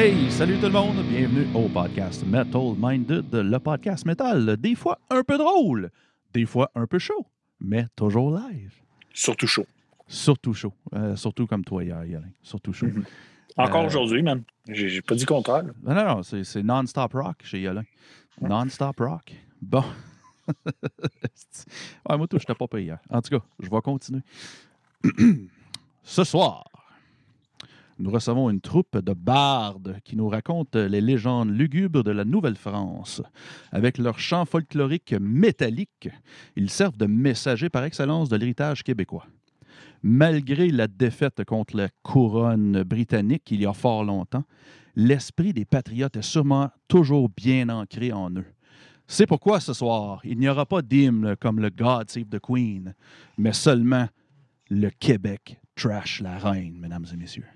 Hey, salut tout le monde, bienvenue au podcast Metal Minded, le podcast métal, des fois un peu drôle, des fois un peu chaud, mais toujours live. Surtout chaud. Surtout chaud, Euh, surtout comme toi hier, Yolin, surtout chaud. Mhm. Encore Euh, aujourd'hui, man. J'ai pas dit contraire. Non, non, non, c'est c'est non-stop rock chez Yolin. Non-stop rock. Bon. ouais, moi, tout, je t'ai pas payé hier. En tout cas, je vais continuer. Ce soir, nous recevons une troupe de bardes qui nous racontent les légendes lugubres de la Nouvelle-France. Avec leurs chants folkloriques métalliques, ils servent de messagers par excellence de l'héritage québécois. Malgré la défaite contre la couronne britannique il y a fort longtemps, l'esprit des patriotes est sûrement toujours bien ancré en eux. C'est pourquoi ce soir, il n'y aura pas d'hymne comme le God Save the Queen, mais seulement le Québec trash la reine, mesdames et messieurs.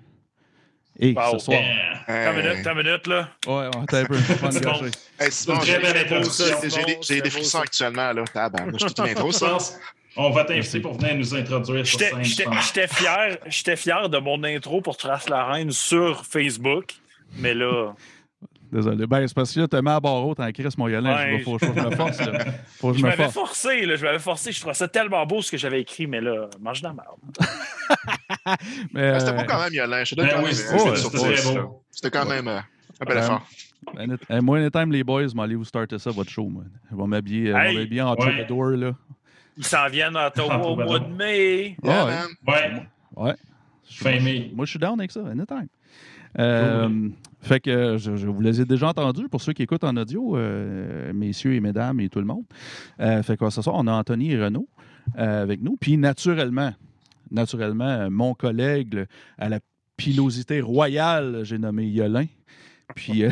Et Wow. ce soir. T'as une minute, une minute, là. Ouais, ouais, t'as un peu. C'est. Hey, Simon, Très j'ai belle introduction. j'ai- des- frissons actuellement. Là. Tabarnak, je toute une intro, ça. On va t'inviter pour venir nous introduire sur J'étais scène. fier, j'étais fier de mon intro pour Trace la Reine sur Facebook. Mais là, Désolé. Ben, c'est parce que là, t'as mis à barreau, t'en crisses mon Yolin. Ouais, Il faut, faut que je me force. là. Faut que je je me m'avais force. forcé, là, je m'avais forcé. Je trouvais ça tellement beau ce que j'avais écrit, mais là, mange de la merde. Mais, C'était beau quand même, Yolin. Je te donne Ben quand oui, même c'était beau. Quand même euh, un bel Ouais. effort. Ben, hey, moi, anytime, les boys, je vais aller vous starter ça, votre show. Moi. Je vais m'habiller euh, je Hey! m'habiller en Ouais. troubadour, là. Ils s'en viennent à Ottawa au mois de mai. Yeah, ouais. man. Ouais, Ouais. Je- fin mai. Moi, je suis down avec ça, anytime. Euh, Fait que euh, je, vous les ai déjà entendus pour ceux qui écoutent en audio, euh, messieurs et mesdames et tout le monde. Euh, fait que ce soir, on a Anthony et Renaud avec nous. Puis naturellement, naturellement, mon collègue à la pilosité royale, j'ai nommé Yolin. Puis.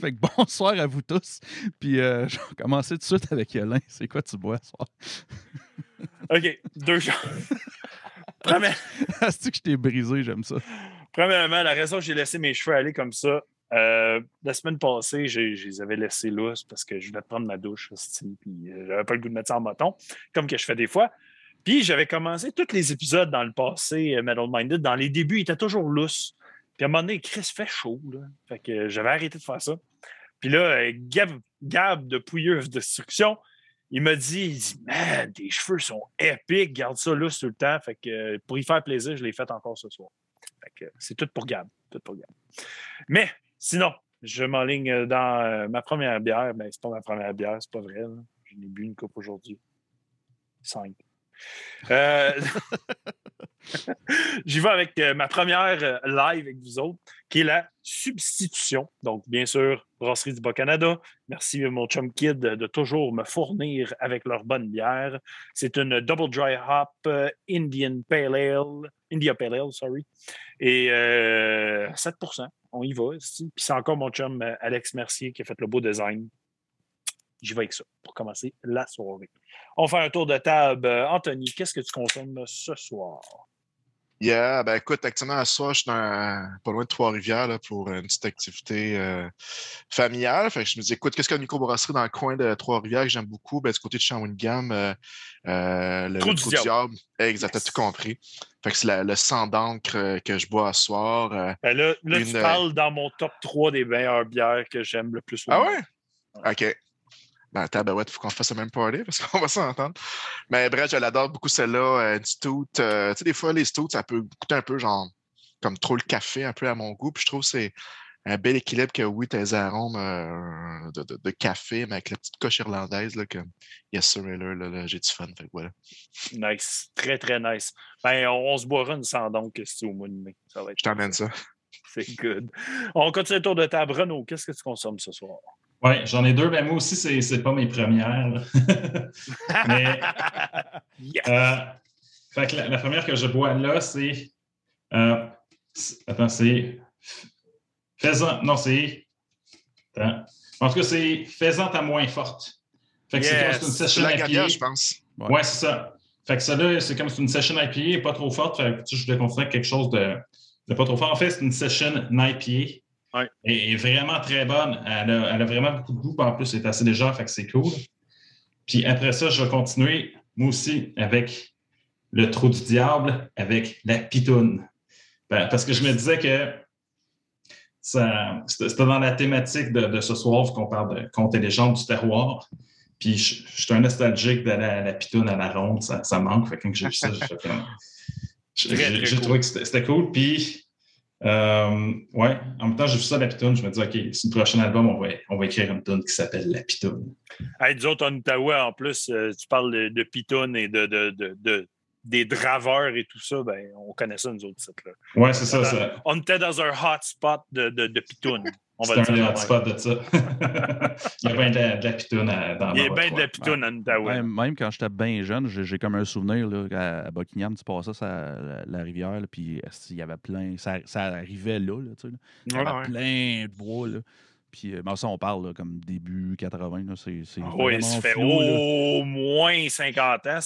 fait que bonsoir à vous tous. Puis euh, je vais commencer tout de suite avec Yolin. C'est quoi tu bois ce soir? OK, deux choses. Première- C'est que je t'ai brisé, j'aime ça. Premièrement, la raison que j'ai laissé mes cheveux aller comme ça, euh, la semaine passée, je les avais laissés lousses parce que je voulais prendre ma douche, puis euh, j'avais pas le goût de mettre ça en moton, comme que je fais des fois. Puis j'avais commencé tous les épisodes dans le passé, euh, Metal Minded. Dans les débuts, ils étaient toujours lousses. Puis à un moment donné, Chris fait chaud. Là. Fait que j'avais arrêté de faire ça. Puis là, Gab, Gab de Pouilleuse Destruction, il m'a dit, il dit, man, tes cheveux sont épiques, garde ça lousse tout le temps. Fait que euh, pour y faire plaisir, je l'ai fait encore ce soir. Fait que c'est tout pour Gab. Tout pour. Mais sinon, je m'enligne dans euh, ma première bière. Ben, c'est pas ma première bière, c'est pas vrai. là. J'en ai bu une coupe aujourd'hui. Cinq. Euh, J'y vais avec euh, ma première euh, live avec vous autres, qui est la substitution. Donc, bien sûr, Brasserie du Bas-Canada. Merci, mon chum kid, de toujours me fournir avec leur bonne bière. C'est une Double Dry Hop euh, Indian Pale Ale, India Pale Ale, sorry. Et euh, 7% on y va. ici. Puis c'est encore mon chum Alex Mercier qui a fait le beau design. J'y vais avec ça pour commencer la soirée. On fait un tour de table. Anthony, qu'est-ce que tu consommes ce soir? Yeah, ben écoute, actuellement, ce soir, je suis dans, pas loin de Trois-Rivières pour une petite activité euh, familiale. Fait que je me dis, écoute, qu'est-ce qu'il y a une microbrasserie dans le coin de Trois-Rivières que j'aime beaucoup? Ben, du côté de Shawinigan, euh, euh, le Trou du Diable. Exact, t'as tout compris. Fait que c'est la- le sang d'encre euh, que je bois ce soir. Ben là, là tu Une, parles dans mon top 3 des meilleures bières que j'aime le plus. Ah monde. ouais? OK. Ben, tabarouette, il faut qu'on fasse le même party parce qu'on va s'entendre. Mais bref, je l'adore beaucoup celle-là. euh, une stout. euh, tu sais, des fois, les stouts, ça peut goûter un peu genre comme trop le café, un peu à mon goût. Puis je trouve que c'est un bel équilibre que oui, t'as les arômes euh, de, de- de café, mais avec la petite coche irlandaise, là, que Yes Sir Miller, là, là, j'ai du fun. Fait que voilà. Nice. Très, très nice. Ben, on, on se boira une sandon que c'est au mois de mai. Ça va être Je t'emmène ça. C'est good. On continue le tour de table. Renaud, qu'est-ce que tu consommes ce soir? Ouais, j'en ai deux. Ben, moi aussi, c'est c'est pas mes premières. Mais Yes! Euh, fait que la, la première que je bois là, c'est. euh, attends, c'est. Faisant. Non, c'est. Attends. En tout cas, c'est faisant à moins forte. Fait que c'est comme une session la IPA. je pense. Ouais. Ouais, c'est ça. Fait que ça là, c'est comme c'est une session IPA, pas trop forte. Fait que je le considère quelque chose de, de pas trop fort. En fait, c'est une session IPA. Ouais. Et, et vraiment très bonne. Elle a, elle a vraiment beaucoup de goût. En plus, c'est assez légère, fait que c'est cool. Puis après ça, je vais continuer, moi aussi, avec le trou du diable, avec la pitoune. Ben, parce que je me disais que c'était dans la thématique de, de ce soir, qu'on parle de contes et légendes du terroir. Puis je, je suis un nostalgique de la, la pitoune à la ronde, ça, ça manque. Fait que quand j'ai vu ça, j'ai trouvé que c'était c'était cool. Puis, euh, ouais, en même temps, j'ai vu ça, la pitoune. Je me dis, OK, c'est le prochain album, on va, on va écrire une tune qui s'appelle La pitoune. Hey, nous autres, en Outaouais, en plus, euh, tu parles de, de pitounes et de, de- de- des draveurs et tout ça, ben, on connaît ça, nous autres, cette là. Ouais, c'est ça. ça. On était dans un hotspot de, de, de pitounes. On va C'est le un dire. des de même. hotspots de ça. Il y a bien de la, de la pitoune à- dans Il y a bien de la pitoune en Outaouais. Même, même quand j'étais bien jeune, j'ai comme un souvenir là, à, à Buckingham, tu passais ça, la, la rivière, là, puis esti, il y avait plein. Ça, ça arrivait là, là, tu sais. là. Il y avait ouais. plein de bois. Là. Puis, euh, ben, ça, on parle là, comme début 80. là, C'est c'est Ah Oui, ça fait flou, là. au moins 50 ans.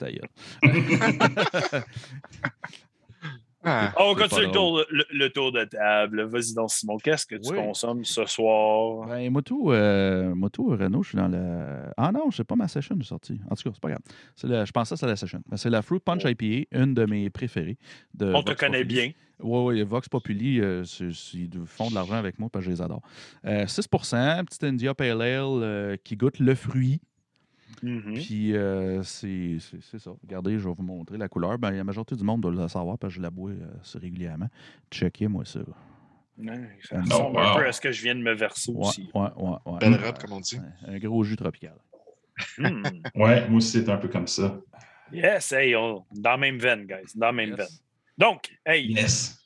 Ta gueule. Ah, On continue le tour, le, le tour de table. Vas-y donc, Simon. Qu'est-ce que tu Oui. consommes ce soir? Ben, moi tout, euh, moi tout, Renault, je suis dans le. Ah non, c'est pas ma session de sortie. En tout cas, c'est pas grave. Le- Je pensais que c'était la session. Mais c'est la Fruit Punch Oh. IPA, une de mes préférées. De On te connaît Populi. bien. Oui, oui, Vox Populi, euh, ils font de l'argent avec moi parce que je les adore. Euh, 6% petite India Pale Ale euh, qui goûte le fruit. Mhm. Puis euh, c'est c'est- c'est ça. Regardez, je vais vous montrer la couleur. Ben, la majorité du monde doit le savoir parce que je la bois euh, régulièrement. Checkez-moi ça. Ouais, ça Oh, ressemble un wow. peu à ce que je viens de me verser Ouais, aussi. ouais, ouais, ouais. Belle robe, comme on dit. Un gros jus tropical. Hmm. Ouais, moi aussi, c'est un peu comme ça. Yes, hey, on- dans la même veine, guys. Dans la même Yes. veine. Donc, hey, Yes.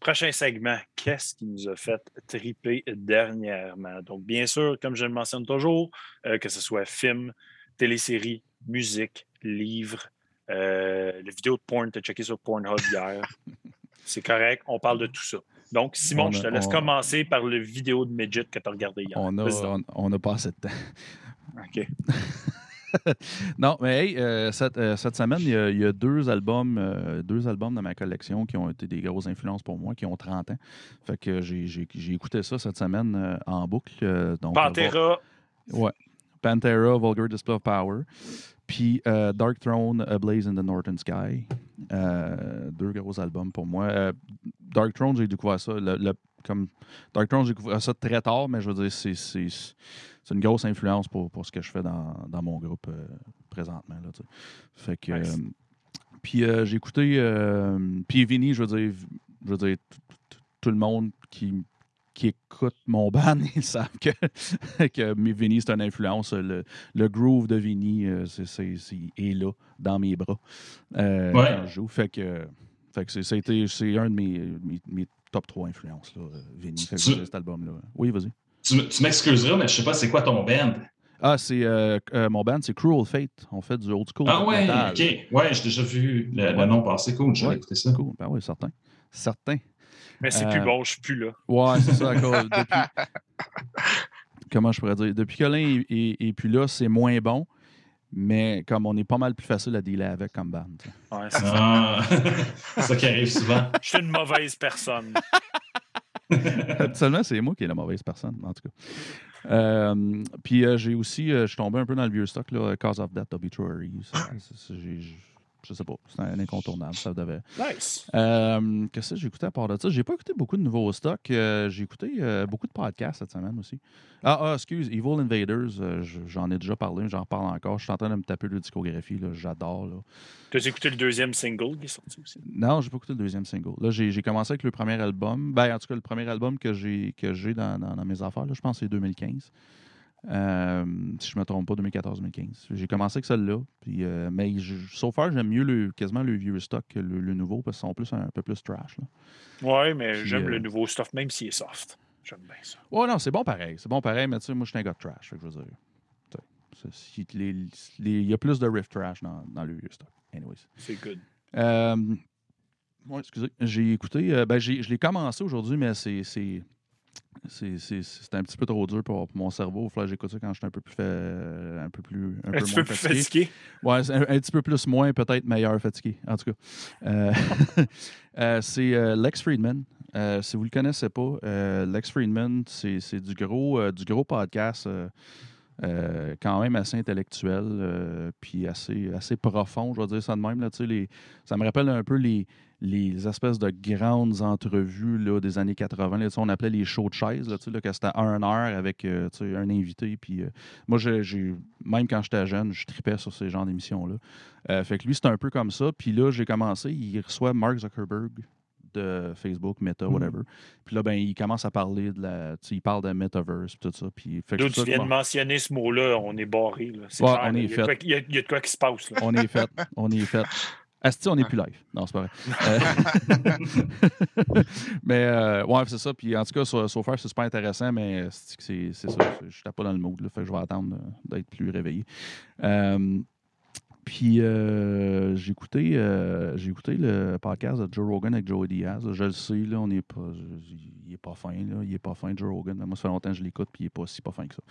prochain segment, qu'est-ce qui nous a fait triper dernièrement? Donc, bien sûr, comme je le mentionne toujours, euh, que ce soit film, télésérie, musique, livre, euh, le vidéo de porn, tu as checké sur Pornhub hier. C'est correct, on parle de tout ça. Donc, Simon, a- je te laisse on- commencer par le vidéo de Midget que tu as regardé hier. On a, Vas-y donc. on, on a pas assez de temps. OK. Non, mais hey, euh, cette, euh, cette semaine, il y, a, il y a deux albums, euh, deux albums de ma collection qui ont été des grosses influences pour moi, qui ont 30 ans. Fait que j'ai- écouté ça cette semaine euh, en boucle. donc, Pantera, Ouais. Pantera, Vulgar Display of Power. Puis euh, Dark Throne, A Blaze in the Northern Sky. Euh, deux gros albums pour moi. Euh, Dark Throne, j'ai découvert ça. le- le- comme Dark Throne, j'ai découvert ça très tard, mais je veux dire, c'est- une grosse influence pour, pour ce que je fais dans, dans mon groupe présentement. Là, fait que. Nice. puis euh, j'ai écouté. puis Vinny, je veux dire, je veux dire, tout- tout- tout le monde qui, qui écoute mon band, ils savent que, que Vinny, c'est une influence. Le, le groove de Vinny euh, c'est, est là, dans mes bras, euh, Ouais. quand je joue. Fait que, fait que c'est, un de mes, mes, mes top 3 influences, là, euh, Vinny. Fait que Tu- j'ai cet album-là. Oui, vas-y. Tu, tu m'excuseras, mais je sais pas c'est quoi ton band. Ah, c'est euh, euh, mon band, c'est Cruel Fate. On fait du old school. Ah ouais, ok. Ouais, j'ai déjà vu le, nom passer. Cool, j'ai Ouais. écouté ça. Cool. Ben oui, certain. Certain. Mais c'est Euh, plus bon, je suis plus là. Ouais, c'est ça. encore, depuis... Comment je pourrais dire? Depuis que l'un est, plus là, c'est moins bon, mais comme on est pas mal plus facile à dealer avec comme band. Ouais, c'est ça. Ah, c'est ça qui arrive souvent. Je suis une mauvaise personne. Habituellement, c'est moi qui est la mauvaise personne, en tout cas. Euh, puis euh, j'ai aussi, euh, je suis tombé un peu dans le vieux stock, là, Cause of Death Obituary. Je sais pas. C'est un incontournable. Ça devait. Nice. Euh, Qu'est-ce que j'ai écouté à part de ça? J'ai pas écouté beaucoup de nouveaux stocks. Euh, j'ai écouté euh, beaucoup de podcasts cette semaine aussi. Ah, ah, excuse, Evil Invaders, je- j'en ai déjà parlé, j'en parle encore. Je suis en train de me taper le discographie, là, j'adore. là. Tu as écouté le deuxième single qui est sorti aussi? Non, j'ai pas écouté le deuxième single. Là, j'ai commencé avec le premier album. Ben, en tout cas, le premier album que j'ai que j'ai dans, dans- dans mes affaires, là, je pense que c'est 2015. Euh, si je me trompe pas, 2014-2015. J'ai commencé avec celle-là. Puis, euh, mais je, sauf faire, j'aime mieux le, quasiment le vieux stock que le, le nouveau parce qu'ils sont plus, un, peu plus trash. Ouais, mais j'aime euh, le nouveau stuff, même s'il est soft. J'aime bien ça. Ouais, non, c'est bon pareil. C'est bon pareil, mais tu sais, moi, je suis un gars de trash. fait que je veux dire. Il y a plus de riff trash dans, dans le vieux stock. Anyways. C'est good. Euh, ouais, excusez. J'ai écouté. euh, ben, j'ai- je l'ai commencé aujourd'hui, mais c'est. C'est- un petit peu trop dur pour, pour mon cerveau. Que j'écoute ça quand j'étais un peu plus fa- un peu plus un, Un peu petit moins peu fatigué. fatigué. Ouais, un, un petit peu plus moins, peut-être meilleur fatigué, en tout cas. Euh, euh, c'est euh, Lex Friedman. Si vous le connaissez pas, Lex Friedman, c'est du gros, du gros podcast euh, quand même assez intellectuel, euh, puis assez, assez profond, je vais dire ça de même. Là, les, ça me rappelle un peu les, les espèces de grandes entrevues là, des années 80. Là, tu sais, on appelait les shows de chaises, là, que c'était un heure avec euh, un invité. Puis, euh, moi, j'ai, même quand j'étais jeune, je tripais sur ces genres d'émissions-là. Euh, fait que lui, c'est un peu comme ça. Puis là, j'ai commencé, il reçoit Mark Zuckerberg de Facebook, Meta, whatever. Puis là, ben, il commence à parler de la. Tu sais, il parle de Metaverse, tout ça. Puis, fait que tu viens de mentionner ce mot-là, on est barré. Là. Ouais, on est fait. il, y a, il y a de quoi qui se passe. Là. On est fait. On est fait. Asti, on n'est plus live. Non, c'est pas vrai. Euh, mais euh, ouais, c'est ça. Puis en tout cas, sur, sur Fire, c'est super intéressant, mais c'est ça. Je n'étais pas dans le mood. Là, fait que je vais attendre euh, d'être plus réveillé. Euh, puis euh, j'ai écouté, euh, j'ai écouté le podcast de Joe Rogan avec Joey Diaz. Je le sais, là, on n'est pas. il n'est pas fin, là. Il est pas fin, Joe Rogan. Moi, ça fait longtemps que je l'écoute, puis il n'est pas si pas fin que ça.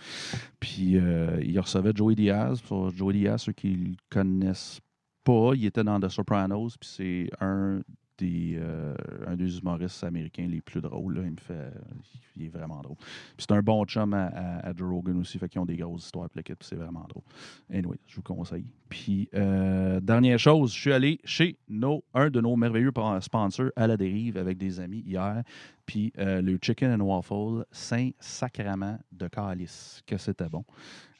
Puis euh, il recevait Joey Diaz. Joey Diaz, ceux qui le connaissent pas, il était dans The Sopranos, puis c'est un des, euh, un des humoristes américains les plus drôles. Il me fait. Il est vraiment drôle. Puis c'est un bon chum à, à, Joe Rogan aussi, fait qu'ils ont des grosses histoires, puis l'équipe, c'est vraiment drôle. Anyway, je vous conseille. Puis, euh, dernière chose, je suis allé chez nos, un de nos merveilleux sponsors à la dérive avec des amis hier. Puis, euh, le Chicken and Waffle, Saint-Sacrament de Calice, que c'était bon.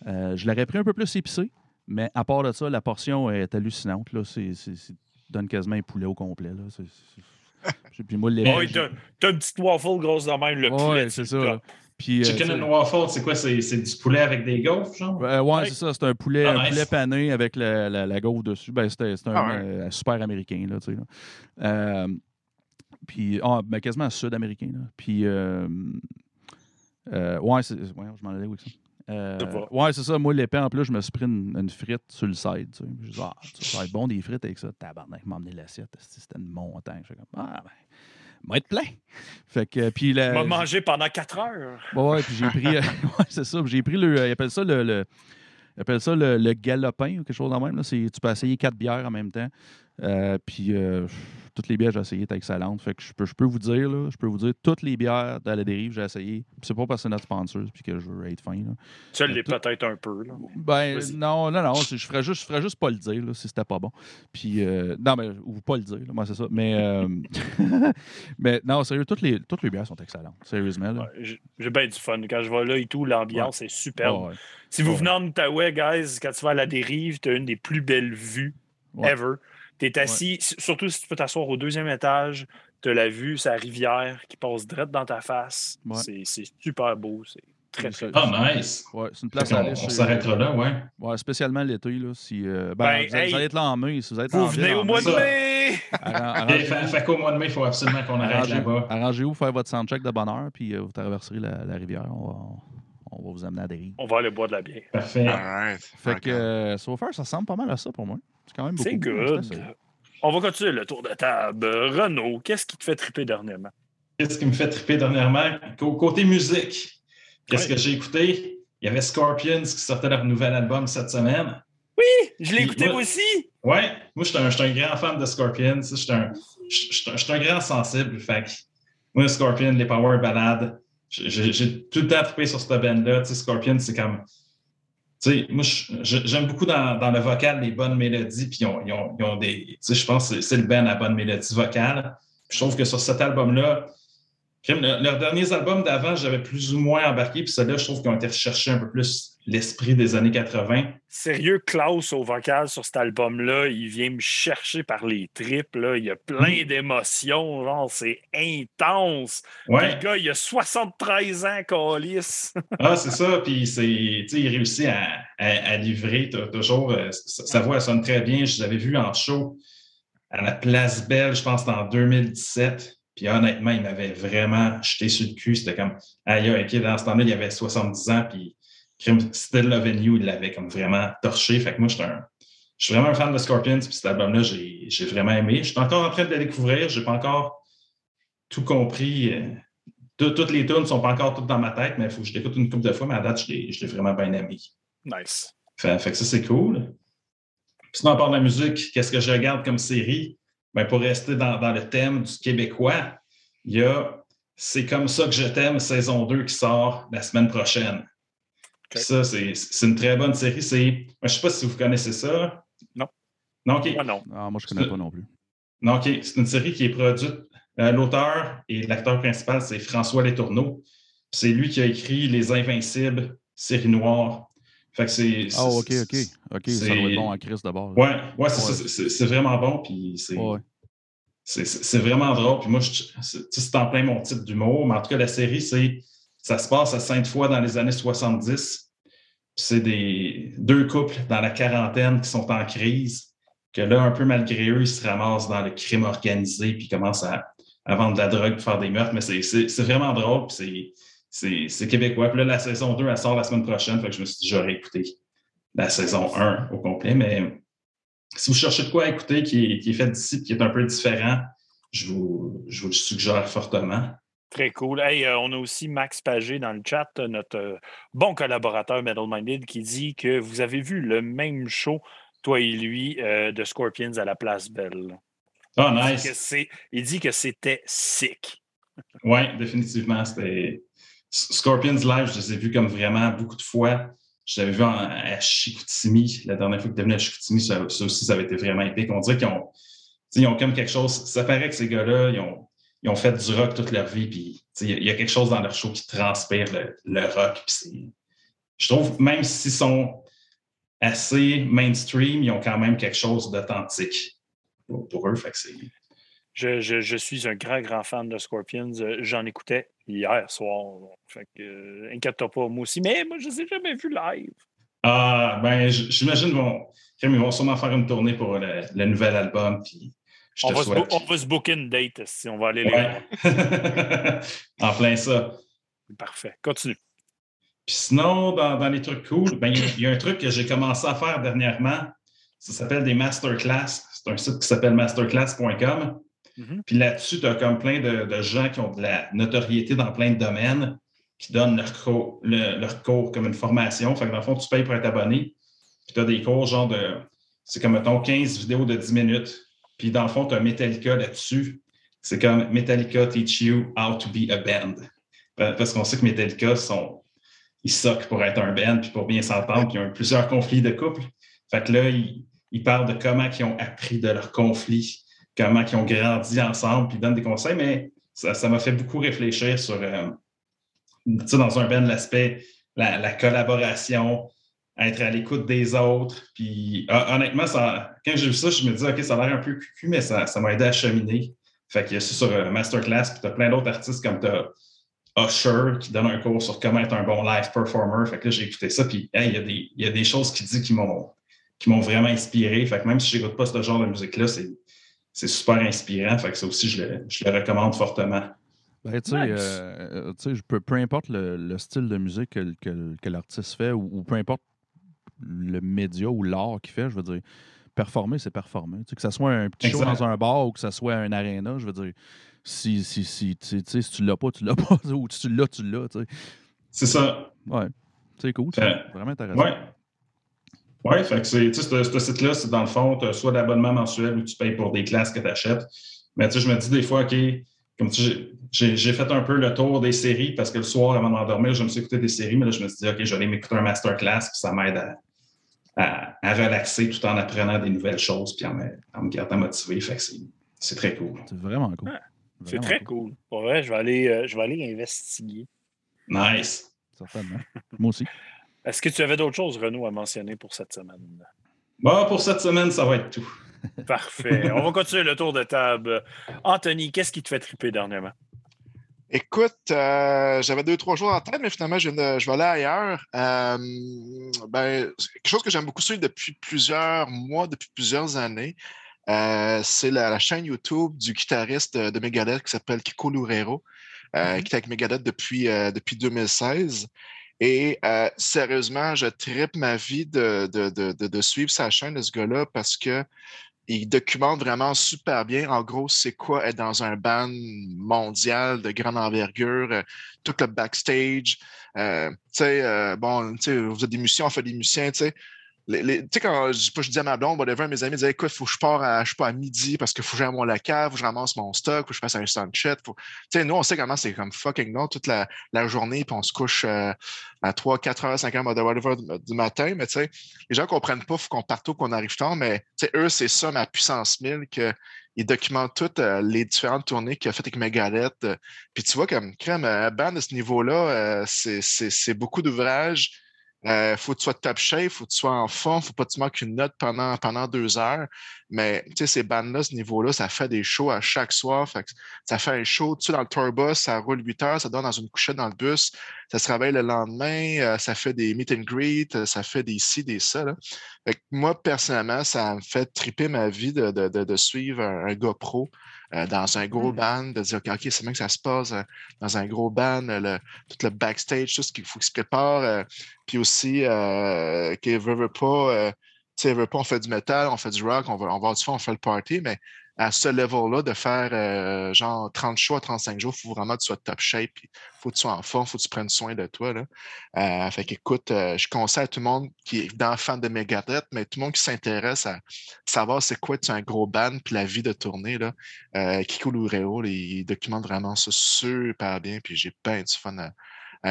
Je l'aurais pris un peu plus épicé, mais à part de ça, la portion est hallucinante. Là. C'est, c'est- c'est- donne quasiment un poulet au complet. Là. C'est- c'est- Puis moi, les Oh, t'as t'as une petite waffle grosse de même, le Ouais, poulet. c'est ça. Puis, euh, Chicken sais- and waffle, c'est quoi? C'est c'est du poulet avec des gaufres, genre? Euh, ouais, Ouais. c'est ça. C'est un poulet, Ah, un nice. poulet pané avec la, la, la gaufre dessus. Ben, c'était c'était un Ah ouais. euh, super américain, là, tu sais. là. Euh, puis, ah, ben, quasiment sud-américain, là. Puis, euh, euh, ouais, c'est- ouais, je m'en allais avec ça? Euh, ouais, c'est ça. Moi, l'épée, en plus, je me suis pris une, une frite sur le side. Tu sais. Je dis, ah, ça va être bon des frites avec ça. Tabarnak, m'a emmené l'assiette. C'était une montagne. Je suis comme, ah, ben, va être plein. Fait que, puis, la- On va manger pendant 4 heures. Ouais, puis j'ai pris. euh, ouais, c'est ça. J'ai pris le. Ils appellent ça le. le ils appellent ça le, le galopin ou quelque chose de même. Là. Tu peux essayer quatre bières en même temps. Euh, puis euh, toutes les bières que j'ai essayées étaient excellentes. Fait que je peux, je peux vous dire, là, je peux vous dire, toutes les bières de la dérive, j'ai essayé. C'est pas parce que c'est notre sponsor puis que je veux être fin. Là. Ça Euh, l'est tout- peut-être un peu. Là. Ben non, non, non. Je ferais juste, je ferais juste pas le dire là, si c'était pas bon. Puis euh, non, mais ou pas le dire, là, moi c'est ça. Mais, euh, mais non, sérieux, toutes les, toutes les bières sont excellentes. Sérieusement. Ouais, J'ai bien du fun. Quand je vais là et tout, l'ambiance est superbe. Ouais. Si vous venez en Outaouais, guys, quand tu vas à la dérive, tu as une des plus belles vues ever. Tu es assis, surtout si tu peux t'asseoir au deuxième étage, tu as la vue, c'est la rivière qui passe direct dans ta face. Ouais. C'est- C'est super beau. C'est très, très. Ah, nice. Ouais, c'est une place qu'on- à aller. on s'arrêtera là, ouais. Ouais, spécialement l'été, là. Si, euh, ben, Ben, vous, allez- hey, vous allez être là en mai. Si vous êtes Vous en venez au mois de mai! fait, qu'au mois de mai, il faut absolument qu'on arrête là-bas. Arrangez-vous, faire votre soundcheck de bonne heure, puis euh, vous traverserez la, la rivière. On va, on va vous amener à des rives. On va aller boire de la bière. Parfait. Alright. Fait que, euh, so far, ça ressemble pas mal à ça pour moi. C'est quand même beaucoup. C'est good. On va continuer le tour de table. Renaud, qu'est-ce qui te fait triper dernièrement? Qu'est-ce qui me fait triper dernièrement? Cô- Côté musique, qu'est-ce que j'ai écouté? Il y avait Scorpions qui sortait leur nouvel album cette semaine. Je l'ai écouté moi aussi! Ouais, moi, je suis un, un grand fan de Scorpions. Je suis un, un- je suis un grand sensible. Fait que moi, Scorpion, les power ballades, j'ai tout le temps trippé sur cette band-là. Tu sais, Scorpion, c'est comme. Tu sais, moi, j'aime beaucoup dans, le vocal les bonnes mélodies, puis ils ont, ils ont- des. Tu sais, je pense que c'est- le band à bonne mélodie vocale. Je trouve que sur cet album-là, leurs derniers albums d'avant, j'avais plus ou moins embarqué, puis ceux-là, je trouve qu'ils ont été rechercher un peu plus l'esprit des années 80. Sérieux, Klaus au vocal sur cet album-là, il vient me chercher par les tripes. Là. Il y a plein d'émotions. Genre, c'est intense. Ouais. Le gars, il a 73 ans, Calis. Ah, c'est ça. Puis c'est, tu sais, il réussit à, à- à livrer toujours. euh, sa, voix elle sonne très bien. Je l'avais vu en show à la Place Belle, je pense, en 2017. Puis honnêtement, il m'avait vraiment jeté sur le cul. C'était comme, aïe, ok, dans ce temps-là, il avait 70 ans. Puis Still Loving You, il l'avait comme vraiment torché. Fait que moi, un- je suis vraiment un fan de Scorpions. Puis cet album-là, j'ai, vraiment aimé. Je suis encore en train de le découvrir. Je n'ai pas encore tout compris. euh, tout- toutes les tunes ne sont pas encore toutes dans ma tête, mais il faut que je l'écoute une couple de fois, mais à date, je l'ai, vraiment bien aimé. Nice. Fait, fait que ça, c'est cool. Puis sinon, à part la musique, qu'est-ce que je regarde comme série? Ben, pour rester dans, dans le thème du Québécois, il y a C'est comme ça que je t'aime, saison 2 qui sort la semaine prochaine. Ça, c'est, c'est une très bonne série. C'est, je ne sais pas si vous connaissez ça. Non. Non, OK. Moi, non. Ah, moi, je connais pas non plus. Non, OK. C'est une série qui est produite. euh, l'auteur et l'acteur principal, c'est François Letourneau. C'est lui qui a écrit Les Invincibles, série noire. Fait que c'est. Ah, ok, ok. Ok, ça c'est- doit être bon à Chris d'abord. Ouais, ouais, c'est Ouais. vraiment bon. Puis c'est. Ouais. C'est c'est vraiment drôle. Puis moi, c'est en plein mon type d'humour. Mais en tout cas, la série, c'est ça se passe à Sainte-Foy dans les années 70. C'est des deux couples dans la quarantaine qui sont en crise. Que là, un peu malgré eux, ils se ramassent dans le crime organisé puis commencent à, vendre de la drogue, faire des meurtres. Mais c'est- vraiment drôle. Puis c'est québécois. Puis là, la saison 2, elle sort la semaine prochaine. Fait que je me suis dit, j'aurais écouté la saison 1 au complet. Mais si vous cherchez de quoi écouter qui est, qui est fait d'ici qui est un peu différent, je vous, je vous le suggère fortement. Très cool. Hey, euh, on a aussi Max Pagé dans le chat, euh, notre euh, bon collaborateur Metal Minded, qui dit que vous avez vu le même show, toi et lui, euh, de Scorpions à la Place Belle. Ah, Il dit nice. que c'est- Il dit que c'était sick. Oui, définitivement. C'était. Scorpions Live, je les ai vus comme vraiment beaucoup de fois. Je l'avais vu en- à Chicoutimi, la dernière fois que tu venu à Chicoutimi, ça, ça aussi, ça avait été vraiment épique. On dirait qu'ils ont, ils ont comme quelque chose. Ça paraît que ces gars-là, ils ont, ils ont fait du rock toute leur vie, puis il y a- il y a quelque chose dans leur show qui transpire le, le rock. puis je trouve, même s'ils sont assez mainstream, ils ont quand même quelque chose d'authentique pour, pour eux. Fait que c'est. Je, je- je suis un grand, grand fan de Scorpions. Euh, J'en écoutais hier soir. Fait que, euh, inquiète-toi pas, moi aussi. Mais moi, je ne les ai jamais vus live. Ah, ben, j'imagine qu'ils vont, ils vont sûrement faire une tournée pour le, le nouvel album. Puis On va, se souhaite. bo- on va se booker une date si on va aller les Ouais. en plein ça. Parfait. Continue. Puis sinon, dans, dans les trucs cool, ben, il y a- il y, a un truc que j'ai commencé à faire dernièrement. Ça s'appelle des masterclass. C'est un site qui s'appelle masterclass.com. Mhm. Puis là-dessus, tu as comme plein de, de gens qui ont de la notoriété dans plein de domaines, qui donnent leur cours, le- leur cours comme une formation. Fait que dans le fond, tu payes pour être abonné. Puis tu as des cours genre de. C'est comme, mettons, 15 vidéos de 10 minutes. Puis dans le fond, tu as Metallica là-dessus. C'est comme Metallica teach you how to be a band. Pa- Parce qu'on sait que Metallica sont. Ils soquent pour être un band, puis pour bien s'entendre, puis ils ont eu plusieurs conflits de couple. Fait que là, ils, parlent de comment ils ont appris de leurs conflits, comment ils ont grandi ensemble, puis ils donnent des conseils, mais ça m'a fait beaucoup réfléchir sur, euh, tu sais, dans un band, l'aspect, la, la collaboration, être à l'écoute des autres. Puis hon- honnêtement, ça, quand j'ai vu ça, je me dis, OK, ça a l'air un peu cucu, mais ça ça m'a aidé à cheminer. Fait qu'il y a ça sur euh, Masterclass, puis tu as plein d'autres artistes comme tu as Usher qui donne un cours sur comment être un bon live performer. Fait que là, j'ai écouté ça, puis hey, il y, a des- il y a des choses qu'il dit qui m'ont qui m'ont vraiment inspiré. Fait que même si je n'écoute pas ce genre de musique-là, c'est c'est super inspirant. Fait que ça aussi, je le, je le recommande fortement. Ben, tu sais, Nice. euh, tu sais, je peux- peu importe le, le style de musique que, que- que l'artiste fait ou, ou peu importe le média ou l'art qu'il fait, je veux dire, performer, c'est performer. Tu sais, que ce soit un petit show Exact. dans un bar ou que ce soit un aréna, je veux dire, si, si, si, tu sais, tu sais, si tu l'as pas, tu l'as pas, ou si tu l'as, tu l'as. tu sais. C'est ça. Ouais, c'est cool, Euh, vraiment intéressant. Ouais. Oui, fait que c'est, tu sais, ce, site-là, c'est dans le fond, tu as soit l'abonnement mensuel ou tu payes pour des classes que tu achètes. Mais tu sais, je me dis des fois, OK, comme tu j'ai j'ai fait un peu le tour des séries parce que le soir, avant de m'endormir, je me suis écouté des séries, mais là, je me suis dit, OK, je vais aller m'écouter un masterclass, puis ça m'aide à, à, à relaxer tout en apprenant des nouvelles choses, puis en me, en me gardant motivé. Fait que c'est- c'est très cool. C'est vraiment cool. Ouais, C'est très cool. Pour vrai, je vais aller, euh, je vais aller investiguer. Nice. Certainement. Moi aussi. Est-ce que tu avais d'autres choses, Renaud, à mentionner pour cette semaine? Bon, pour cette semaine, ça va être tout. Parfait. On va continuer le tour de table. Anthony, qu'est-ce qui te fait triper dernièrement? Écoute, euh, j'avais deux, trois jours en tête, mais finalement, je, de- je vais aller ailleurs. Euh, ben, quelque chose que j'aime beaucoup suivre depuis plusieurs mois, depuis plusieurs années, euh, c'est la, la chaîne YouTube du guitariste de, de Megadeth qui s'appelle Kiko Loureiro, euh, qui est avec Megadeth depuis, depuis 2016. Et sérieusement, je tripe ma vie de, de, de, de, de suivre sa chaîne de ce gars-là parce que il documente vraiment super bien, en gros, c'est quoi être dans un band mondial de grande envergure, euh, tout le backstage. Euh, tu sais, euh, bon, tu sais, vous êtes des musiciens, on fait des musiciens, tu sais. Tu sais, quand je, dis à ma blonde, whatever, mes amis disaient, écoute, faut que je pars à, je pas, à midi parce qu'il faut que j'aille à mon local, faut que je ramasse mon stock, faut que je fasse un soundcheck. Faut... Tu sais, nous, on sait comment c'est comme fucking long toute la, journée, puis on se couche euh, à 3, 4 heures, 5 heures, whatever du, matin, mais tu sais, les gens comprennent pas, faut qu'on parte tôt, qu'on arrive tard, mais tu sais, eux, c'est ça ma puissance 1000, qu'ils documentent toutes euh, les différentes tournées qu'il a faites avec Megadeth. euh. puis tu vois, comme crème, un band de ce niveau-là, euh, c'est beaucoup d'ouvrages. Euh, faut que tu sois top shape, faut que tu sois en forme, faut pas que tu manques une note pendant, pendant deux heures. Mais tu sais, ces bandes-là, ce niveau-là, ça fait des shows à chaque soir. Ça fait un show, tu dans le tour bus, ça roule 8 heures, ça donne dans une couchette dans le bus, ça se réveille le lendemain, euh, ça fait des meet and greet, euh, ça fait des ci, des ça. Là. Moi, personnellement, ça me fait triper ma vie de, de, de, suivre un, un euh, dans un gros Mm. band, de dire, OK, c'est bien que ça se passe euh, dans un gros band, le, tout le backstage, tout ce qu'il faut qu'il se prépare. euh, puis aussi, qu'il veut, veut pas, tu sais, veut pas, on fait du métal, on fait du rock, on va, on va avoir du fun, on fait le party, mais à ce level-là, de faire euh, genre 30 shows à 35 jours, il faut vraiment que tu sois top shape, il faut que tu sois en forme, il faut que tu prennes soin de toi. Là. Euh, fait qu'écoute, euh, je conseille à tout le monde qui est évidemment fan de Megadeth, mais tout le monde qui s'intéresse à savoir c'est quoi être un gros band puis la vie de tournée. Là. Kiko Loureiro, là, il documente vraiment ça super bien, puis j'ai bien du fun à-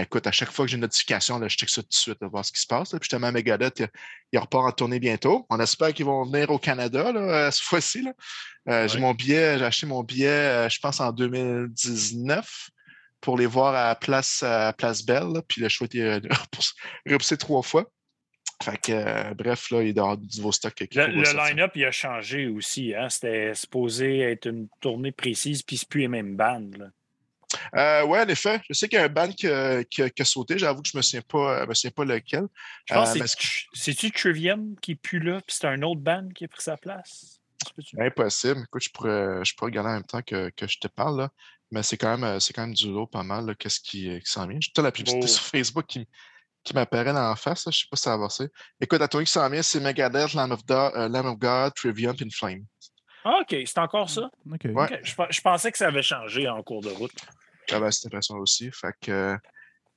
écoute, à chaque fois que j'ai une notification, là, je check ça tout de suite, là, voir ce qui se passe. Là. Puis justement, Megadeth, il, il repart en tournée bientôt. On espère qu'ils vont venir au Canada là, euh, cette fois-ci. là. Euh, J'ai mon billet, j'ai acheté mon billet, euh, je pense, en 2019 pour les voir à Place, à Place Belle. Puis le choix était repoussé- trois fois. Fait que, euh, bref, là, il doit du nouveau stock. Le, le line-up, il a changé aussi. Hein? C'était supposé être une tournée précise, puis c'est plus les mêmes bandes. Euh, ouais, en effet. Je sais qu'il y a un band qui, a- qui a- qui a sauté. J'avoue que je me souviens pas, euh, me souviens pas lequel. Je pense Euh, que c'est-tu Trivium qui est plus là, puis c'est un autre band qui a pris sa place? Impossible. Écoute, je pourrais, je pourrais regarder en même temps que, que je te parle, là. mais c'est quand même, euh, c'est quand même du lot pas mal. Qu'est-ce qui, euh, qui s'en vient? J'ai toute la publicité Oh. sur Facebook qui, qui m'apparaît dans la face. là. Je sais pas si ça va avancer. Écoute, la tournée qui s'en vient, c'est Megadeth, Lamb of, God, euh, Lamb of God, Trivium, puis Flame. Ah, OK, c'est encore ça? Ouais. Je, pe- je pensais que ça avait changé en cours de route. J'avais cette impression aussi. Fait que,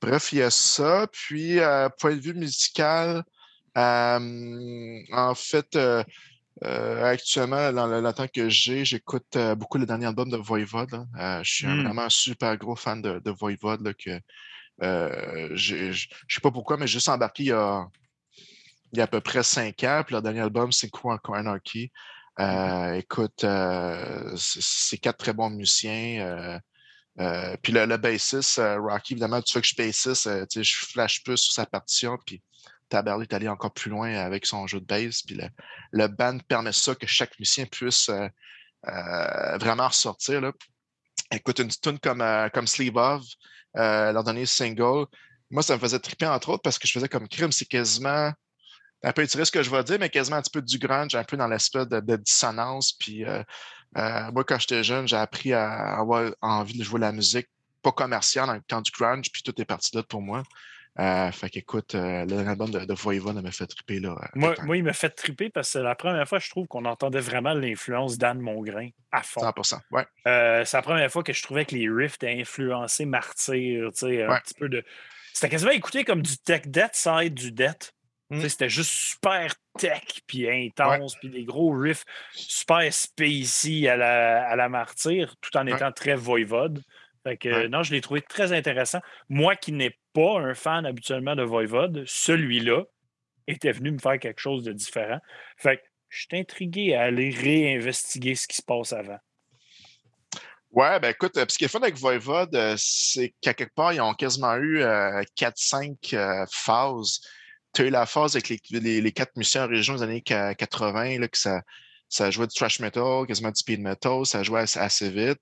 bref, il y a ça. Puis, point de vue musical, euh, en fait, euh, euh, actuellement, dans le, le temps que j'ai, j'écoute euh, beaucoup le dernier album de Voivode. Euh, je suis un- Mm. vraiment un super gros fan de, de Voivode. là, que, je ne sais pas pourquoi, mais j'ai juste embarqué il y a, il y a à peu près cinq ans. Puis leur dernier album, c'est quoi Anarchy. Euh, écoute, c'est quatre très bons musiciens. Euh, puis le, le bassiste, euh, Rocky, évidemment, tu sais que je bassiste, euh, je flash plus sur sa partition, puis Tabarly est allé encore plus loin avec son jeu de bass, puis le, le band permet ça, que chaque musicien puisse euh, euh, vraiment ressortir. Écoute, une tune comme, comme Sleeve euh, leur dernier single, moi, ça me faisait triper, entre autres, parce que je faisais comme crime, c'est quasiment un peu étiré ce que je vais dire, mais quasiment un petit peu du grunge, un peu dans l'espèce de, dissonance. Puis euh, moi, quand j'étais jeune, j'ai appris à avoir envie de jouer de la musique pas commerciale dans le temps du grunge, puis tout est parti là pour moi. Euh, fait qu'écoute, euh, l'album de, de Voivode m'a fait triper là. euh, Moi, moi, il m'a fait triper parce que c'est la première fois, je trouve, qu'on entendait vraiment l'influence d'Anne Mongrain à fond. 100%. Ouais. Euh, c'est la première fois que je trouvais que les riffs étaient influencés Martyr, tu sais, un petit peu de. C'était quasiment écouté comme du tech death sans être du death. Sais, C'était juste super tech, puis intense, puis des gros riffs super spacey à la, à la martyre, tout en Ouais. étant très voivode. Fait que, Ouais. non, je l'ai trouvé très intéressant. Moi qui n'ai pas un fan habituellement de voivode, celui-là était venu me faire quelque chose de différent. Fait que je suis intrigué à aller réinvestiguer ce qui se passe avant. Ouais, ben écoute, euh, ce qui est fun avec Voivode, euh, c'est qu'à quelque part, ils ont quasiment eu 4-5 phases. Tu as eu la phase avec les, les- les quatre musiciens en région des années qua- 80, là, que ça, ça jouait du thrash metal, quasiment du speed metal, ça jouait assez, assez vite.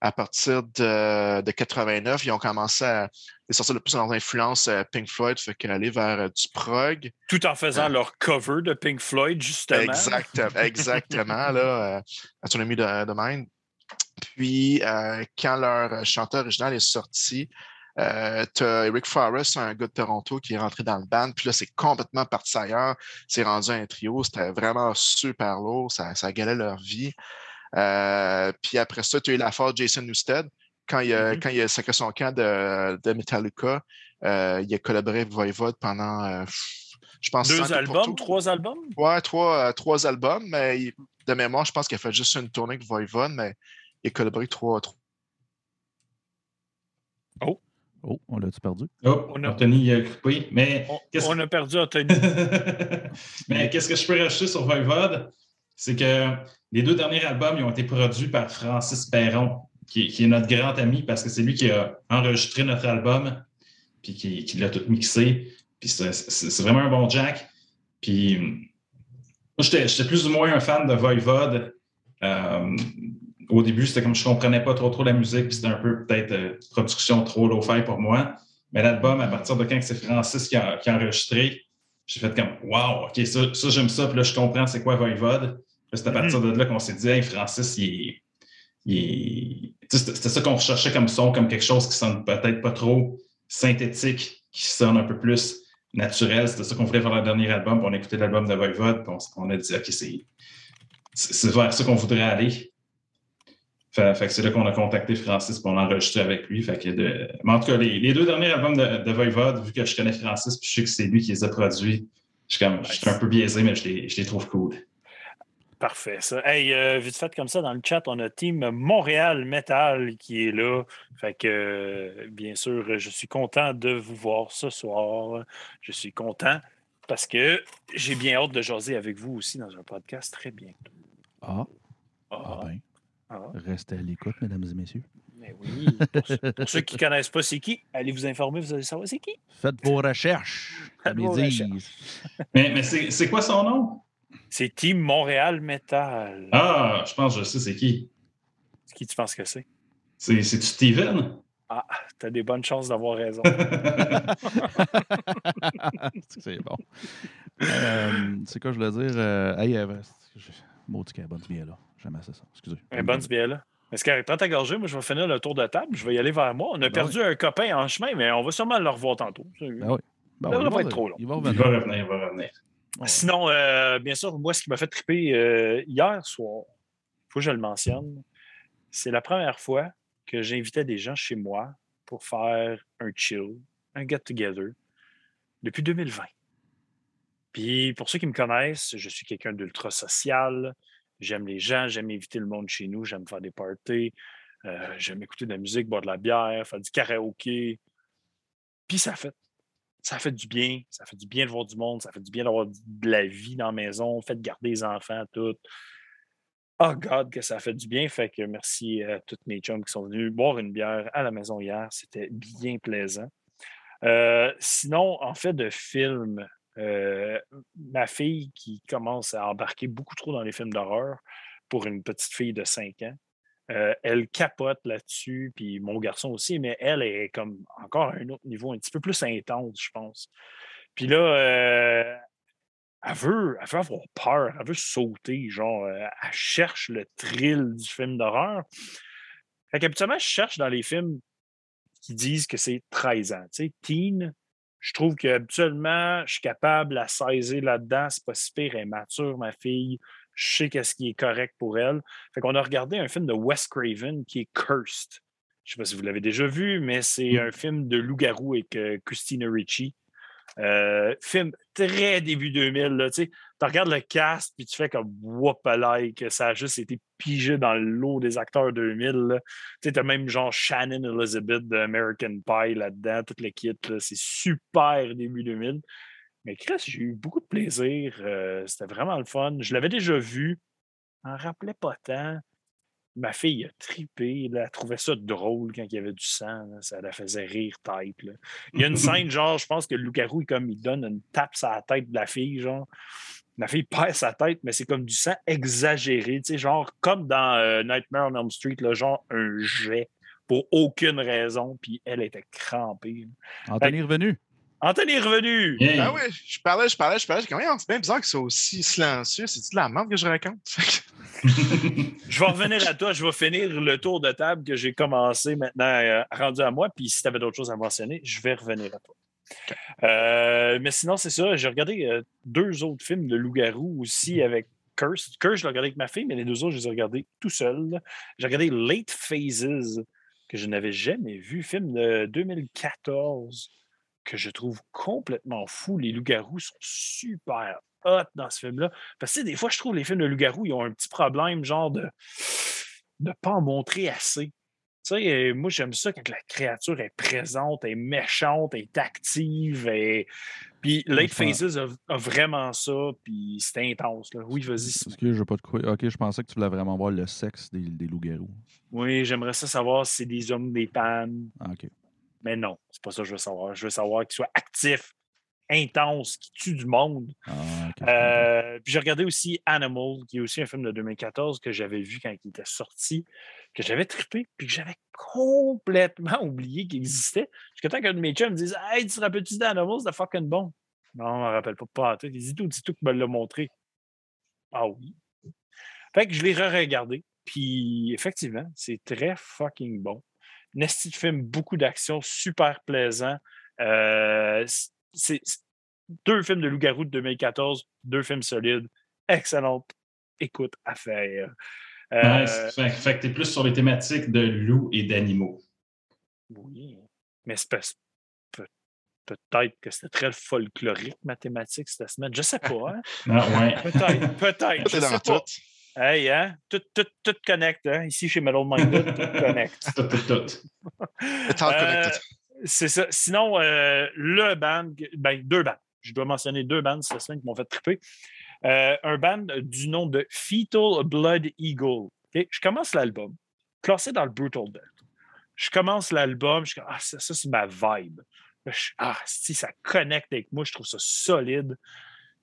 À partir de, de 89, ils ont commencé à à sortir de plus dans l'influence euh, Pink Floyd, fait qu'aller vers euh, du prog. Tout en faisant leur cover de Pink Floyd, justement. Exact, exactement, là, euh, Autonomie de, de Mind. Puis, euh, quand leur chanteur original est sorti, euh, tu as Eric Forrest, un gars de Toronto, qui est rentré dans le band. Puis là, c'est complètement parti ailleurs. C'est rendu un trio. C'était vraiment super lourd. Ça, ça galait leur vie. Euh, puis après ça, tu as eu la phase Jason Newsted. Quand il, a, Mhm. quand il a sacré son camp de, de Metallica, euh, il a collaboré avec Voivode pendant, euh, je pense, Deux albums, trois albums? Ouais, trois, trois albums, mais il- de mémoire, je pense qu'il a fait juste une tournée avec Voivode, mais il a collaboré trois. trois. Oh, on l'a-tu perdu? Oh, On a- Anthony il a coupé. Mais On, a perdu Anthony. Mais qu'est-ce que je peux rajouter sur Voivode? C'est que les deux derniers albums ils ont été produits par Francis Perron, qui, qui est notre grand ami parce que c'est lui qui a enregistré notre album puis qui, qui l'a tout mixé. Puis c'est vraiment un bon Jack. Puis moi, j'étais j'étais plus ou moins un fan de Voivode. Euh, au début, c'était comme je comprenais pas trop trop la musique, puis c'était un peu peut-être euh, production trop low-fi pour moi. Mais l'album, à partir de quand c'est Francis qui a, qui a enregistré, j'ai fait comme Wow, OK, ça, ça j'aime ça, puis là, je comprends c'est quoi Voivode. C'est à partir de là qu'on s'est dit, hey, Francis, il il C'était ça qu'on recherchait comme son, comme quelque chose qui sonne peut-être pas trop synthétique, qui sonne un peu plus naturel. C'était ça qu'on voulait faire le dernier album. Puis on a écouté l'album de Voivode, puis on, on a dit, OK, c'est vers ça qu'on voudrait aller. Fait, fait que c'est là qu'on a contacté Francis pour l'enregistrer avec lui. Fait que de... Mais en tout cas, les, les deux derniers albums de, de Voivode, vu que je connais Francis puis je sais que c'est lui qui les a produits, je suis, comme, je suis un peu biaisé, mais je les, je les trouve cool. Parfait, ça. Hey, euh, vite fait comme ça, dans le chat, on a Team Montréal Metal qui est là. Fait que, euh, bien sûr, je suis content de vous voir ce soir. Je suis content parce que j'ai bien hâte de jaser avec vous aussi dans un podcast très bientôt. Ah, Ah, ah ben, ah, restez à l'écoute, mesdames et messieurs. mais oui. Pour, ceux- pour ceux qui ne connaissent pas c'est qui, allez vous informer, vous allez savoir c'est qui. Faites vos recherches. Faites vos. Mais, mais c'est c'est quoi son nom? C'est Team Montréal Metal. Ah, je pense que je sais c'est qui. Qui tu penses que c'est? C'est c'est-tu Steven? Ah, t'as des bonnes chances d'avoir raison. c'est bon. Euh, c'est quoi je voulais dire? Euh, hey, euh, je- maudit a bonne bien là. J'aime assez ça. Excusez. Un bonne bière là. Est-ce qu'elle ta gorgée? Moi, je vais finir le tour de table. Je vais y aller vers moi. On a Ben perdu un copain en chemin, mais on va sûrement le revoir tantôt. Ben oui. Ben Ça il pas va être trop long. Il va il revenir. va revenir, il va revenir. Ouais. Sinon, euh, bien sûr, moi, ce qui m'a fait triper euh, hier soir, il faut que je le mentionne, c'est la première fois que j'invitais des gens chez moi pour faire un chill, un get-together, depuis 2020. Puis, pour ceux qui me connaissent, je suis quelqu'un d'ultra social. J'aime les gens, j'aime inviter le monde chez nous, j'aime faire des parties, euh, j'aime écouter de la musique, boire de la bière, faire du karaoké. Puis, ça fait ça fait du bien. Ça fait du bien de voir du monde. Ça fait du bien d'avoir de la vie dans la maison. Fait de garder les enfants, tout. Oh God, que ça fait du bien. Fait que merci à toutes mes chums qui sont venus boire une bière à la maison hier. C'était bien plaisant. Euh, sinon, en fait de films, euh, ma fille qui commence à embarquer beaucoup trop dans les films d'horreur pour une petite fille de 5 ans, euh, elle capote là-dessus, puis mon garçon aussi, mais elle est comme encore à un autre niveau, un petit peu plus intense, je pense. Puis là, euh, elle, veut, elle veut avoir peur, elle veut sauter, genre, elle cherche le thrill du film d'horreur. Fait qu'habituellement, je cherche dans les films qui disent que c'est 13 ans. Tu sais, teen, je trouve qu'habituellement, je suis capable à saisir là-dedans, c'est pas si pire, elle est mature, ma fille, je sais qu'est-ce qui est correct pour elle. Fait qu'on a regardé un film de Wes Craven qui est Cursed. Je sais pas si vous l'avez déjà vu, mais c'est Mm. un film de loup-garou avec euh, Christina Ricci. Euh, film très début 2000. Là, tu regardes le cast, puis tu fais comme whoop que ça a juste été pigé dans le lot des acteurs 2000. là. Tu as même genre Shannon Elizabeth de American Pie là-dedans, toute l'équipe. là. C'est super début 2000. Mais Chris, j'ai eu beaucoup de plaisir. euh, C'était vraiment le fun. Je l'avais déjà vu. Je m'en rappelais pas tant. Ma fille a tripé. là. Elle trouvait ça drôle quand il y avait du sang. là. Ça la faisait rire tête. là. Il y a une scène, genre, je pense que il, comme, il donne une tape sur la tête de la fille, genre. La fille perd sa tête, mais c'est comme du sang exagéré, tu sais, genre comme dans euh, Nightmare on Elm Street, là, genre un jet pour aucune raison, puis elle était crampée. Anthony est revenu. Anthony est revenu! Hey. Ah oui, je parlais, je parlais, je parlais. J'ai c'est bien bizarre qu'ils soient aussi silencieux? C'est de la merde que je raconte? Je vais revenir à toi, je vais finir le tour de table que j'ai commencé maintenant euh, rendu à moi, puis si tu avais d'autres choses à mentionner, je vais revenir à toi. Euh, mais sinon, c'est ça. J'ai regardé euh, deux autres films de loup-garou aussi avec Curse. Curse, je l'ai regardé avec ma fille, mais les deux autres, je les ai regardés tout seul. J'ai regardé Late Phases, que je n'avais jamais vu, film de 2014, que je trouve complètement fou. Les loups-garous sont super hot dans ce film-là. Parce que des fois, je trouve les films de loups-garous, ils ont un petit problème, genre de ne pas en montrer assez. Tu sais, moi, j'aime ça quand la créature est présente, est méchante, est active. Et... Puis Late. Phases a, a vraiment ça, puis c'est intense. Là. Oui, vas-y. Je veux pas te. Ok, je pensais que tu voulais vraiment voir le sexe des, des loups-garous. Oui, j'aimerais ça savoir si c'est des hommes des pannes. Ah, ok. Mais non, c'est pas ça que je veux savoir. Je veux savoir qu'ils soient actifs, intenses, qui tuent du monde. Ah. Euh, puis j'ai regardé aussi Animal, qui est aussi un film de 2014 que j'avais vu quand il était sorti, que j'avais trippé, puis que j'avais complètement oublié qu'il existait. Jusqu'à temps qu'un de mes chums me dise Hey, tu te rappelles-tu d'Animal, c'est fucking bon. Non, je me rappelle pas, pas tout. Dit tout, dis tout que me l'a montré. Ah oui. Fait que je l'ai re-regardé, puis effectivement, c'est très fucking bon. Nesty de film, beaucoup d'action, super plaisant. Euh, c'est deux films de loup-garou de 2014, deux films solides, excellente écoute à faire. Euh, Nice. Fait, fait que t'es plus sur les thématiques de loups et d'animaux. Oui, mais c'est parce- peut-être que c'était très folklorique mathématiques cette semaine. Je sais pas, hein? Ah, ouais. Peut-être, peut-être. Je sais pas. Hey, hein? Tout, tout, tout connecte, hein? Ici, chez Metal Minded, tout connecte. Tout, tout, tout. It's all Euh. C'est ça. Sinon, euh, le band, ben, deux bands. Je dois mentionner deux bands cette semaine qui m'ont fait triper. Euh, un band du nom de Fetal Blood Eagle. OK? Je commence l'album, classé dans le Brutal Death. Je commence l'album, je suis comme, ah, ça, ça, c'est ma vibe. Je- ah, si ça connecte avec moi, je trouve ça solide.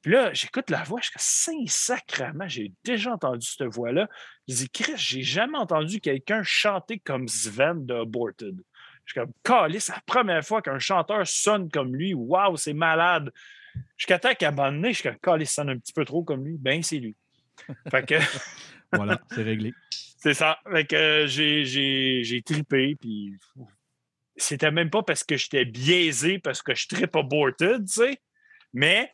Puis là, j'écoute la voix, je suis comme, Saint sacrement, j'ai déjà entendu cette voix-là. Je dis, Chris, j'ai jamais entendu quelqu'un chanter comme Sven de Aborted. Je suis comme, Calais, c'est la première fois qu'un chanteur sonne comme lui. Waouh, c'est malade. Jusqu'à temps qu'à un moment donné, je suis comme, Calais sonne un petit peu trop comme lui. Ben, c'est lui. Fait que Voilà, c'est réglé. c'est ça. Fait que euh, j'ai, trippé, puis c'était même pas parce que j'étais biaisé, parce que je trippe aborted, tu sais. Mais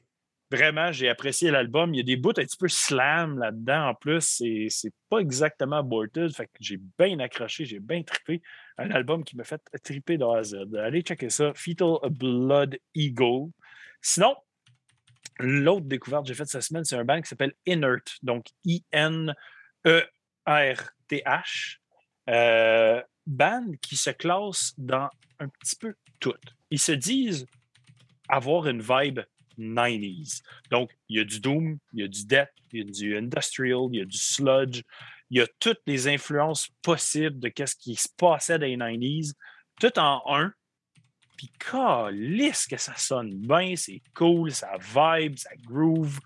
vraiment, j'ai apprécié l'album. Il y a des bouts un petit peu slam là-dedans en plus. C'est, pas exactement aborted. Fait que j'ai bien accroché, j'ai bien trippé. Un album qui m'a fait tripper de A à Z. Allez checker ça. Fetal Blood Eagle. Sinon, l'autre découverte que j'ai faite cette semaine, c'est un band qui s'appelle Inert. Donc I-N-E-R-T-H. Euh, band qui se classe dans un petit peu tout. Ils se disent avoir une vibe 90s. Donc, il y a du Doom, il y a du Death, il y a du Industrial, il y a du Sludge, il y a toutes les influences possibles de ce qui se passait dans les 90s, tout en un. Puis, calisse que ça sonne bien, c'est cool, ça vibe, ça groove,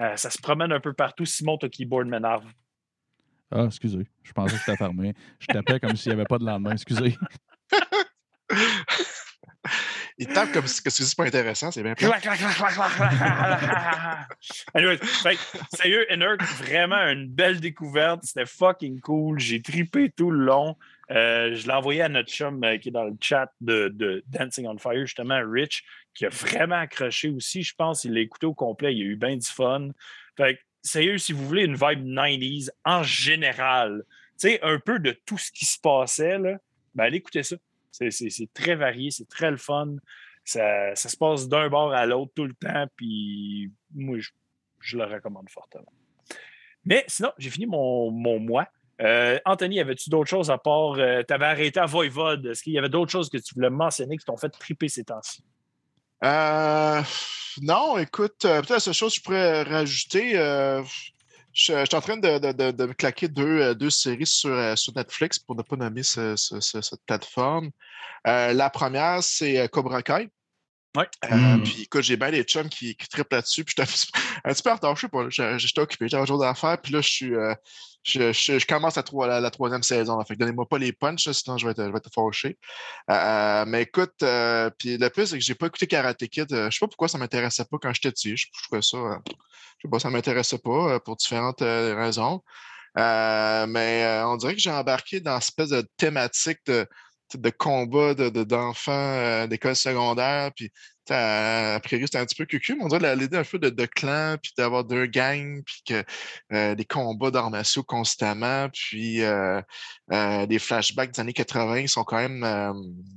euh, ça se promène un peu partout. Simon, ton keyboard m'énerve. Ah, excusez. Je pensais que c'était fermé. Je tapais comme s'il n'y avait pas de lendemain. Excusez. Il tape comme si que c'est pas intéressant, c'est bien. Anyway, fait sérieux, Inert, vraiment une belle découverte. C'était fucking cool. J'ai tripé tout le long. Euh, je l'ai envoyé à notre chum euh, qui est dans le chat de, de Dancing on Fire, justement, Rich, qui a vraiment accroché aussi. Je pense qu'il l'a écouté au complet. Il a eu bien du fun. Fait que, sérieux, si vous voulez une vibe 90s en général, tu sais, un peu de tout ce qui se passait, là, ben allez écouter ça. C'est- très varié, c'est très le fun. Ça, se passe d'un bord à l'autre tout le temps, puis moi, je, le recommande fortement. Mais sinon, j'ai fini mon, mois. Euh, Anthony, avais-tu d'autres choses à part. euh, tu avais arrêté à Voivode? Est-ce qu'il y avait d'autres choses que tu voulais mentionner qui t'ont fait triper ces temps-ci? Euh, non, écoute, peut-être la seule chose que je pourrais rajouter, je, je suis en train de, de- de- claquer deux, euh, deux séries sur, euh, sur Netflix pour ne pas nommer ce- ce- ce- cette plateforme. Euh, la première, c'est Cobra Kai. Ouais. Euh, Mm. Puis écoute, j'ai bien des chums qui, qui trippent là-dessus. Puis j'étais un petit peu- un petit peu en retard, je sais pas. J'étais occupé, j'avais un jour d'affaires. Puis là, je suis. euh, je, commence la, la- troisième saison. donnez-moi pas les punchs, sinon je vais être, je fâché. Euh, mais écoute, euh, puis le plus, c'est que j'ai pas écouté Karate Kid. Euh, je sais pas pourquoi ça m'intéressait pas quand j'étais petit. Je, trouvais ça. euh, je sais pas, ça m'intéressait pas euh, pour différentes euh, raisons. Euh, mais euh, on dirait que j'ai embarqué dans une espèce de thématique de, de combat de- de- d'enfants euh, d'école secondaire. Puis, a priori, c'était un petit peu cucu, mais on dirait l'idée un peu de, de clan, puis d'avoir deux gangs, puis que euh, des combats martiaux constamment, puis euh, euh, des flashbacks des années 80 ils sont quand même.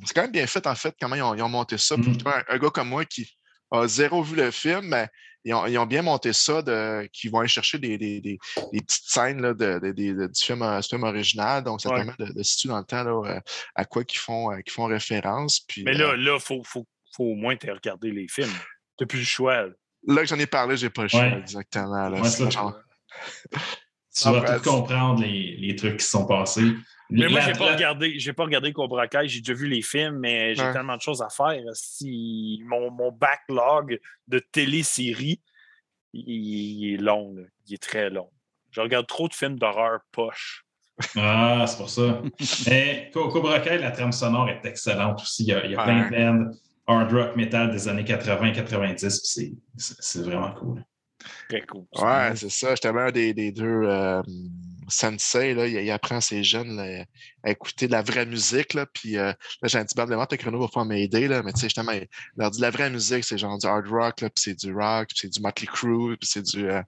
c'est quand même bien fait, en fait, comment ils ont, ils ont monté ça. Mhm. justement, un, un gars comme moi qui a zéro vu le film, mais ils ont, ils ont bien monté ça, qu'ils vont aller chercher des, des, des, des petites scènes là, de, de- de- de- du, film, du film original. Donc, ça Ouais. permet de, situer dans le temps là, à quoi qu'ils font, euh, qu'ils font référence. Puis, Mais là, là, il faut, faut, faut au moins te regarder les films. Tu plus le choix. là. là que j'en ai parlé, j'ai pas le choix, Ouais. exactement. Là, Ouais, Sinon, ça, j'en- Tu vas tout comprendre les, les trucs qui se sont passés. Mais moi, La- j'ai pas la- regardé, j'ai pas regardé Cobra Kai, j'ai déjà vu les films, mais j'ai Ouais. tellement de choses à faire. Si mon, mon backlog de téléséries, il, il est long, là. il est très long. Je regarde trop de films d'horreur poche. Ah, c'est pour ça. Mais Co- Cobra Kai, la trame sonore est excellente aussi. Il y a, il y a plein de hard rock metal des années 80-90, puis c'est- vraiment cool. Très cool. Ouais, c'est ça. J'étais un des, des deux euh, sensei. Là, il, il apprend ses jeunes là, à écouter de la vraie musique. Là, puis euh, là, j'ai un petit bande de le chrono va pas m'aider. Là, mais tu sais, justement, il leur dit la vraie musique, c'est genre du hard rock, là, puis c'est du rock, puis c'est du Motley Crue, puis c'est du. euh,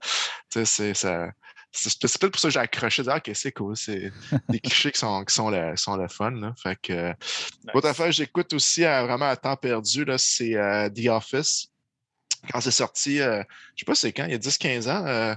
tu sais, c'est ça. C'est c'est peut-être pour ça que j'ai accroché. Ah, ok, c'est cool. C'est des clichés qui sont, qui sont, le, sont le fun. Là. Fait que, euh, Autre affaire, j'écoute aussi à, vraiment à temps perdu, là, c'est euh, The Office. Quand c'est sorti, euh, je sais pas c'est quand, il y a 10-15 ans, euh,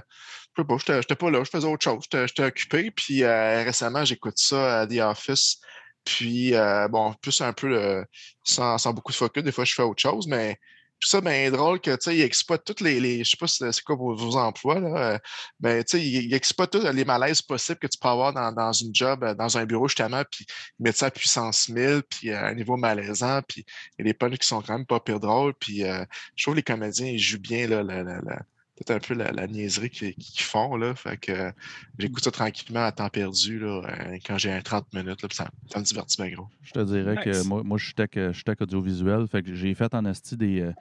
je sais pas, j'étais j'étais pas là, je faisais autre chose, j'étais occupé. Puis euh, récemment, j'écoute ça à The Office. Puis, euh, bon, plus un peu euh, sans, sans beaucoup de focus, des fois je fais autre chose, mais tout ça, bien drôle que, tu sais, il exploite toutes les, je sais pas c'est quoi vos, emplois, là, euh, mais tu sais, il, il exploite tous les malaises possibles que tu peux avoir dans, dans une job, euh, dans un bureau, justement, puis ils mettent ça à puissance 1000, puis à un niveau malaisant, puis il y a des punchs qui sont quand même pas pire drôles, puis euh, je trouve que les comédiens, ils jouent bien, là, la, la, la- peut-être un peu la, la niaiserie qu'ils font, là, fait que euh, j'écoute ça tranquillement à temps perdu, là, euh, quand j'ai un 30 minutes, là, ça, ça me divertit bien gros. Je te dirais que moi, moi je suis tech, je suis tech audiovisuel. Fait que j'ai fait en asti des. euh,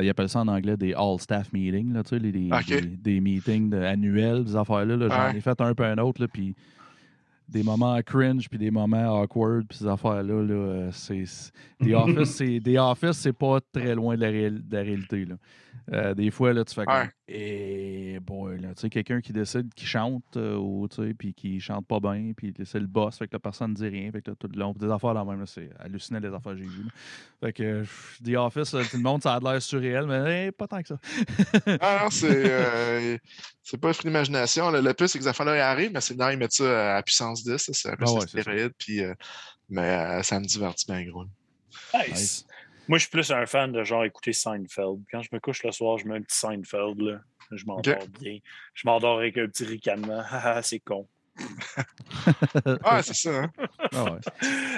ils appellent ça en anglais des all-staff meetings, là, tu sais, les- des, Ok. des, des meetings de- annuels, des affaires-là. là. J'en Ouais. ai fait un peu un autre, là, puis des moments cringe, puis des moments awkward, puis ces affaires-là. Là, des Office, c'est, des Office, c'est pas très loin de la, réel- de la réalité. Là. Euh, des fois, là, tu fais comme. Ouais. Eh boy, là, tu sais, quelqu'un qui décide qui chante, euh, ou, tu sais, puis qui chante pas bien, puis c'est le boss, fait que la personne ne dit rien, fait que là, tout le long, puis des affaires là même, là, c'est hallucinant les affaires que j'ai vues. Fait que euh, The Office, là, tout le monde, ça a l'air surréel, mais eh, pas tant que ça. Ah non, c'est euh, c'est pas une d'imagination. Le, le plus, c'est que ces affaires-là ils arrivent, mais c'est là, ils mettent ça à puissance 10. ça, C'est un peu Ah ouais, stéroïde, puis, euh, mais euh, ça me divertit bien gros. Nice. Nice. Moi, je suis plus un fan de genre écouter Seinfeld. Quand je me couche le soir, je mets un petit Seinfeld. Là. Je m'endors bien. Je m'endors avec un petit ricanement. Haha, c'est con. Ah, c'est ça. Hein? Ah ouais.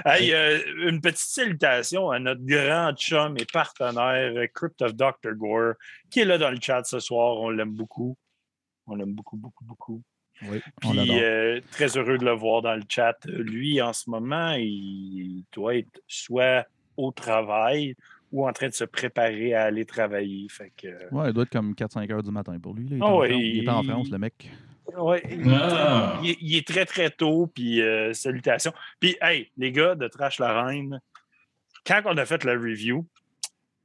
Hey, euh, une petite salutation à notre grand chum et partenaire, euh, Crypt of Dr. Gore, qui est là dans le chat ce soir. On l'aime beaucoup. On l'aime beaucoup, beaucoup, beaucoup. Oui, Puis euh, très heureux de le voir dans le chat. Lui, en ce moment, il doit être soit au travail ou en train de se préparer à aller travailler. Fait que, Ouais, il doit être comme 4-5 heures du matin pour lui. là. Il, est Ah en ouais, France, il est en il- France, le mec. ouais, Ah. il est- il est très, très tôt. Puis euh, salutations. Puis, hey, les gars de Trash la Reine, quand on a fait la review,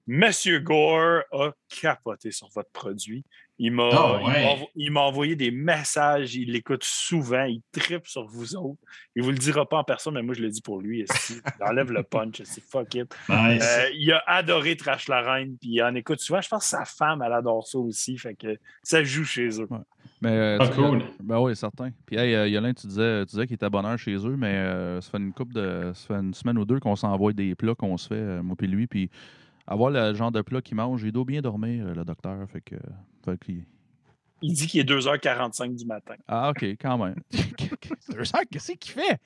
Monsieur Gore a capoté sur votre produit. Il m'a Ah, il ouais. m'a envo- il m'a envoyé des messages, il l'écoute souvent, il tripe sur vous autres. Il vous le dira pas en personne, mais moi je le dis pour lui. esti. Il enlève le punch, c'est fuck it. Nice. Euh, il a adoré Trash la Reine, puis il en écoute souvent. Je pense que sa femme, elle adore ça aussi. Fait que ça joue chez eux. Mais, euh, Ah, cool. Ben oui, certain. Puis, hey, euh, Yolande, tu disais, tu disais qu'il était à bonne heure chez eux, mais euh, ça fait une couple de. Ça fait une semaine ou deux qu'on s'envoie des plats qu'on se fait, euh, moi puis lui. Puis, avoir le genre de plat qu'il mange, il doit bien dormir, euh, le docteur. Fait que. fait Il dit qu'il est 2h45 du matin. Ah, OK, quand même. Deux heures, Qu'est-ce qu'il fait?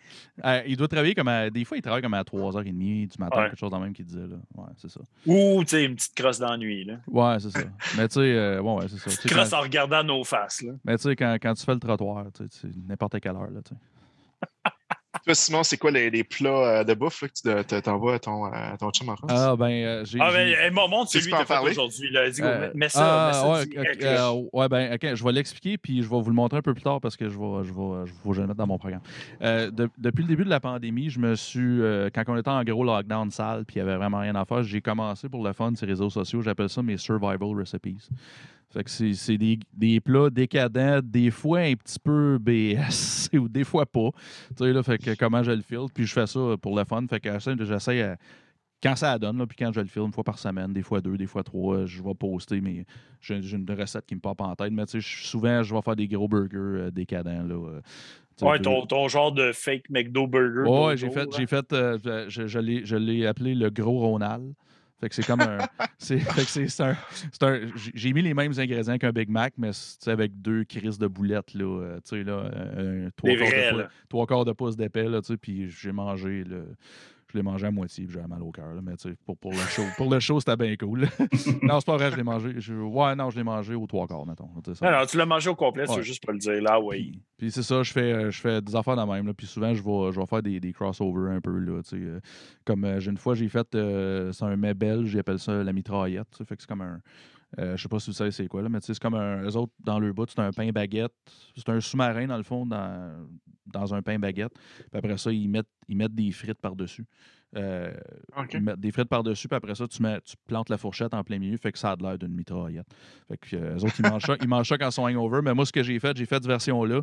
Euh, il doit travailler comme à. Des fois, il travaille comme à 3h30 du matin, Ouais. quelque chose dans le même qu'il disait. Là. Ouais, c'est ça. Ou, tu sais, une petite crosse d'ennui. là. Ouais, c'est ça. Mais tu sais, euh, ouais, ouais, c'est ça. Sais, Crosse quand- en regardant nos faces. Là. Mais tu sais, quand, quand tu fais le trottoir, tu sais, n'importe quelle heure, là, tu sais. Toi, Simon, c'est quoi les, les plats euh, de bouffe là, que tu te- te- t'envoies à ton, à ton chum en France? Ah, ben, euh, j'ai. Ah, ben, hey, mon montre Tu celui que fait parler? aujourd'hui. Euh, mets- mets ça. ah, mets ça ouais, euh, ben, ok, je vais l'expliquer, puis je vais vous le montrer un peu plus tard parce que je vais, je vais, je vais, je vais le mettre dans mon programme. Euh, de- depuis le début de la pandémie, je me suis, euh, quand on était en gros lockdown sale, puis il n'y avait vraiment rien à faire, j'ai commencé pour le fun sur les réseaux sociaux, j'appelle ça mes survival recipes. Fait que c'est des, des plats décadents, des fois un petit peu BS, ou des fois pas. Tu sais, là, fait que comment je le filtre, puis je fais ça pour le fun. Fait que j'essaie- euh, quand ça donne, là, puis quand je le filme, une fois par semaine, des fois deux, des fois trois, je vais poster, mais j'ai une recette qui me pop en tête. Mais tu sais, souvent, je vais faire des gros burgers euh, décadents. Là, euh, Ouais, ton, ton genre de fake McDo burger. Ouais, j'ai fait, j'ai fait, euh, je, je l'ai appelé le gros Ronald. Fait que c'est comme un, c'est, fait que c'est, c'est un, c'est un- j'ai- mis les mêmes ingrédients qu'un Big Mac, mais c'est avec deux crises de boulettes là, euh, tu sais là, un, un- trois, Des quarts vrais, de pouce, là. trois quarts de pouce d'épais là, tu sais, puis j'ai mangé le, je l'ai mangé à moitié, puis j'avais mal au cœur mais tu sais, pour, pour le show, pour le show c'était bien cool. non, c'est pas vrai, je l'ai mangé, je- ouais non, je l'ai mangé aux trois quarts mettons. tu sais, ça. Non, non, tu l'as mangé au complet, Ouais. veux juste pas le dire. Là, oui. Puis, puis c'est ça, je fais, euh, je fais des affaires de même. Là, puis souvent, je vais, je vais faire des, des crossovers un peu. Là, euh, comme euh, j'ai une fois, j'ai fait, euh, c'est un mets belge, j'appelle ça la mitraillette. Fait que c'est comme un. Euh, je sais pas si vous savez c'est quoi, là, mais c'est comme un. Eux autres, dans leur bout, c'est un pain baguette. C'est un sous-marin, dans le fond, dans, dans un pain baguette. Puis après ça, ils mettent, ils mettent des frites par-dessus. Euh, ils mettent des frites par-dessus, puis après ça, tu, mets, tu plantes la fourchette en plein milieu, fait que ça a de l'air d'une mitraillette. Fait que euh, eux autres, ils mangent ça, ils mangent ça quand ils sont hangover. Mais moi, ce que j'ai fait, j'ai fait cette version-là.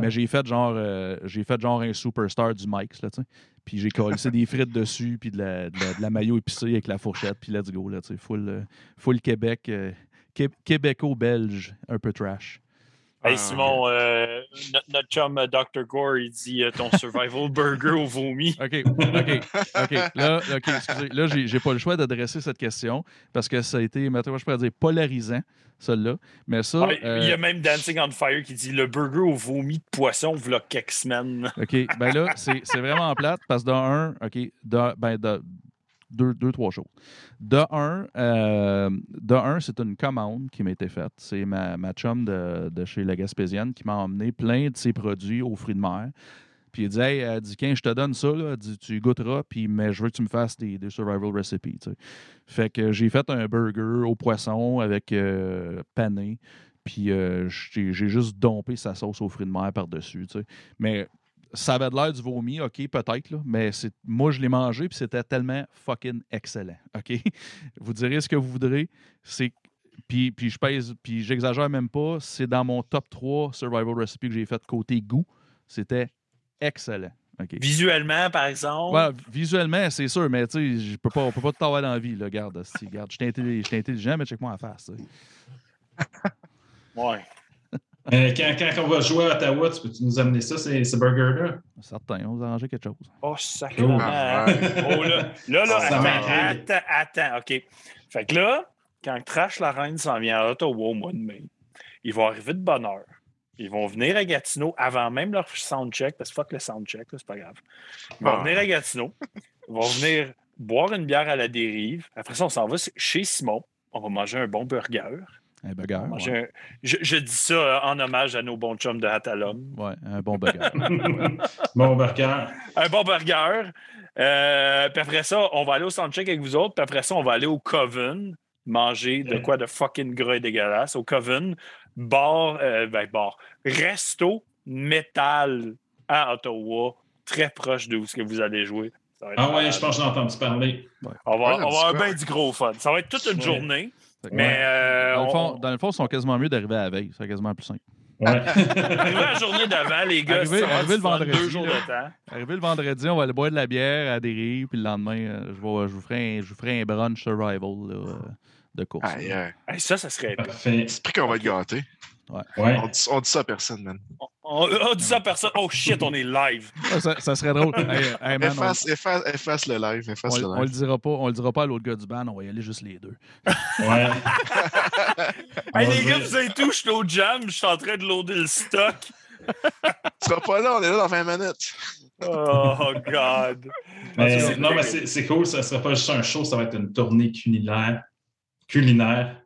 Mais j'ai fait genre euh, j'ai fait genre un superstar du Mike's, là, tu sais. Puis j'ai collé des frites dessus, puis de la, de, la, épicée avec la fourchette, puis let's go, là, tu. Full, euh, full Québec, euh, Qué- québéco-belge, un peu trash. Hey Ah, Simon, euh, notre, notre chum euh, Dr. Gore, il dit euh, ton survival burger au vomi. OK, OK, OK. Là, OK, excusez. Là, j'ai pas le choix d'adresser cette question parce que ça a été, maintenant, je pourrais dire, polarisant, celle-là. Mais ça. Ouais, euh, Il y a même Dancing on Fire qui dit le burger au vomi de poisson, v'là quelques semaines. OK. Ben là, c'est vraiment plate parce que de un, OK, de, ben de deux, deux, trois choses. De un, euh, de un, c'est une commande qui m'a été faite. C'est ma, ma chum de, de chez La Gaspésienne qui m'a emmené plein de ses produits aux fruits de mer. Puis il dit, hey, elle dit, Quin, je te donne ça, là. Dit, tu goûteras, puis, mais je veux que tu me fasses des, survival recipes. tu sais. Fait que j'ai fait un burger au poisson avec euh, pané. Puis euh, j'ai j'ai juste dompé sa sauce aux fruits de mer par-dessus. tu sais. Mais ça avait de l'air du vomi, OK, peut-être, là, mais c'est moi, je l'ai mangé, puis c'était tellement fucking excellent, OK? Vous direz ce que vous voudrez, c'est... Puis, puis je pèse, puis j'exagère même pas, c'est dans mon top 3 survival recipe que j'ai fait côté goût. C'était excellent, OK? Visuellement, par exemple? Ouais, visuellement, c'est sûr, mais tu sais, je peux pas, on peut pas tout avoir dans la vie, là, regarde, je suis intelli- je suis intelligent, mais check-moi en face, tu sais. Ouais. Euh, quand, quand on va jouer à Ottawa, tu peux nous amener ça, ces, ces burgers-là? Certain, on va arranger quelque chose. Oh, sacrément. Ah, Oh, là, là, là, Ça attends, attends, attends, OK. Fait que là, quand Trash la Reine s'en vient à Ottawa au mois de mai, ils vont arriver de bonne heure. Ils vont venir à Gatineau avant même leur soundcheck, parce que fuck le soundcheck, là, c'est pas grave. Ils vont Ah. venir à Gatineau. Ils vont venir boire une bière à la dérive. Après ça, on s'en va chez Simon. On va manger un bon burger. Un ouais. un- je, je dis ça euh, en hommage à nos bons chums de Hatalum. Ouais, un bon burger. bon burger. un bon burger. Euh, puis après ça, on va aller au soundcheck avec vous autres. Puis après ça, on va aller au Coven manger de quoi de fucking gras et dégueulasse. Au Coven, bar, euh, ben bar, resto métal à Ottawa, très proche de où ce que vous allez jouer. Ah ouais, je pense que j'ai entendu parler. On va, Ouais, on va avoir bien du gros fun. Ça va être toute une Ouais. journée. Mais euh, dans, le on- fond, dans le fond, ils sont quasiment mieux d'arriver à la veille. C'est quasiment plus simple. Ouais. arrivé la journée d'avant, les gars, Arrivé- arrivé le vendredi, deux jours là. de temps. Arrivé le vendredi, on va aller boire de la bière à des rives, puis le lendemain, euh, je, vais- je vous ferai un, je vous ferai un brunch survival là, euh, de course. Ça, ça serait épique. Parfait. C'est pris qu'on va être gâtés. Ouais. On dit, on dit ça à personne, man. On, on dit ça à personne. Oh shit, on est live. Ah, ça, ça serait drôle. Hey, hey, man, on, efface, efface, efface le live. Efface on- le on live. le dira pas, on le dira pas à l'autre gars du band, on va y aller juste les deux. Ouais. Hey, les gars, vous avez tout, je suis au jam, je suis en train de loader le stock. Tu seras pas là, on est là dans 20 minutes. Oh God. Mais, c'est non, mais c'est c'est cool, ça ne sera pas juste un show, ça va être une tournée culinaire. Culinaire.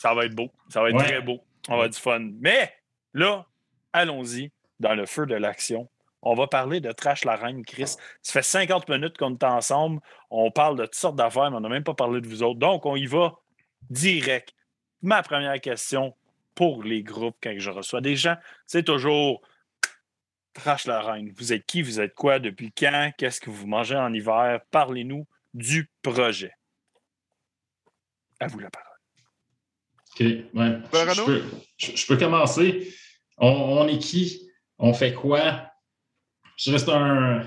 Ça va être beau. Ça va être Ouais. très beau. On va du fun. Mais là, allons-y dans le feu de l'action. On va parler de Trash la Reine, Chris. Ça fait 50 minutes qu'on est ensemble. On parle de toutes sortes d'affaires, mais on n'a même pas parlé de vous autres. Donc, on y va direct. Ma première question pour les groupes quand je reçois des gens, c'est toujours Trash la Reine. Vous êtes qui? Vous êtes quoi? Depuis quand? Qu'est-ce que vous mangez en hiver? Parlez-nous du projet. À vous la parole. OK, ouais. Ben, Je, peux, je- je peux commencer. On, on est qui? On fait quoi? Je reste un.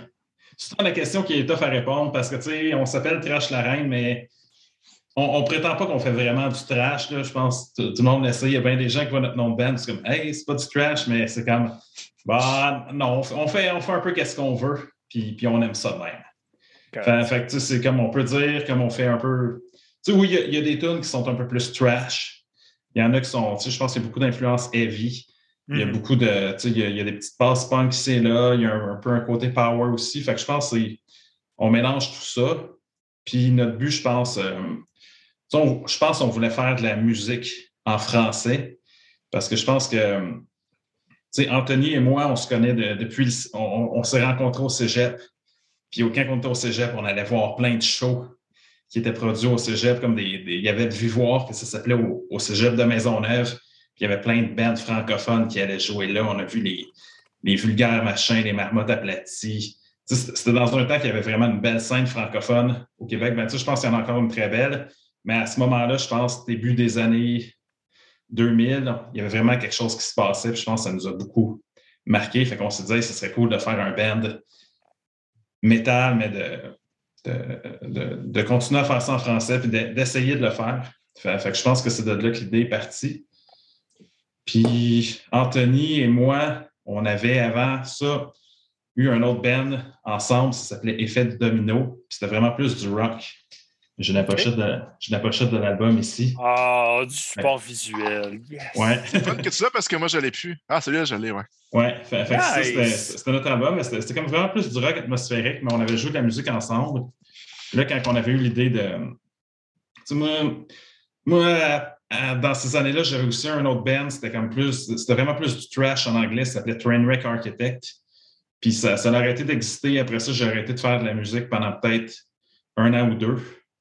C'est la question qui est tough à répondre parce que, tu sais, on s'appelle Trash la Reine, mais on, on prétend pas qu'on fait vraiment du trash. Là. Je pense que tout, tout le monde l'essaie. Il y a bien des gens qui voient notre nom de band. C'est comme, hey, c'est pas du trash, mais c'est comme, bah, non, on fait, on fait, un peu qu'est-ce qu'on veut, puis, puis on aime ça de même. Fait, fait que, tu sais, c'est comme on peut dire, comme on fait un peu. Tu sais, oui, il y y, a des tunes qui sont un peu plus trash. Il y en a qui sont, tu sais, je pense qu'il y a beaucoup d'influence heavy. Il y a Mhm. beaucoup de, tu sais, il y a, il y a des petites passes punk ici et là. Il y a un, un peu un côté power aussi. Fait que je pense qu'on mélange tout ça. Puis notre but, je pense, euh, on- je pense qu'on voulait faire de la musique en français parce que je pense que, tu sais, Anthony et moi, on se connaît de- depuis, on, on- s'est rencontrés au cégep. Puis quand on était au cégep, on allait voir plein de shows qui étaient produits au cégep, comme des, il y avait le Vivoire, que ça s'appelait au, cégep de Maisonneuve. Puis il y avait plein de bandes francophones qui allaient jouer là. On a vu les, les vulgaires machins, les marmottes aplaties. C'était dans un temps qu'il y avait vraiment une belle scène francophone au Québec. Ben, je pense qu'il y en a encore une très belle. Mais à ce moment-là, je pense, début des années 2000, il y avait vraiment quelque chose qui se passait. Puis je pense que ça nous a beaucoup marqué. Fait qu'on s'est dit, ce serait cool de faire un band métal, mais de, de, de- de continuer à faire ça en français puis de- d'essayer de le faire. Fait, fait que je pense que c'est de là que l'idée est partie. Puis Anthony et moi, on avait avant ça eu un autre band ensemble, ça s'appelait Effet de Domino. Puis C'était vraiment plus du rock. J'ai la pochette de, l'album ici. Ah, du support visuel. Yes. Ouais. Fun que tu l'as parce que moi, je l'ai plus. Ah, celui-là, je l'ai, ouais. Ouais, fait, fait Nice. c'était notre album, mais c'était comme vraiment plus du rock atmosphérique, mais on avait joué de la musique ensemble. Là, quand on avait eu l'idée de. Tu sais, moi, dans ces années-là, j'avais aussi un autre band, c'était comme plus. C'était vraiment plus du trash en anglais, ça s'appelait Trainwreck Architect. Puis ça, ça a arrêté d'exister. Après ça, j'ai arrêté de faire de la musique pendant peut-être un an ou deux.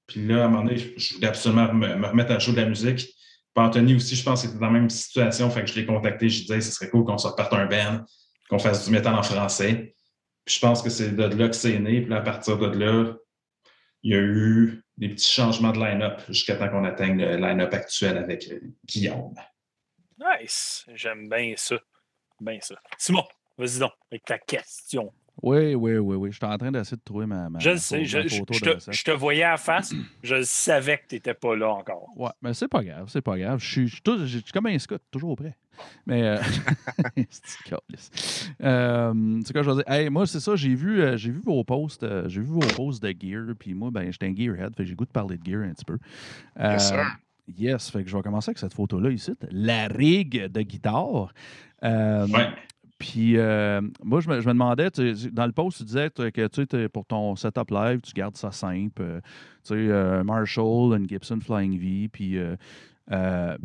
Puis là, à un moment donné, je- je voulais absolument me, me remettre à jouer de la musique. Anthony aussi, je pense était dans la même situation. Fait que je l'ai contacté. Je disais, ce serait cool qu'on se reparte un band, qu'on fasse du métal en français. Puis je pense que c'est de là que c'est né. Puis à partir de là, il y a eu des petits changements de line-up jusqu'à temps qu'on atteigne le line-up actuel avec euh, Guillaume. Nice. J'aime bien ça. Bien ça. Simon, vas-y donc avec ta question. Oui, oui, oui, oui. J'étais en train d'essayer de trouver ma, ma, je le sais, je, je- photo je te, je te voyais à la face. Je savais que tu n'étais pas là encore. Ouais, mais c'est pas grave, c'est pas grave. Je suis, je suis tout- je suis comme un scout, toujours prêt. Mais. Euh... c'est. Euh, quoi je veux dire? Hey, moi, c'est ça, j'ai vu, euh, j'ai vu vos posts, euh, j'ai vu vos posts de gear, puis moi, ben, j'étais un gearhead, fait j'ai goût de parler de gear un petit peu. Euh, Yes, sir. Yes, fait que je vais commencer avec cette photo-là ici, la rig de guitare. Ouais. Puis, euh, moi, je me, je me demandais, dans le post, tu disais que pour ton setup live, tu gardes ça simple. euh, tu sais, euh, Marshall, une Gibson Flying V. Puis,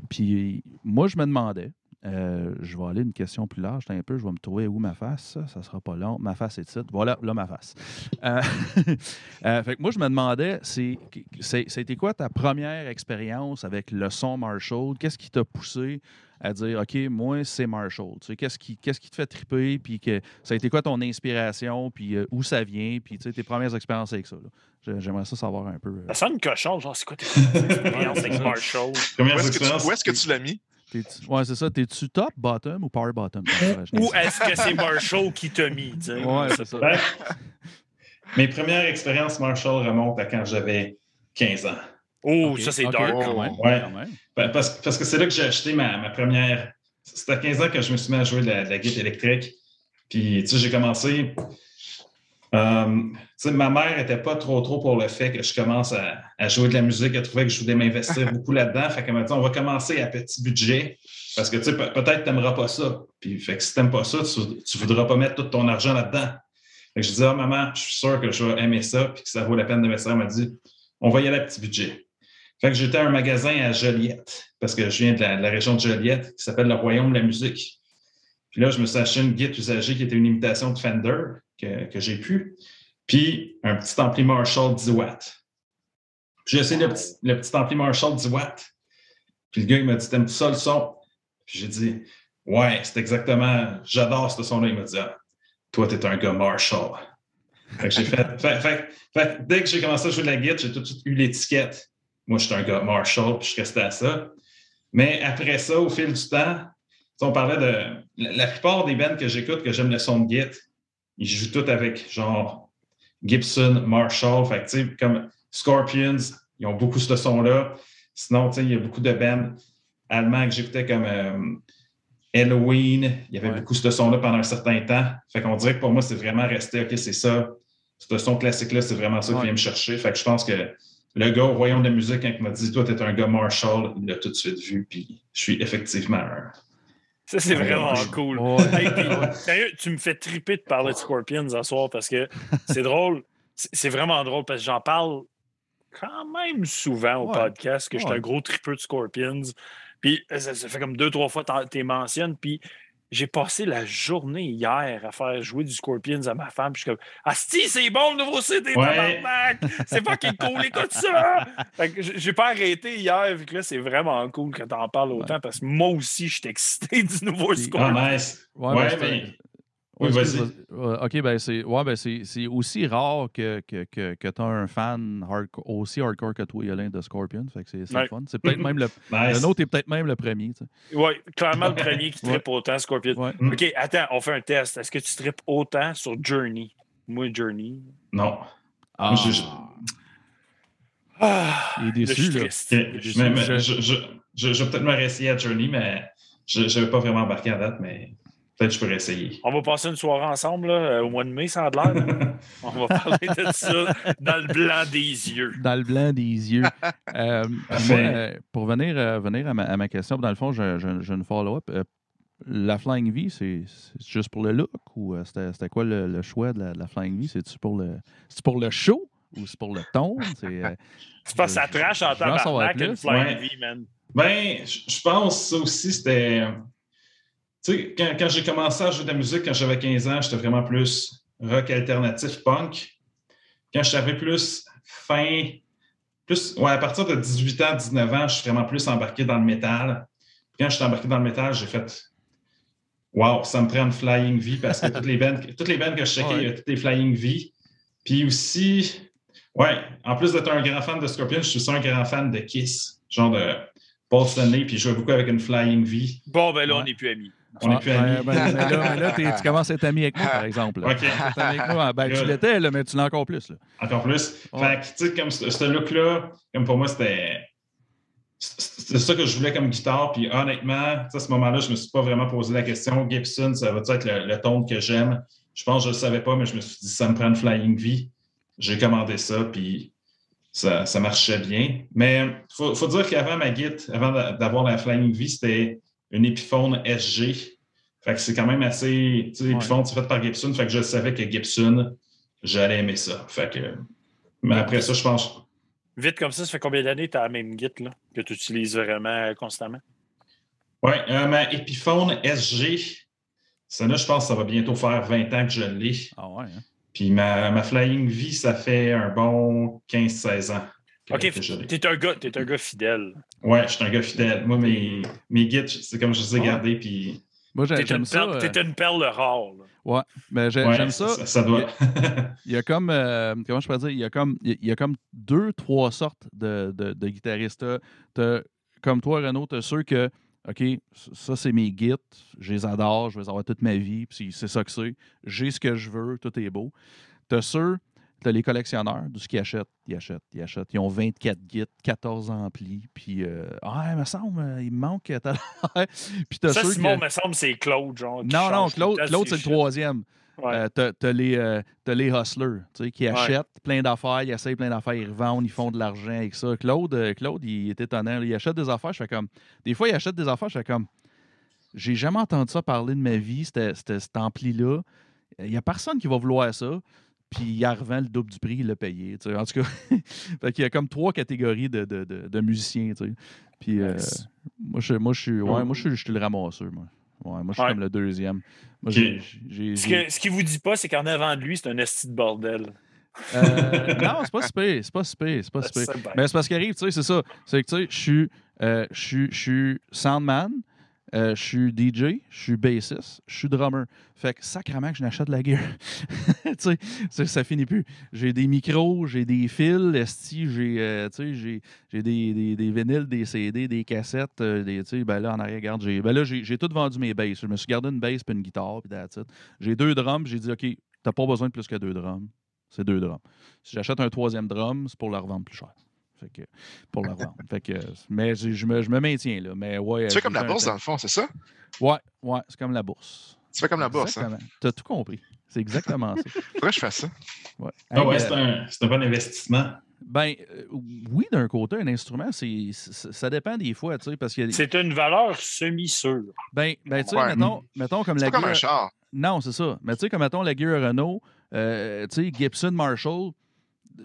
puis moi, je me demandais, je vais aller une question plus large, un peu, je vais me trouver où ma face. Ça, sera pas long. Ma face est titre. Voilà, là, ma face. Fait que moi, je me demandais, c'était quoi ta première expérience avec le son Marshall? Qu'est-ce qui t'a poussé à dire OK, moi, c'est Marshall. Tu sais, qu'est-ce qui, qu'est-ce qui te fait triper, puis que ça a été quoi ton inspiration, puis euh, où ça vient, puis tu sais, tes premières expériences avec ça. là. J'aimerais ça savoir un peu. euh, Ça sonne cochon, genre, c'est quoi tes expériences avec Marshall? Où est-ce que, tu- où est-ce que tu l'as mis? t'es-tu- ouais, c'est ça. T'es-tu top, bottom ou power bottom? Ou est-ce que c'est Marshall qui t'a mis? tu sais? Ouais, c'est ça. Ben, mes premières expériences Marshall remontent à quand j'avais 15 ans. Oh, ça, c'est dark. quand même, Ouais. quand même. Ben, Parce, parce que c'est là que j'ai acheté ma, ma première. C'était à 15 ans que je me suis mis à jouer de la, de la guitare électrique. Puis, tu sais, j'ai commencé. euh, tu sais, ma mère n'était pas trop trop pour le fait que je commence à, à jouer de la musique. Elle trouvait que je voulais m'investir beaucoup là-dedans. Fait qu'elle m'a dit on va commencer à petit budget. Parce que tu sais, pe- peut-être que tu n'aimeras pas ça. Puis, fait que si tu n'aimes pas ça, tu ne voudras pas mettre tout ton argent là-dedans. Fait que je dis Ah, maman, je suis sûr que je vais aimer ça. Puis que ça vaut la peine d'investir. Elle m'a dit on va y aller à petit budget. Fait que j'étais à un magasin à Joliette, parce que je viens de la, région de Joliette, qui s'appelle le Royaume de la musique. Puis là, je me suis acheté une guitare usagée qui était une imitation de Fender que, que j'ai pu, puis un petit ampli Marshall 10 watts. J'ai essayé le petit, le petit ampli Marshall 10 watts. Puis le gars, il m'a dit T'aimes ça le son? Puis j'ai dit Ouais, c'est exactement, j'adore ce son-là. Il m'a dit ah, Toi, t'es un gars Marshall. Dès que j'ai commencé à jouer de la guitare, j'ai tout de suite eu l'étiquette. Moi, je suis un gars Marshall, puis je suis resté à ça. Mais après ça, au fil du temps, on parlait de. La, plupart des bands que j'écoute, que j'aime le son de Git, ils jouent tous avec genre Gibson, Marshall. Fait que, tu sais, comme Scorpions, ils ont beaucoup ce son-là. Sinon, il y a beaucoup de bands allemands que j'écoutais comme euh, Halloween. Il y avait Ouais. beaucoup ce son-là pendant un certain temps. Fait qu'on dirait que pour moi, c'est vraiment resté, OK, c'est ça. Ce son classique-là, c'est vraiment ça qui vient me chercher. Fait que je pense que le gars au Royaume de la musique, quand il m'a dit Toi, t'es un gars Marshall, il l'a tout de suite vu, puis je suis effectivement un. Ça, c'est vraiment ouais. cool. Ouais. Hey, puis, sérieux, tu me fais triper de parler de Scorpions ce soir parce que c'est drôle. C'est vraiment drôle parce que j'en parle quand même souvent au Ouais. podcast que je suis un gros tripeux de Scorpions. Puis ça, ça fait comme deux, trois fois que tu les mentionnes. Puis j'ai passé la journée hier à faire jouer du Scorpions à ma femme. Puis je suis comme Asti, c'est bon le nouveau CD, Ouais. C'est pas qu'il cool, écoute ça! Fait que j'ai pas arrêté hier, vu que là, c'est vraiment cool que t'en parles autant parce que moi aussi, je suis excité du nouveau Scorpions. Ah, nice. Ouais, Ouais, c'est- mais. Oui, vas-y. OK, ben c'est ouais, ben c'est c'est aussi rare que, que, que, que tu as un fan hardcore, aussi hardcore que toi, Yolin, de Scorpion. Fait que c'est c'est Ouais. le fun. C'est peut-être même le, Nice. le nôtre est peut-être même le premier. tu sais. Oui, clairement le premier qui Ouais. trippe autant Scorpion. Ouais. Mm. OK, attends, on fait un test. Est-ce que tu tripes autant sur Journey? Moi, Journey. Non. Ah, je- je- Ah, il est déçu, là. je vais peut-être me réessayer à Journey, mais je n'avais pas vraiment embarqué à date, mais peut-être que je peux réessayer. On va passer une soirée ensemble là, euh, au mois de mai, ça a de l'air. on va parler de ça dans le blanc des yeux. Dans le blanc des yeux. Euh, Parfait. moi, euh, pour venir, euh, venir à, ma, à ma question, dans le fond, j'ai une follow-up. Euh, la Flying V, c'est juste pour le look ou euh, c'était quoi le, le choix de la, de la Flying V? C'est-tu pour, le- pour le show ou c'est pour le ton? C'est, euh, que ça trash en tabarnak une. Flying Ouais. V, man. Ben, je je pense ça aussi, c'était. Tu sais, quand, quand j'ai commencé à jouer de la musique, quand j'avais 15 ans, j'étais vraiment plus rock alternatif punk. Quand j'avais plus fin, plus, ouais, à partir de 18 ans, 19 ans, je suis vraiment plus embarqué dans le métal. Quand je suis embarqué dans le métal, j'ai fait Wow, ça me prend une Flying V parce que toutes les bands, toutes les bands que je checkais, Ouais. il y a toutes les Flying V. Puis aussi, ouais, en plus d'être un grand fan de Scorpion, je suis aussi un grand fan de Kiss, genre de Paul Stanley, puis je jouais beaucoup avec une Flying V. Bon, ben là, on n'est plus amis. On n'est ah, plus amis. ben, mais là, mais là, t'es- tu commences à être ami avec moi, par exemple. là. OK. Ami avec moi. Ben, tu l'étais, là, mais tu l'as encore plus. Là. Encore plus. Ouais. Fait que, tu sais, comme ce ce look-là, comme pour moi, c'était. C'était ça que je voulais comme guitare. Puis honnêtement, à ce moment-là, je ne me suis pas vraiment posé la question. Gibson, ça va être le, le ton que j'aime? Je pense que je ne le savais pas, mais je me suis dit, ça me prend une Flying V. J'ai commandé ça, puis ça, ça marchait bien. Mais il faut, faut dire qu'avant ma Git, avant d'a- d'avoir la Flying V, c'était une Epiphone SG. Fait que c'est quand même assez. Tu sais, Ouais. Epiphone, c'est fait par Gibson. Fait que je savais que Gibson, j'allais aimer ça. Fait que. Mais après ça, je pense. Vite comme ça, ça fait combien d'années que tu as la même Git là, que tu utilises vraiment euh, constamment? Ouais, euh, ma Epiphone SG, celle-là, je pense que ça va bientôt faire 20 ans que je l'ai. Ah ouais, hein? Puis ma, ma Flying V, ça fait un bon 15-16 ans. que- OK, un, gars- t'es un gars fidèle. Ouais, je suis un gars fidèle. Moi, mes, mes guides, c'est comme je les ai Ouais. gardés, puis Moi, j'aime une, ça. perle- euh, t'es une perle rare. là. Ouais, mais ouais, j'aime ça. ça. ça doit. Il y a comme, euh, comment je peux dire, il y a comme, il y a comme deux, trois sortes de, de, de guitaristes. Comme toi, Renaud, tu as ceux que, OK, ça, c'est mes guides, je les adore, je vais les avoir toute ma vie, puis c'est ça que c'est. J'ai ce que je veux, tout est beau. Tu as ceux, tu as les collectionneurs, de ce qu'ils achètent, ils achètent, ils achètent. Ils ont 24 guides, 14 amplis, puis, euh, ah, il me semble, il me manque. t'as puis tu as Ça, Simon, que- me semble, c'est Claude. Genre, Non, non, Claude, Claude c'est le troisième. Ouais. Euh, t'as, t'as les, euh, t'as les hustlers, tu sais, qui Ouais. achètent plein d'affaires, ils essayent plein d'affaires, ils revendent, ils font de l'argent avec ça. Claude, euh, Claude, il est étonnant. Il achète des affaires, je fais comme. Des fois, il achète des affaires, je fais comme. J'ai jamais entendu ça parler de ma vie, c'était- c'était- cet ampli-là. Il n'y a personne qui va vouloir ça. Puis il en revend le double du prix, il l'a payé. tu sais. En tout cas, fait qu'il y a comme trois catégories de, de, de- de musiciens. tu sais. Puis euh, moi, je, moi, je suis, ouais, moi, je suis, je suis le ramasseur. Moi, ouais, moi je suis Ouais. comme le deuxième. Moi, Ce, que, ce qu'il vous dit pas, c'est qu'en avant de lui, c'est un esti de bordel. euh, non, c'est pas c'est pas si pire, c'est pas bien. Mais c'est parce qu'il arrive, tu sais, c'est ça. C'est que, tu sais, je suis, euh, je suis soundman, euh, je suis DJ, je suis bassiste, je suis drummer. Fait que sacrément que je n'achète la gear. tu sais, ça, finit plus. J'ai des micros, j'ai des fils, esti, j'ai, euh, j'ai, j'ai des, des, des vinyles, des CD, des cassettes, euh, des, ben là, en arrière, regarde, j'ai, ben tout vendu mes basses. Je me suis gardé une bass puis une guitare, puis. J'ai deux drums, j'ai dit, OK, t'as pas besoin de plus que deux drums. C'est deux drums. Si j'achète un troisième drum, c'est pour le revendre plus cher. Fait que, pour le revendre. Fait que, mais je, je me, je me maintiens, là. Mais ouais, Tu fais comme la bourse, dans le fond, c'est ça? Ouais, ouais, c'est comme la bourse. Tu fais comme la bourse, hein? Exactement. T'as tout compris. C'est exactement ça. Pourquoi je fais ça? Ouais. Ah Hey, ouais, euh, c'est un, c'est un bon investissement. Ben, euh, oui, d'un côté, un instrument, c'est, ça dépend des fois, tu sais, parce qu'il y a des- C'est une valeur semi-sûre. Ben, ben tu sais, Ouais. mettons, mettons comme C'est la pas comme un char. Non, c'est ça. Mais tu sais, comme mettons la gear Renault, euh, tu sais, Gibson, Marshall,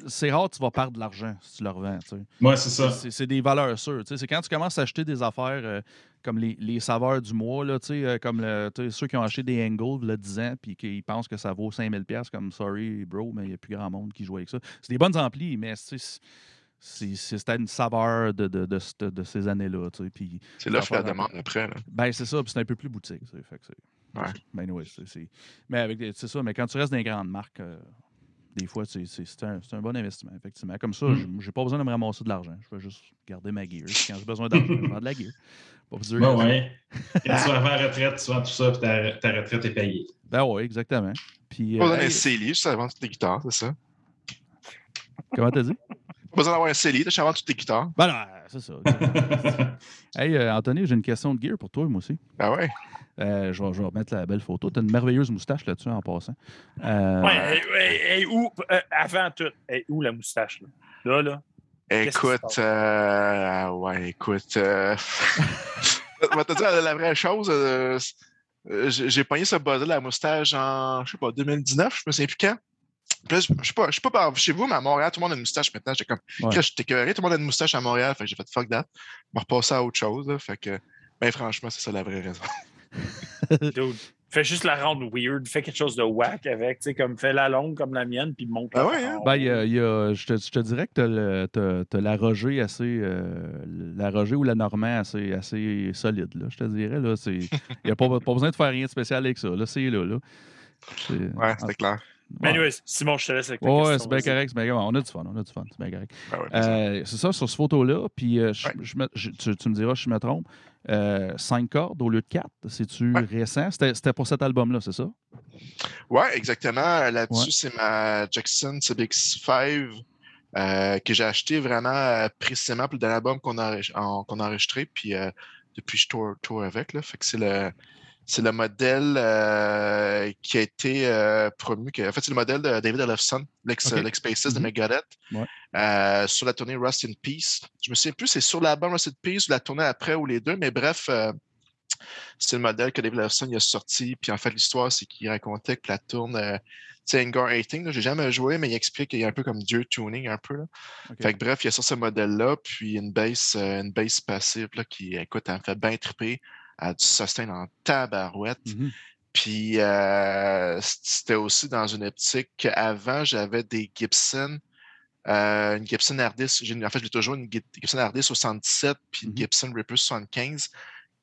c'est rare que tu vas perdre de l'argent si tu le revends, tu sais. Moi, c'est ça. C'est c'est des valeurs sûres. tu sais. C'est quand tu commences à acheter des affaires euh, comme les, les saveurs du mois, là, tu sais, euh, comme le, tu sais, ceux qui ont acheté des Angles il y a 10 ans puis qui pensent que ça vaut 5000$, comme sorry, bro, mais il n'y a plus grand monde qui joue avec ça. C'est des bonnes amplis, mais tu sais, c'est- c'est- c'était une saveur de, de, de, ces années-là. tu sais, Puis, C'est l'offre et la affaires un peu- demande après. Là. ben, c'est ça, puis c'est un peu plus boutique. tu sais, Fait que c'est. Ouais. Ben, ouais, c'est- c'est- Mais avec des- c'est ça, mais quand tu restes dans les grandes marques, euh, des fois, c'est c'est- c'est un, c'est un bon investissement, effectivement. Comme ça, Mm. j'ai- pas besoin de me ramasser de l'argent. Je vais juste garder ma gear. Quand j'ai besoin d'argent, je vends de la gear. Pas plus dur Bon, ouais. Quand tu vas avant la retraite, tu vends tout ça, puis ta, ta retraite est payée. Ben oui, exactement. Puis, Pas euh, besoin d'un hey, CELI, juste avant toutes les guitares, c'est ça? comment t'as dit? Pas besoin d'avoir un CELI, juste avant toutes les guitares. Ben non, c'est ça. hey, euh, Anthony, j'ai une question de gear pour toi, moi aussi. Ah ouais? Euh, je, vais, je vais remettre la belle photo. Tu as une merveilleuse moustache là-dessus en passant. Euh, Ouais, hey, hey, hey, où, euh, avant tout, où la moustache? Là, là? là? Écoute, euh, ouais, écoute. Euh... je vais te dire la, la vraie chose. euh, euh, j'ai j'ai pogné ce buzz de la moustache en, je sais pas, 2019, je me souviens plus quand. Puis là, je je sais pas, je sais pas par chez vous, mais à Montréal, tout le monde a une moustache maintenant. J'étais comme, Ouais. J'étais écœuré, tout le monde a une moustache à Montréal. Fait que j'ai fait fuck that. Je vais repasser à autre chose. là. fait que, ben franchement, c'est ça la vraie raison. Dude, fais juste la rendre weird, fais quelque chose de whack avec, tu sais, comme fais la longue comme la mienne, puis monte Ah ouais, hein? Ben, il y a- il y a- je, te, je te dirais que tu as, la Roger assez. euh, la Roger ou la Normand assez, assez solide, là, je te dirais. là. Il n'y a pas, pas besoin de faire rien de spécial avec ça. Là, c'est là. là. C'est- Ouais, c'était clair. Mais Ouais. anyways, Simon, je te laisse avec Ouais, question, c'est bien correct. c'est bien correct. On a du fun. On a du fun. C'est bien correct. Ben ouais, Euh, c'est ça, sur ce photo-là. Puis, euh, je- Ouais. je me- je- tu, tu me diras si je me trompe. Euh, cinq cordes au lieu de quatre. C'est-tu Ouais. récent? C'était pour cet album-là, c'est ça? Ouais, exactement. Là-dessus, c'est ma Jackson CBX5 euh, que j'ai acheté vraiment précisément pour le dernier album qu'on a, en- a enregistré. Puis depuis, je tourne, tourne avec. Là. Fait que c'est le. C'est le modèle euh, qui a été euh, promu. que- en fait, c'est le modèle de David Ellefson, l'ex-bassiste de Mhm. Megadeth, Ouais. euh, sur la tournée Rust in Peace. Je me souviens plus, c'est sur l'album Rust in Peace ou la tournée après ou les deux, mais bref, c'est le modèle que David Ellefson a sorti. Puis en fait, l'histoire, c'est qu'il racontait que la tourne, sais, Anger 18, là, j'ai jamais joué, mais il explique qu'il y a un peu comme Dieu tuning, un peu. Là. Fait que bref, il y a sur ce modèle-là, puis une bass, euh, une bass passive là, qui, écoute, elle me fait bien triper. A du sustain en tabarouette. Mhm. Puis euh, c'était aussi dans une optique qu'avant, j'avais des Gibson euh, une Gibson R10. j'ai- En fait, j'ai toujours une Gi- Gibson R10 77 puis une Mhm. Gibson Reaper 75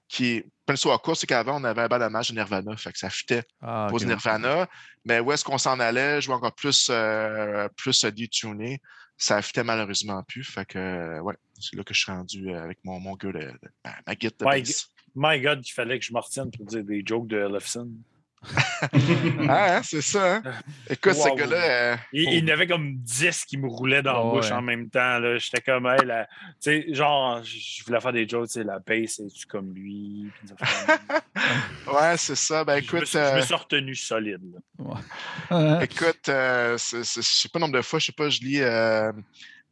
qui. Plein à court, c'est qu'avant, on avait un balamage de Nirvana. Fait que ça fitait Ah, du Nirvana. Mais où est-ce qu'on s'en allait, jouer encore plus, euh, plus ça fitait malheureusement plus. Fait que, ouais, c'est là que je suis rendu euh, avec mon, mon gars, de, de- ma- guide de My bass. My God, il fallait que je me retienne pour dire des jokes de Ellefson. Ah, hein, c'est ça. Hein? Écoute, ce Wow. gars-là, euh, Il, il y en avait comme 10 qui me roulaient dans la bouche ouais. en même temps. là. J'étais comme, hey, la- tu sais, genre, je voulais faire des jokes, tu sais, la bass, es-tu comme lui? Ouais, c'est ça. Ben je, me écoute, suis, je me euh, suis retenu solide. Ouais. écoute, euh, c'est- je sais pas le nombre de fois, je sais pas, je lis euh,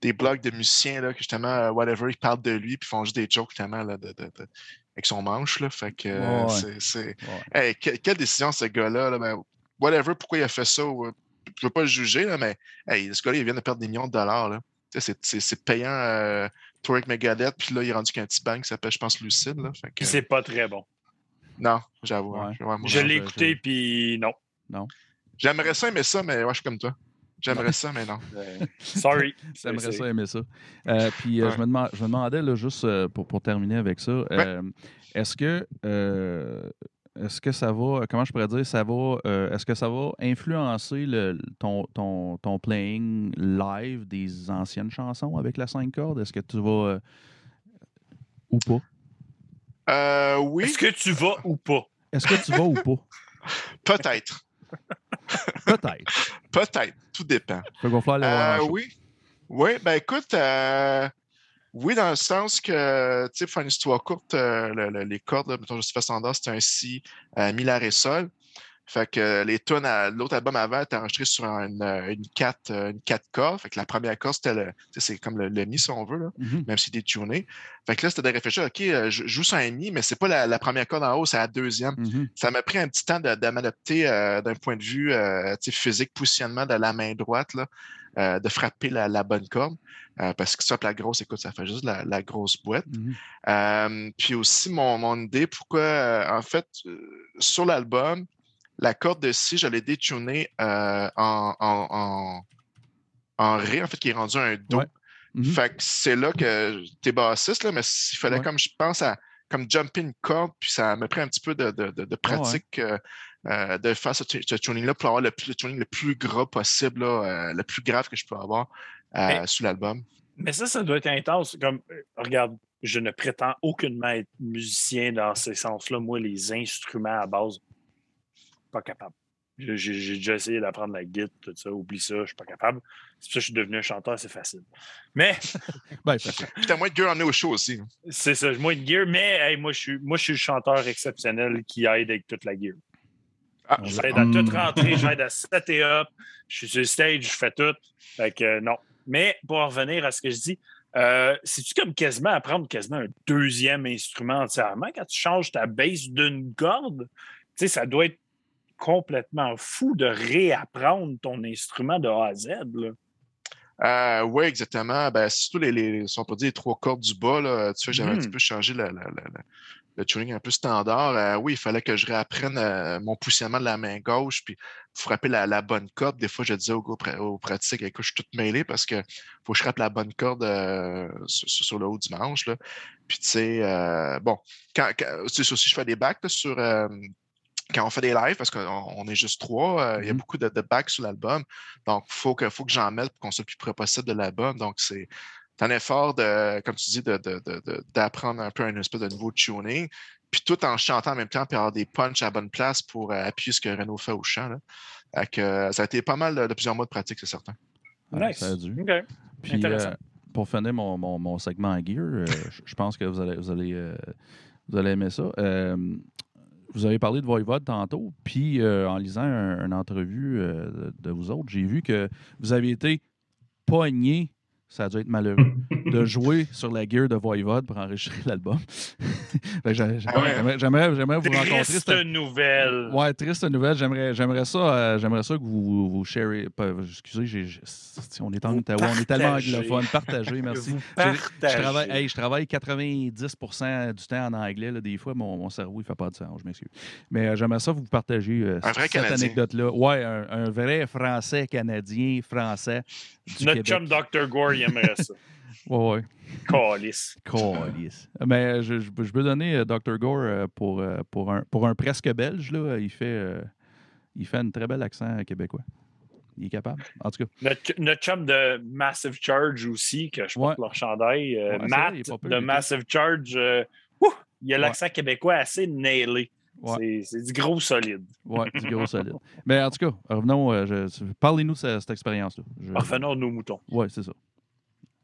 des blogs de musiciens là, que justement, whatever, ils parlent de lui, puis font juste des jokes justement là, de, de- de- avec son manche. Là, fait que euh, Ouais, c'est- c'est. Ouais. Hey, que- quelle décision ce gars-là, là, ben, whatever, pourquoi il a fait ça, ou, euh, je veux pas le juger, là, mais hey, ce gars-là, il vient de perdre des millions de dollars. Là. Tu sais, C'est, c'est, c'est payant euh, tour avec Megadeth, puis là, il est rendu qu'un petit bank qui s'appelle, je pense, Lucide. Là, fait que, c'est pas très bon. non, j'avoue. Ouais. hein, Je non, l'ai écouté, puis non. J'aimerais ça aimer ça, mais ouais, je suis comme toi. J'aimerais ça, mais non. Euh, sorry. J'aimerais ça aimer ça. Euh, puis euh, Ouais. je, me demande- je me demandais, là, juste euh, pour, pour terminer avec ça, euh, est-ce que euh, est-ce que ça va, comment je pourrais dire, ça va, euh, est-ce que ça va influencer le, ton, ton, ton playing live des anciennes chansons avec la 5 cordes? Est-ce que tu vas euh, ou pas? Euh, oui, Est-ce que tu vas ou pas? Est-ce que tu vas ou pas? peut-être. Peut-être. Peut-être. Tout dépend. Va falloir voir Euh, oui. Oui, ben écoute, euh, oui, dans le sens que, tu sais, pour faire une histoire courte, euh, le- le- les cordes, mettons, je suis c'était un si, mi, la, ré, sol. Fait que les tunes, l'autre album avant était enregistré sur une, euh, une 4, euh, une 4 cordes. Fait que la première corde, c'était le, c'est comme le, le mi, si on veut, là, Mhm. même si c'est tuné. Fait que là, c'était de réfléchir, OK, euh, je joue sur un mi, mais c'est pas la, la première corde en haut, c'est la deuxième Mhm. ça m'a pris un petit temps de, de m'adapter euh, d'un point de vue euh, physique, positionnement de la main droite, là, euh, de frapper la, la bonne corde. euh, parce que ça, la grosse, écoute, ça fait juste la, la grosse boîte. Mhm. Euh, puis aussi, mon, mon idée, pourquoi, euh, en fait, euh, sur l'album, la corde de si, je l'ai détunée euh, en, en, en, en ré, en fait, qui est rendu un do. Ouais. Mhm. Fait que c'est là que t'es bassiste, là, mais il fallait Ouais. comme je pense à comme jumper une corde, puis ça m'a pris un petit peu de, de, de- de pratique euh, euh, de faire ce, tu- ce tuning-là pour avoir le, tuning le plus gras possible, là, euh, le plus grave que je peux avoir euh, Mais- sur l'album. Mais ça, ça doit être intense. Comme, regarde, je ne prétends aucunement être musicien dans ce sens-là. Moi, les instruments à base, pas capable. J'ai déjà essayé d'apprendre la guitare, tout ça. Oublie ça, je suis pas capable. C'est pour ça que je suis devenu un chanteur, c'est facile. Mais Ben. Puis t'as moins de gear en au show aussi. c'est ça, moi, une gear. Mais hey, moi, je suis, moi, je suis le chanteur exceptionnel qui aide avec toute la gear. Ah, J'aide à Hmm. tout rentrer, j'aide à setter up. Je suis sur le stage, je fais tout. Fait que euh, non. Mais pour en revenir à ce que je dis, euh, c'est-tu comme quasiment apprendre quasiment un deuxième instrument entièrement? Quand tu changes ta base d'une corde? Tu sais, ça doit être complètement fou de réapprendre ton instrument de A à Z. Là. Euh, oui, exactement. Ben, surtout les, les, si on peut dire, les trois cordes du bas, là, tu sais, j'avais un petit peu changé le, tuning un peu standard. Euh, oui, il fallait que je réapprenne euh, mon positionnement de la main gauche, puis frapper la, la bonne corde. Des fois, je disais au gars pra- aux pratiques, écoute, je suis tout mêlé parce que faut que je frappe la bonne corde sur, le haut du manche. Là. Puis, tu sais, bon, quand, aussi, je fais des backs là, sur. Quand on fait des lives, parce qu'on on est juste trois, euh, il y a Mhm. beaucoup de, de backs sur l'album. Donc, il faut que, faut que j'en mette pour qu'on soit le plus près possible de l'album. Donc, c'est un effort de, comme tu dis, de- de- de- de- d'apprendre un peu un espèce de nouveau tuning, puis tout en chantant en même temps, puis avoir des punches à la bonne place pour euh, appuyer ce que Renault fait au chant. Là. Euh, ça a été pas mal de, de plusieurs mois de pratique, c'est certain. Ouais, nice. ça a dû. OK. Puis, Intéressant. euh, pour finir mon, mon, mon segment gear, euh, je- pense que vous allez, vous allez, euh, vous allez aimer ça. Vous avez parlé de Voivode tantôt, puis euh, en lisant un- une entrevue euh, de, de vous autres, j'ai vu que vous avez été pogné, ça a dû être malheureux, de jouer sur la gear de Voivode pour enregistrer l'album. Que j'aimerais, vous rencontrer. Triste nouvelle. Ouais, triste nouvelle. J'aimerais, j'aimerais ça, euh, j'aimerais ça que vous, vous sharez. pas- excusez, on est en Ottawa, on est tellement partagez. anglophone. Partagez, merci. Vous Je, je partagez. travaille, hey, je travaille 90% du temps en anglais. là. Des fois, mon, mon cerveau ne fait pas de sens. Je m'excuse. Mais euh, j'aimerais ça vous partager euh, cette anecdote-là. Ouais, un, un vrai français, canadien, français. Du Notre Québec. chum Dr. Gore, il aimerait ça. Ouais, ouais. Calice. Mais je, je, je peux donner euh, Dr. Gore euh, pour, euh, pour, un, pour un presque belge. Là, il, fait, euh, il fait un très bel accent québécois. Il est capable. En tout cas, Notre, notre chum de Massive Charge aussi, que je porte Ouais. leur chandail. euh, Ouais, Matt vrai, de. Massive Charge, euh, ouh, il a l'accent québécois assez nailé. Ouais. C'est- du gros solide. ouais, du gros solide. Mais en tout cas, revenons. euh, Parlez-nous de cette, cette expérience-là. Je- Revenons nos moutons. Ouais, c'est ça.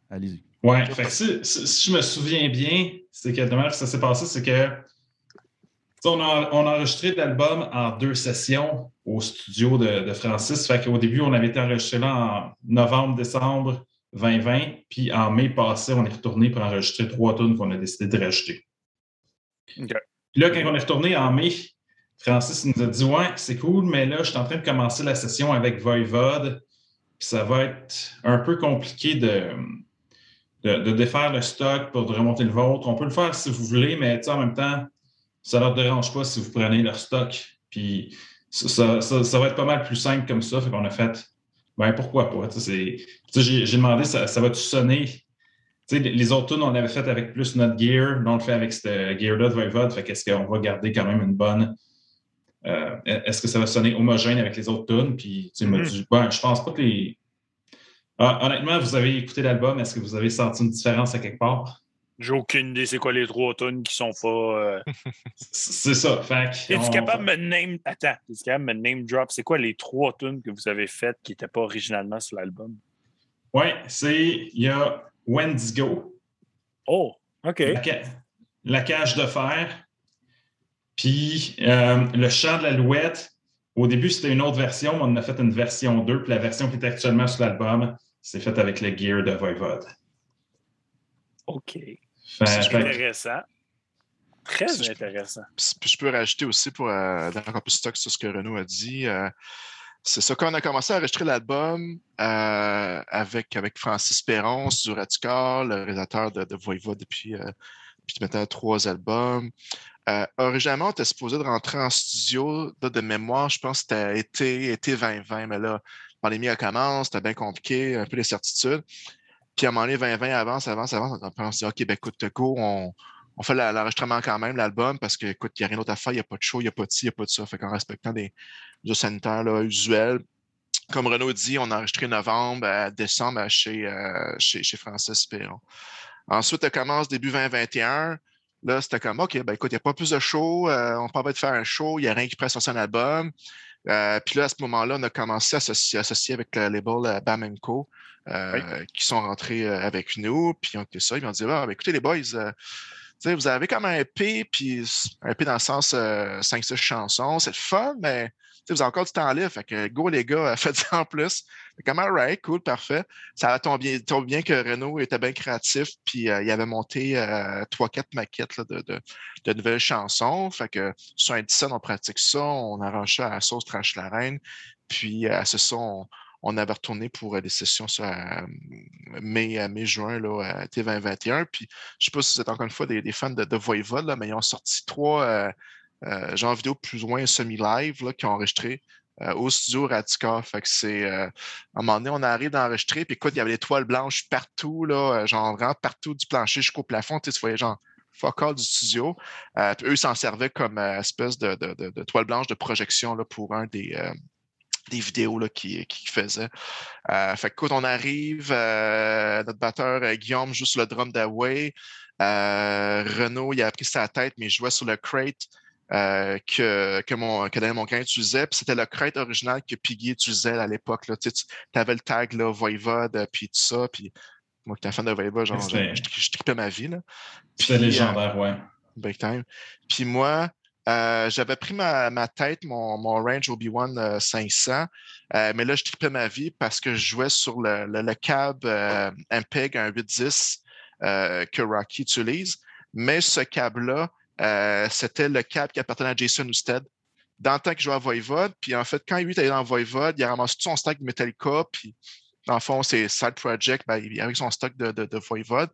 Allez-y. Ouais, fait que si, si- si je me souviens bien, c'est que dommage que ça s'est passé, c'est que on a, on a enregistré l'album en deux sessions au studio de, de Francis. Fait qu'au début, on avait été enregistré là en novembre, décembre 2020, puis en mai passé, on est retourné pour enregistrer trois tonnes qu'on a décidé de rajouter. OK. Puis là, quand on est retourné en mai, Francis nous a dit Ouais, c'est cool, mais là, je suis en train de commencer la session avec Voivode. Puis ça va être un peu compliqué de, de, de défaire le stock pour de remonter le vôtre. On peut le faire si vous voulez, mais en même temps, ça ne leur dérange pas si vous prenez leur stock. Puis ça, ça- va être pas mal plus simple comme ça. Fait qu'on a fait ben pourquoi pas. J'ai demandé ça, ça va-tu sonner? Tu sais, les- autres tunes, on l'avait fait avec plus notre gear. Là, on le fait avec cette gear-là de Voivode. Fait qu'est-ce qu'on va garder quand même une bonne. euh, Est-ce que ça va sonner homogène avec les autres tunes? Puis tu sais, il m'a Mhm. dit, ben, je pense pas que les. Ah, honnêtement, vous avez écouté l'album. Est-ce que vous avez senti une différence à quelque part? J'ai aucune idée c'est quoi les trois tonnes qui sont pas. euh, C'est ça. Fait Es-tu on- capable de me name. Attends, es-tu capable de me name drop? C'est quoi les trois tunes que vous avez faites qui n'étaient pas originalement sur l'album? Oui, c'est. Il y a Wendigo, Oh, OK. la, ca- la cage de fer, puis euh, le chant de l'alouette. Au début, c'était une autre version, mais on en a fait une version 2, puis la version qui est actuellement sur l'album, c'est faite avec le gear de Voivode. OK. Fait- C'est fait intéressant. Très Si je- intéressant. Puis puis je peux rajouter aussi pour euh, plus de stock sur ce que Renaud a dit. euh, c'est ça, quand on a commencé à enregistrer l'album euh, avec, avec Francis Perron du Radical, le réalisateur de, de Voivode depuis, euh, depuis maintenant trois albums. Euh, originalement, on était supposé de rentrer en studio là, de mémoire, je pense que c'était été, été 2020, mais là, pandémie elle commence, c'était bien compliqué, un peu l'incertitude. Puis à un moment donné, 2020 avance, avance, avance. On se dit, OK, ben écoute, go, on, on fait l'enregistrement quand même, l'album, parce que, écoute, il n'y a rien d'autre à faire, il n'y a pas de show, il n'y a pas de ci, il n'y a pas de ça. Fait qu'en respectant des mesures sanitaires là, comme Renaud dit, on a enregistré novembre à décembre euh, chez, chez Francis Perron. Ensuite, ça commence début 2021. Là, c'était comme, OK, ben écoute, il n'y a pas plus de show, euh, on peut pas de faire un show, il n'y a rien qui presse sur un album. Euh, puis là, à ce moment-là, on a commencé à s'associer associer avec le label euh, Bam Co. euh, qui sont rentrés avec nous. Puis on était ça. Ils m'ont dit ah, ben, écoutez, les boys, vous avez comme un EP, puis un EP dans le sens 5-6 chansons. C'est le fun, mais vous avez encore du temps libre. Fait que go, les gars, faites ça en plus. Comme, right, cool, parfait. Ça a tombé, tombé bien que Renault était bien créatif, puis euh, il avait monté euh, 3-4 maquettes là, de, de, nouvelles chansons. Fait que sur 17, on pratique ça, on arrange ça à sauce tranche la reine. Puis à ce son, on, avait retourné pour euh, des sessions sur euh, mai, mai, juin, là, à T 2021. Puis je sais pas si vous êtes encore une fois des, fans de, de mais ils ont sorti trois euh, euh, genres vidéo plus ou moins semi-live qui ont enregistré euh, au studio Radica. Fait que c'est euh, à un moment donné, on arrive d'enregistrer, puis écoute, il y avait des toiles blanches partout, là, genre vraiment partout du plancher jusqu'au plafond. Tu voyais genre fuck all du studio. Euh, eux s'en servaient comme euh, espèce de, de, de, toile blanche de projection là, pour un des, euh, des vidéos qu'ils qui faisaient. Euh, fait que écoute, on arrive, euh, notre batteur euh, Guillaume joue sur le drum d'Away. Euh, Renaud, il a pris sa tête, mais il jouait sur le crate euh, que, que, mon, que Daniel Mongrain utilisait. Puis c'était le crate original que Piggy utilisait à l'époque. Tu avais le tag là, Voivode, puis tout ça. Puis moi qui étais fan de Voivode, genre, je, je, tripais ma vie. C'était légendaire, euh, ouais. Big time. Puis moi, euh, j'avais pris ma, ma, tête, mon, mon range Obi-Wan euh, 500, euh, mais là, je tripais ma vie parce que je jouais sur le, le, le cab MPEG, un 810 euh, que Rocky utilise. Mais ce câble-là, euh, c'était le câble qui appartenait à Jason Newsted dans le temps qu'il jouait à Voivode. Puis en fait, quand lui est allé dans Voivode, il a ramassé tout son stock de Metallica. Puis dans le fond, c'est Side Project, ben, avec son stock de, de, de Voivode.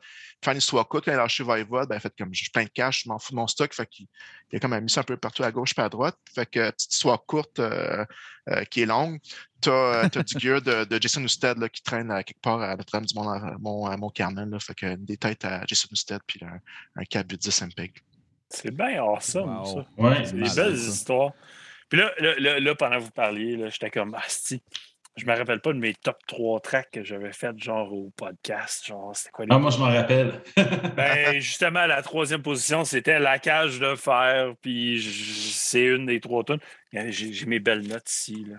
Histoire courte, quand il a lâché Voivode, ben, il a fait comme j'ai plein de cash, je m'en fous de mon stock. Fait qu'il il a comme mis ça un peu partout à gauche et à droite. Fait que petite histoire courte euh, euh, qui est longue. Tu as, as, du gear de, de Jason Newsted là, qui traîne à quelque part à Notre-Dame du Mont, à Mont Carmel. Là. Fait que des têtes à Jason Newsted puis un, un câble 10 MPEG. C'est bien awesome, Wow. ça. Ouais. C'est des malade, belles ça. histoires. Puis là, là, là, là, pendant que vous parliez, là, j'étais comme, asti, je me rappelle pas de mes top 3 tracks que j'avais fait genre au podcast. Genre, c'était quoi les Ah, moi, je m'en rappelle. Ben, justement, la troisième position, c'était la cage de fer. Puis c'est une des trois tonnes. J'ai mes belles notes ici. Là.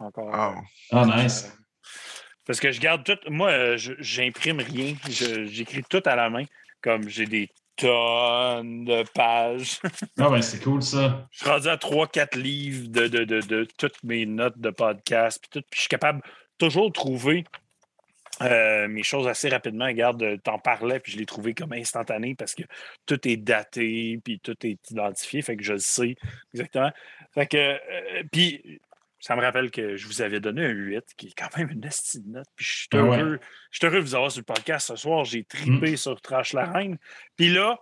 Encore. Oh. Ah, Euh, nice. Parce que je garde tout. Moi, euh, je- j'imprime rien. J'écris tout à la main. Comme j'ai des tonnes de pages. Ah, ben, c'est cool, ça. Je suis rendu à 3-4 livres de, de, de, de toutes mes notes de podcast. Puis, tout, puis je suis capable toujours de trouver euh, mes choses assez rapidement. Regarde, euh, t'en parlais, puis je l'ai trouvé comme instantané parce que tout est daté, puis tout est identifié. Fait que je le sais exactement. Fait que, euh, puis ça me rappelle que je vous avais donné un 8, qui est quand même une estime de note. Puis je suis ouais. heureux, je suis heureux de vous avoir sur le podcast ce soir. J'ai tripé sur Trash la Reine. Puis là,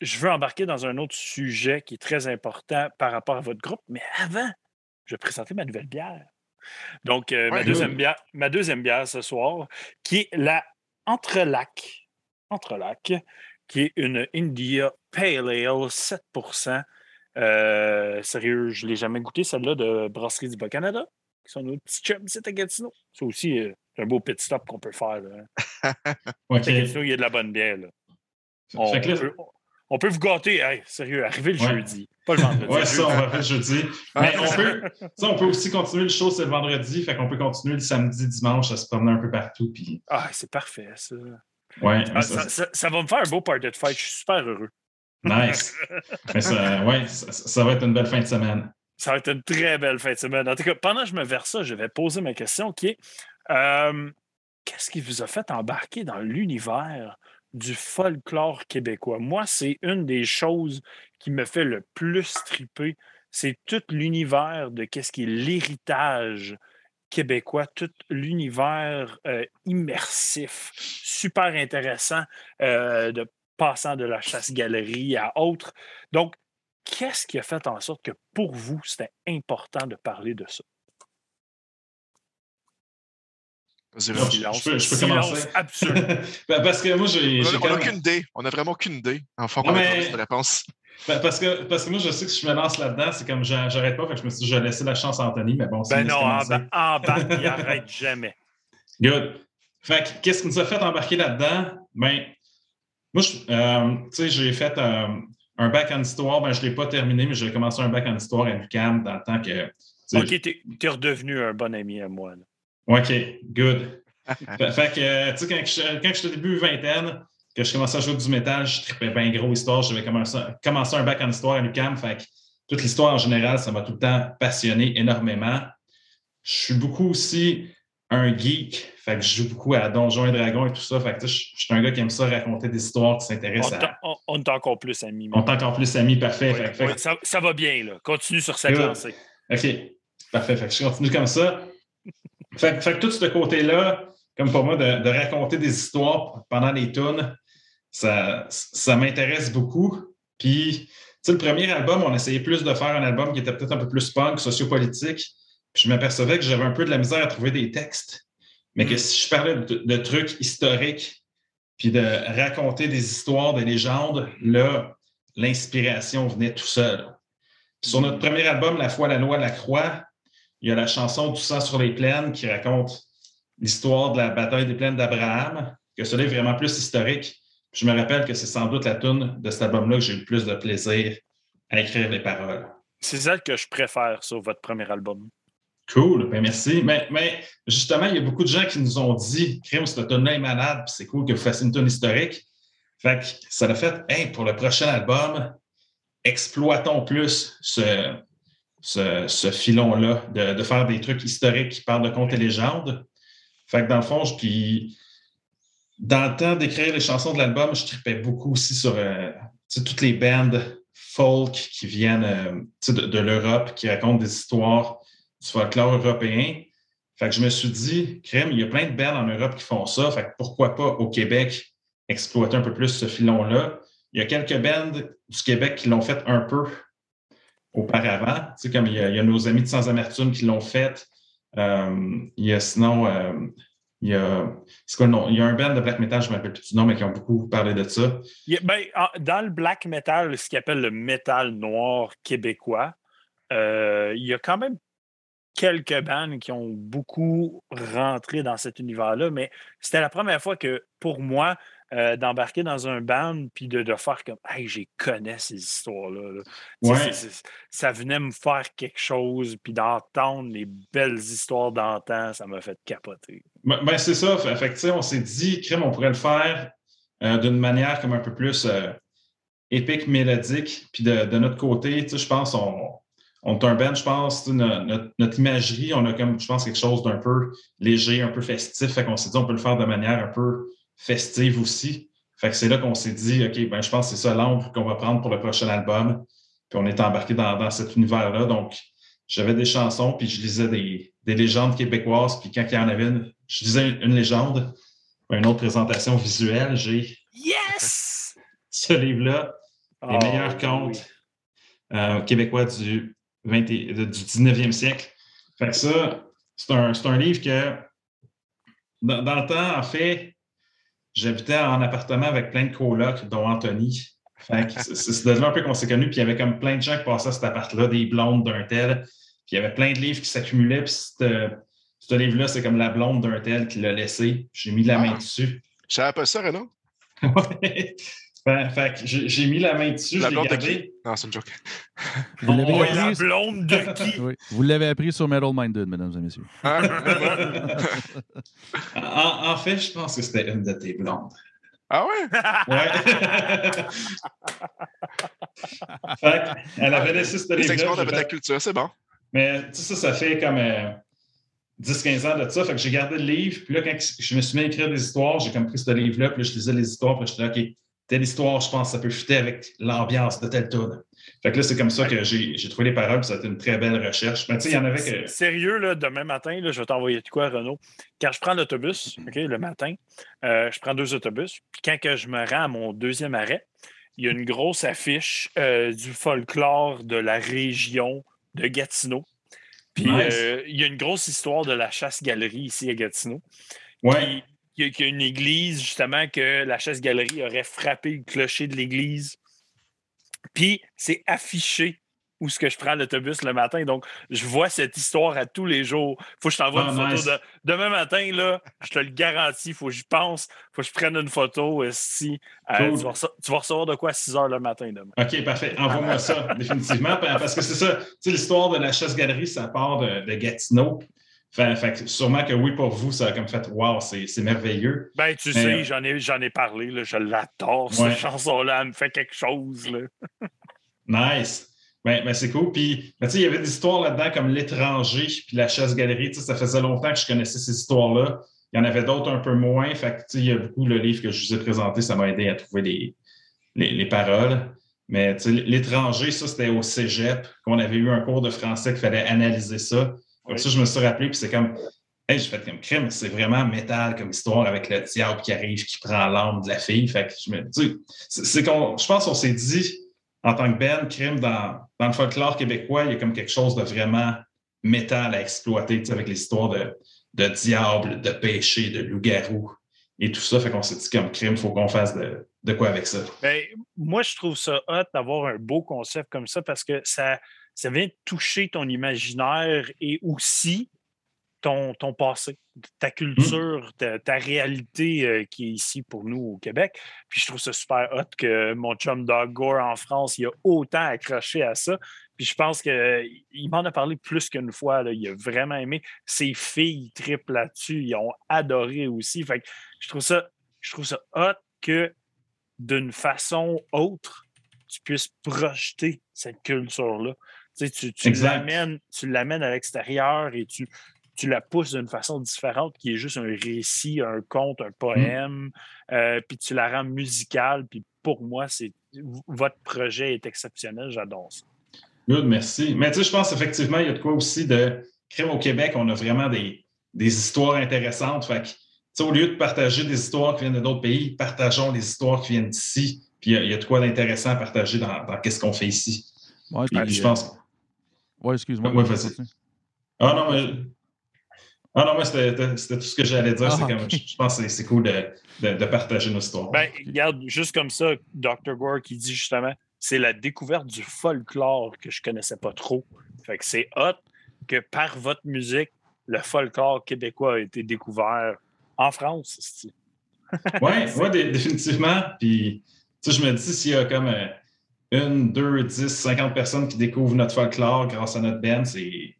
je veux embarquer dans un autre sujet qui est très important par rapport à votre groupe. Mais avant, je vais présenter ma nouvelle bière. Donc, euh, ma, deuxième bière, ma deuxième bière ce soir, qui est la Entrelac. Entrelac, qui est une India Pale Ale 7 Euh, Sérieux, je ne l'ai jamais goûté, celle-là de Brasserie du Bas-Canada, qui sont nos petits chums, c'est à Gatineau. C'est aussi euh, un beau pit stop qu'on peut faire. Là. OK. À Gatineau, il y a de la bonne bière. Là. On, peut, on peut vous gâter. Hey, sérieux, arrivez le Ouais. jeudi, pas le vendredi. Ouais, ça, on va faire jeudi. Ah, Mais on peut, ça, on peut aussi continuer le show, c'est le vendredi. Fait qu'on peut continuer le samedi, dimanche à se promener un peu partout. Puis, Ah, c'est parfait, ça. ouais, Ah, ça, ça, ça- ça va me faire un beau party de fête. Je suis super heureux. Nice. Mais ça, ouais, ça, va être une belle fin de semaine. Ça va être une très belle fin de semaine. En tout cas, pendant que je me verse ça, je vais poser ma question qui est euh, qu'est-ce qui vous a fait embarquer dans l'univers du folklore québécois? Moi, c'est une des choses qui me fait le plus triper. C'est tout l'univers de qu'est-ce qui est l'héritage québécois, tout l'univers euh, immersif, super intéressant, euh, de passant de la chasse-galerie à autre. Donc, qu'est-ce qui a fait en sorte que pour vous, c'était important de parler de ça? Je- Silence, je peux- je peux silence commencer. absolu. Ben, parce que moi, j'ai. On n'a aucune idée. On n'a vraiment aucune idée. En fond, mais- cette réponse. Ben, parce, que, parce que moi, je sais que si je me lance là-dedans, c'est comme j'a- j'arrête pas. Fait que je me suis dit, je vais laisser la chance à Anthony, mais bon, c'est Ben non, commencer. en, bas, il arrête jamais. Good. Fait que, qu'est-ce qui nous a fait embarquer là-dedans? Ben, moi, euh, tu sais, j'ai fait euh, un bac en histoire. Ben, je ne l'ai pas terminé, mais j'ai commencé un bac en histoire à l'UQAM dans le temps que. tu OK, t'es es redevenu un bon ami à moi. là. OK, good. fait, fait que, tu sais, quand, je- quand j'étais début vingtaine, que je commençais à jouer du métal, je tripais bien gros histoire. J'avais commencé, commencé un bac en histoire à l'UQAM. Fait que toute l'histoire en général, ça m'a tout le temps passionné énormément. Je suis beaucoup aussi un geek. Fait que je joue beaucoup à Donjons et Dragons et tout ça. Fait que, je je suis un gars qui aime ça raconter des histoires, qui On, s'intéresse à. on- on est encore plus amis. On est encore plus amis, parfait. Oui, Fait fait ça, ça va bien, là. Continue sur cette lancée. OK. Parfait. Fait que je continue comme ça. Fait, que- fait que tout ce côté-là, comme pour moi, de, de raconter des histoires pendant les tunes, ça, ça m'intéresse beaucoup. Puis, tu sais, le premier album, on essayait plus de faire un album qui était peut-être un peu plus punk, sociopolitique. Puis je m'apercevais que j'avais un peu de la misère à trouver des textes. Mais que Mm. si je parlais de, de trucs historiques, puis de raconter des histoires, des légendes, là, l'inspiration venait tout seul. Puis sur notre premier album, La foi, la loi, la croix, il y a la chanson Du sang sur les plaines qui raconte l'histoire de la bataille des plaines d'Abraham, que cela est vraiment plus historique. Puis je me rappelle que c'est sans doute la tune de cet album-là que j'ai eu le plus de plaisir à écrire les paroles. C'est celle que je préfère sur votre premier album. Cool, ben merci. Mais, justement, il y a beaucoup de gens qui nous ont dit Crime, cette tune-là est malade, puis c'est cool que vous fassiez une tune historique. Fait que ça l'a fait, pour le prochain album, exploitons plus ce, filon-là de, faire des trucs historiques qui parlent de contes et légendes. Fait que dans le fond, puis dans le temps d'écrire les chansons de l'album, je tripais beaucoup aussi sur euh, toutes les bandes folk qui viennent euh, de, l'Europe, qui racontent des histoires folklore européen. Fait que je me suis dit, crème, il y a plein de bands en Europe qui font ça. Fait que pourquoi pas au Québec exploiter un peu plus ce filon-là? Il y a quelques bands du Québec qui l'ont fait un peu auparavant. Tu sais, comme il y, a, nos amis de Sans Amertume qui l'ont fait. Euh, il y a sinon, euh, il y a, quoi le? Il y a un band de black metal, je ne me plus du nom, mais qui ont beaucoup parlé de ça. ben, dans le black metal, ce qu'ils appelle le métal noir québécois, euh, il y a quand même quelques bands qui ont beaucoup rentré dans cet univers-là, mais c'était la première fois que, pour moi, euh, d'embarquer dans un band puis de, de, faire comme Hey, j'ai connais ces histoires-là. Ça venait me faire quelque chose, puis d'entendre les belles histoires d'antan, ça m'a fait capoter. Ben, ben c'est ça. Fait, on s'est dit, crème, on pourrait le faire euh, d'une manière comme un peu plus euh, épique, mélodique. Puis de, de, notre côté, je pense, on, on est un band, je pense, notre, notre, imagerie, on a comme, je pense, quelque chose d'un peu léger, un peu festif. Fait qu'on s'est dit, on peut le faire de manière un peu festive aussi. Fait que c'est là qu'on s'est dit, OK, ben, je pense que c'est ça l'ombre qu'on va prendre pour le prochain album. Puis on est embarqué dans, cet univers-là. Donc, j'avais des chansons, puis je lisais des, légendes québécoises. Puis quand il y en avait une, je lisais une, légende, une autre présentation visuelle. J'ai yes! ce livre-là, Les oh, meilleurs contes euh, québécois du, 20, du 19e siècle. Fait que ça, c'est un, un, livre que, dans, dans, le temps, en fait, j'habitais en appartement avec plein de colocs, dont Anthony. C'est devenu un peu qu'on s'est connus, puis il y avait comme plein de gens qui passaient à cet appart-là, des blondes d'un tel. Puis il y avait plein de livres qui s'accumulaient, puis ce livre-là, c'est comme la blonde d'un tel qui l'a laissé. J'ai mis la main ah. dessus. Je savais pas ça, Renaud? Ben, fait j'ai mis la main dessus, la je l'ai gardé. Non, c'est une joke. Vous l'avez appris... la blonde de qui? Vous l'avez appris sur Metal Minded, mesdames et messieurs. Ah, en, en, fait, je pense que c'était une de tes blondes. Ah ouais? Ouais. fait elle avait laissé ce livre-là. de ta culture, c'est bon. Mais tu sais, ça, ça fait comme... Euh, 10-15 ans de ça. Fait que j'ai gardé le livre. Puis là, quand je me suis mis à écrire des histoires, j'ai comme pris ce livre-là. Puis là, je lisais les histoires. Puis je disais, OK, telle histoire, je pense, ça peut fitter avec l'ambiance de tel tune. Fait que là, c'est comme ça que j'ai trouvé les paroles, ça a été une très belle recherche. Mais tu sais, il y en avait que. Sérieux, là, demain matin, là, je vais t'envoyer de quoi, Renaud? Quand je prends l'autobus, OK, le matin, euh, je prends deux autobus, puis quand que je me rends à mon deuxième arrêt, il y a une grosse affiche euh, du folklore de la région de Gatineau. Puis euh, il y a une grosse histoire de la chasse-galerie ici à Gatineau. Ouais qu'il y, a une église, justement, que la chasse-galerie aurait frappé le clocher de l'église. Puis c'est affiché où ce que je prends l'autobus le matin. Donc, je vois cette histoire à tous les jours. Faut que je t'envoie une ah, photo de demain matin, là, je te le garantis, faut que j'y pense, faut que je prenne une photo. Si, euh, tu, vas recevoir, de quoi à 6 heures le matin demain. OK, parfait. Envoie-moi ça, définitivement. Parce que c'est ça, tu sais, l'histoire de la chasse-galerie, ça part de, de Gatineau. Fait, sûrement que oui, pour vous, ça a comme fait Wow, c'est merveilleux. Ben, tu sais, j'en ai, ai parlé, là, je l'adore, cette chanson-là, elle me fait quelque chose. Là. nice. Ben, ben c'est cool. Puis, ben, il y avait des histoires là-dedans comme L'étranger, puis La chasse-galerie. Ça faisait longtemps que je connaissais ces histoires-là. Il y en avait d'autres un peu moins. Fait il y a beaucoup le livre que je vous ai présenté, ça m'a aidé à trouver les, les, les paroles. Mais l'étranger, ça, c'était au cégep, qu'on avait eu un cours de français qu'il fallait analyser ça. Ça, je me suis rappelé, puis c'est comme, hey, j'ai fait comme crime, c'est vraiment métal comme histoire avec le diable qui arrive, qui prend l'âme de la fille. Fait que je me dis, c'est qu'on, je pense qu'on s'est dit, en tant que Ben, crime, dans, dans le folklore québécois, il y a comme quelque chose de vraiment métal à exploiter, avec les histoires de, de diable, de péché, de loup-garou et tout ça. Fait qu'on s'est dit comme crime, il faut qu'on fasse de, de, quoi avec ça. Bien, moi, je trouve ça hot d'avoir un beau concept comme ça parce que ça, ça vient toucher ton imaginaire et aussi ton, ton passé, ta culture, ta, réalité euh, qui est ici pour nous au Québec. Puis je trouve ça super hot que mon chum Doug Gore en France, il a autant accroché à ça. Puis je pense qu'il m'en a parlé plus qu'une fois. Là. Il a vraiment aimé. Ses filles triplent là-dessus. Ils ont adoré aussi. Fait que je trouve ça, je trouve ça hot que d'une façon autre, tu puisses projeter cette culture-là. Tu, tu l'amènes à l'extérieur et tu, tu la pousses d'une façon différente, qui est juste un récit, un conte, un poème, euh, puis tu la rends musicale. Puis pour moi, c'est votre projet est exceptionnel. J'adore ça. Good, merci. Mais tu sais, je pense effectivement, il y a de quoi aussi de. Crème au Québec, on a vraiment des, des histoires intéressantes. Fait que, au lieu de partager des histoires qui viennent de d'autres pays, partageons les histoires qui viennent d'ici. Puis il y, a de quoi d'intéressant à partager dans, dans ce qu'on fait ici. Ouais, Puis, puis, je euh, pense. Ouais, excuse-moi. Ouais. Ah non, mais. Ah non, mais c'était c'était tout ce que j'allais dire. Ah, c'est comme, je pense que c'est- cool de, de- de partager nos histoires. Ben, regarde, juste comme ça, Dr. Gore qui dit justement, c'est la découverte du folklore que je connaissais pas trop. Fait que c'est hot que par votre musique, le folklore québécois a été découvert en France. Oui, ouais, dé- définitivement. Puis, tu sais, je me dis, s'il y a comme euh, une, deux, dix, cinquante personnes qui découvrent notre folklore grâce à notre band, c'est.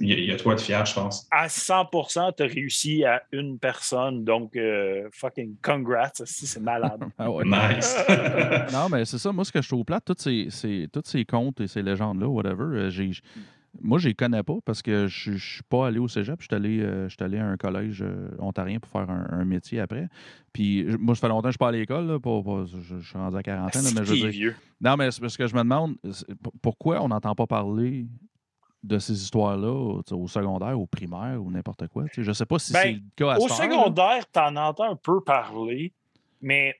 Il y, a- y a de fier, je pense. À 100% tu as réussi à une personne. Donc, euh, fucking congrats. C'est malade. Ah ouais. Nice. Non, mais c'est ça. Moi, ce que je trouve plate, toutes ces, ces- toutes ces contes et ces légendes-là, whatever, euh, j'ai, moi, je les connais pas parce que je ne suis pas allé au cégep. Je suis allé, euh, allé à un collège euh, ontarien pour faire un, un métier après. Puis, moi, ça fait longtemps que je suis pas à l'école. pas- pas- je, je suis rendu à quarantaine. là, mais je dire, vieux. non, mais c'est parce que je me demande pourquoi on n'entend pas parler de ces histoires-là au, secondaire, au primaire ou n'importe quoi. Tu sais, Je sais pas si Ben, c'est le cas à Au secondaire, tu en entends un peu parler, mais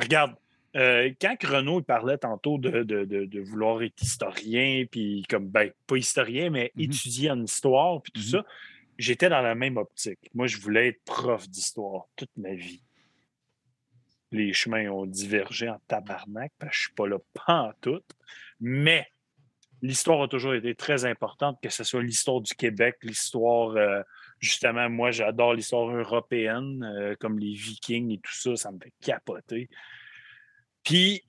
regarde, euh, quand Renaud parlait tantôt de, de- de- de vouloir être historien, puis comme, ben, pas historien, mais Mhm. étudier en histoire, puis tout Mhm. ça, j'étais dans la même optique. Moi, je voulais être prof d'histoire toute ma vie. Les chemins ont divergé en tabarnak, parce que je suis pas là pas en tout. Mais l'histoire a toujours été très importante, que ce soit l'histoire du Québec, l'histoire, euh, justement, moi, j'adore l'histoire européenne, euh, comme les Vikings et tout ça, ça me fait capoter. Puis,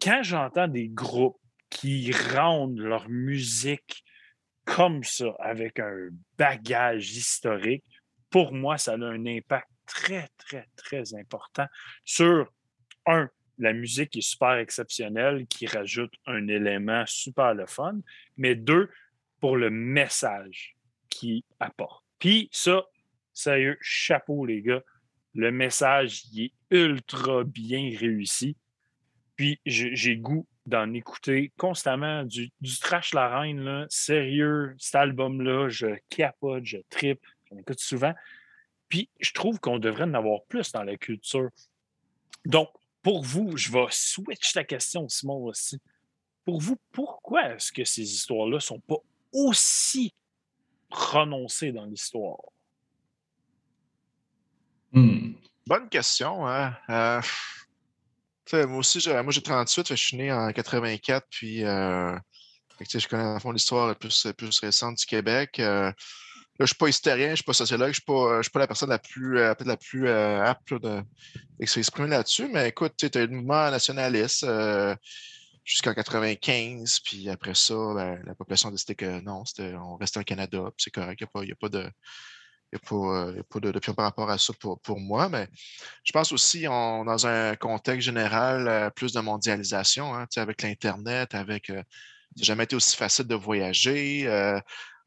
quand j'entends des groupes qui rendent leur musique comme ça, avec un bagage historique, pour moi, ça a un impact très, très, très important sur, un, la musique est super exceptionnelle, qui rajoute un élément super le fun, mais deux, pour le message qu'il apporte. Puis ça, sérieux, chapeau les gars, le message il est ultra bien réussi. Puis j'ai goût d'en écouter constamment du, du trash la reine, là, sérieux, cet album-là, je capote, je tripe, j'en écoute souvent. Puis je trouve qu'on devrait en avoir plus dans la culture. Donc, pour vous, je vais switch la question, Simon, aussi. Pour vous, pourquoi est-ce que ces histoires-là ne sont pas aussi prononcées dans l'histoire? Hmm. Bonne question. Hein? Euh, moi aussi, moi j'ai 38, fait que je suis né en 84, puis euh, je connais le fond l'histoire plus, plus récente du Québec. Euh, là, je ne suis pas historien, je ne suis pas sociologue, je suis, pas- suis pas la personne la plus, euh, la plus apte là, de, de s'exprimer là-dessus, mais écoute, tu as eu le mouvement nationaliste jusqu'en 95, puis après ça, ben, la population a décidé que non, on restait au Canada, puis c'est correct, il n'y a, pas de. Il n'y a pas, a de- d'opinion par rapport à ça pour, pour moi, mais je pense aussi on, dans un contexte général, euh, plus de mondialisation, hein, avec l'Internet, avec. euh, ça n'a jamais été aussi facile de voyager. euh,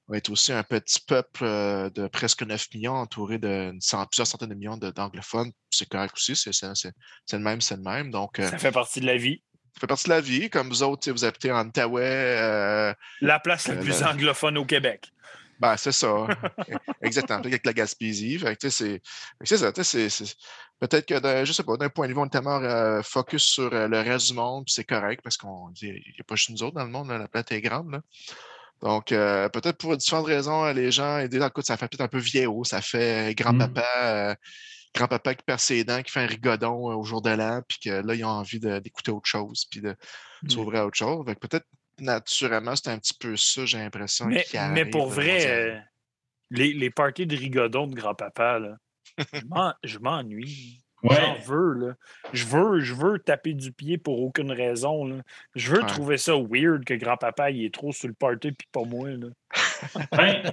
on est aussi un petit peuple euh, de presque 9 millions, entouré de cent- plusieurs centaines de millions de- d'anglophones. C'est correct aussi, c'est c'est- c'est- c'est le même, c'est le même. Donc, Ça fait partie de la vie. ça fait partie de la vie. Comme vous autres, vous habitez en Outaouais. euh, La place la plus anglophone au Québec. Ben, c'est ça. Exactement. Peut-être avec la Gaspésie. C'est ça. Peut-être que, d'un- je sais pas, d'un point de vue, on est tellement euh, focus sur euh, le reste du monde, puis c'est correct parce qu'on il n'y a pas juste nous autres dans le monde, là, la planète est grande. là. Donc, euh, peut-être pour différentes raisons, les gens, le coup, ça fait peut-être un peu vieillot, ça fait euh, grand-papa, grand-papa qui perd ses dents, qui fait un rigodon au jour de l'an, puis que là, ils ont envie d'écouter autre chose, puis de Mm. s'ouvrir à autre chose. Peut-être, naturellement, c'est un petit peu ça, j'ai l'impression. Mais, pour euh, vrai, euh, les, les parties de rigodon de grand-papa, là, je m'en- je m'ennuie. J'en veux, là. Je veux, je veux taper du pied pour aucune raison, là. Je veux Ouais. trouver ça weird que grand-papa, il est trop sur le party puis pas moi, là. Ben,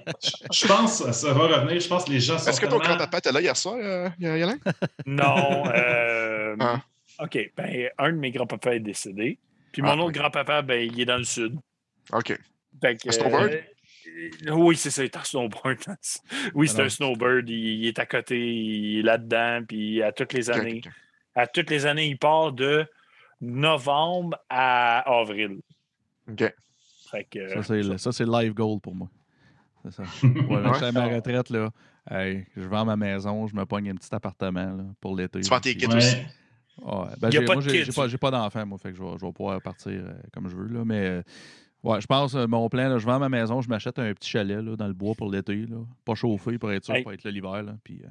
je- pense que ça va revenir. Je pense que les gens sont Est-ce que ton tellement- grand-papa était là hier soir, euh? Non. euh, Ah. OK. Ben, un de mes grands-papas est décédé. Puis mon Ah, autre ok. grand-papa, ben, il est dans le sud. OK. Fait que, Stobart? euh, oui, c'est ça, il est en snowboard. oui, c'est Alors. un snowbird. Il, il est à côté, il est là-dedans, puis à toutes les années. À toutes les années, il part de novembre à avril. OK. Fait que, Ça, c'est le- ça, c'est live goal pour moi. C'est ça. Ouais, je suis à ma retraite, là. Hey, je vends ma maison, je me pogne un petit appartement là, pour l'été. Tu vends tes kits aussi? Ouais. Ben, j'ai- pas moi, de j'ai kids. j'ai pas, j'ai pas d'enfant, moi, fait que je vais, je vais pouvoir partir euh, comme je veux. Là, mais euh, ouais, je pense, euh, mon plan, là, je vends ma maison, je m'achète un petit chalet là, dans le bois pour l'été, là, pas chauffé pour être sûr, Hey. pour être là l'hiver. là, Puis, euh,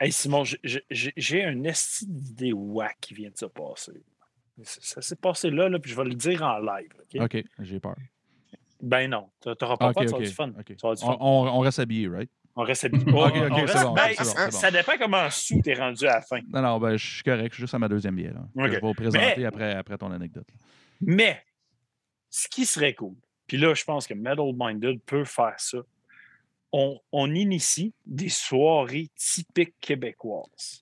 Hey Simon, j'ai- j'ai j'ai un esti d'idée whack qui vient de se passer. Ça, ça s'est passé là, là, puis je vais le dire en live. OK? J'ai peur. Ben non, tu n'auras pas Ah, OK, peur, tu vas OK. avoir du fun. Du on reste habillé, right? On reste on c'est reste- bon, ben, c'est bon, c'est bon. Ça dépend comment sous t'es rendu à la fin. Non, non, ben, je suis correct, je suis juste à ma deuxième bière. Là. Je vais vous présenter Mais- après, après ton anecdote. là. Mais, ce qui serait cool, puis là, je pense que Metal Minded peut faire ça, on, on initie des soirées typiques québécoises.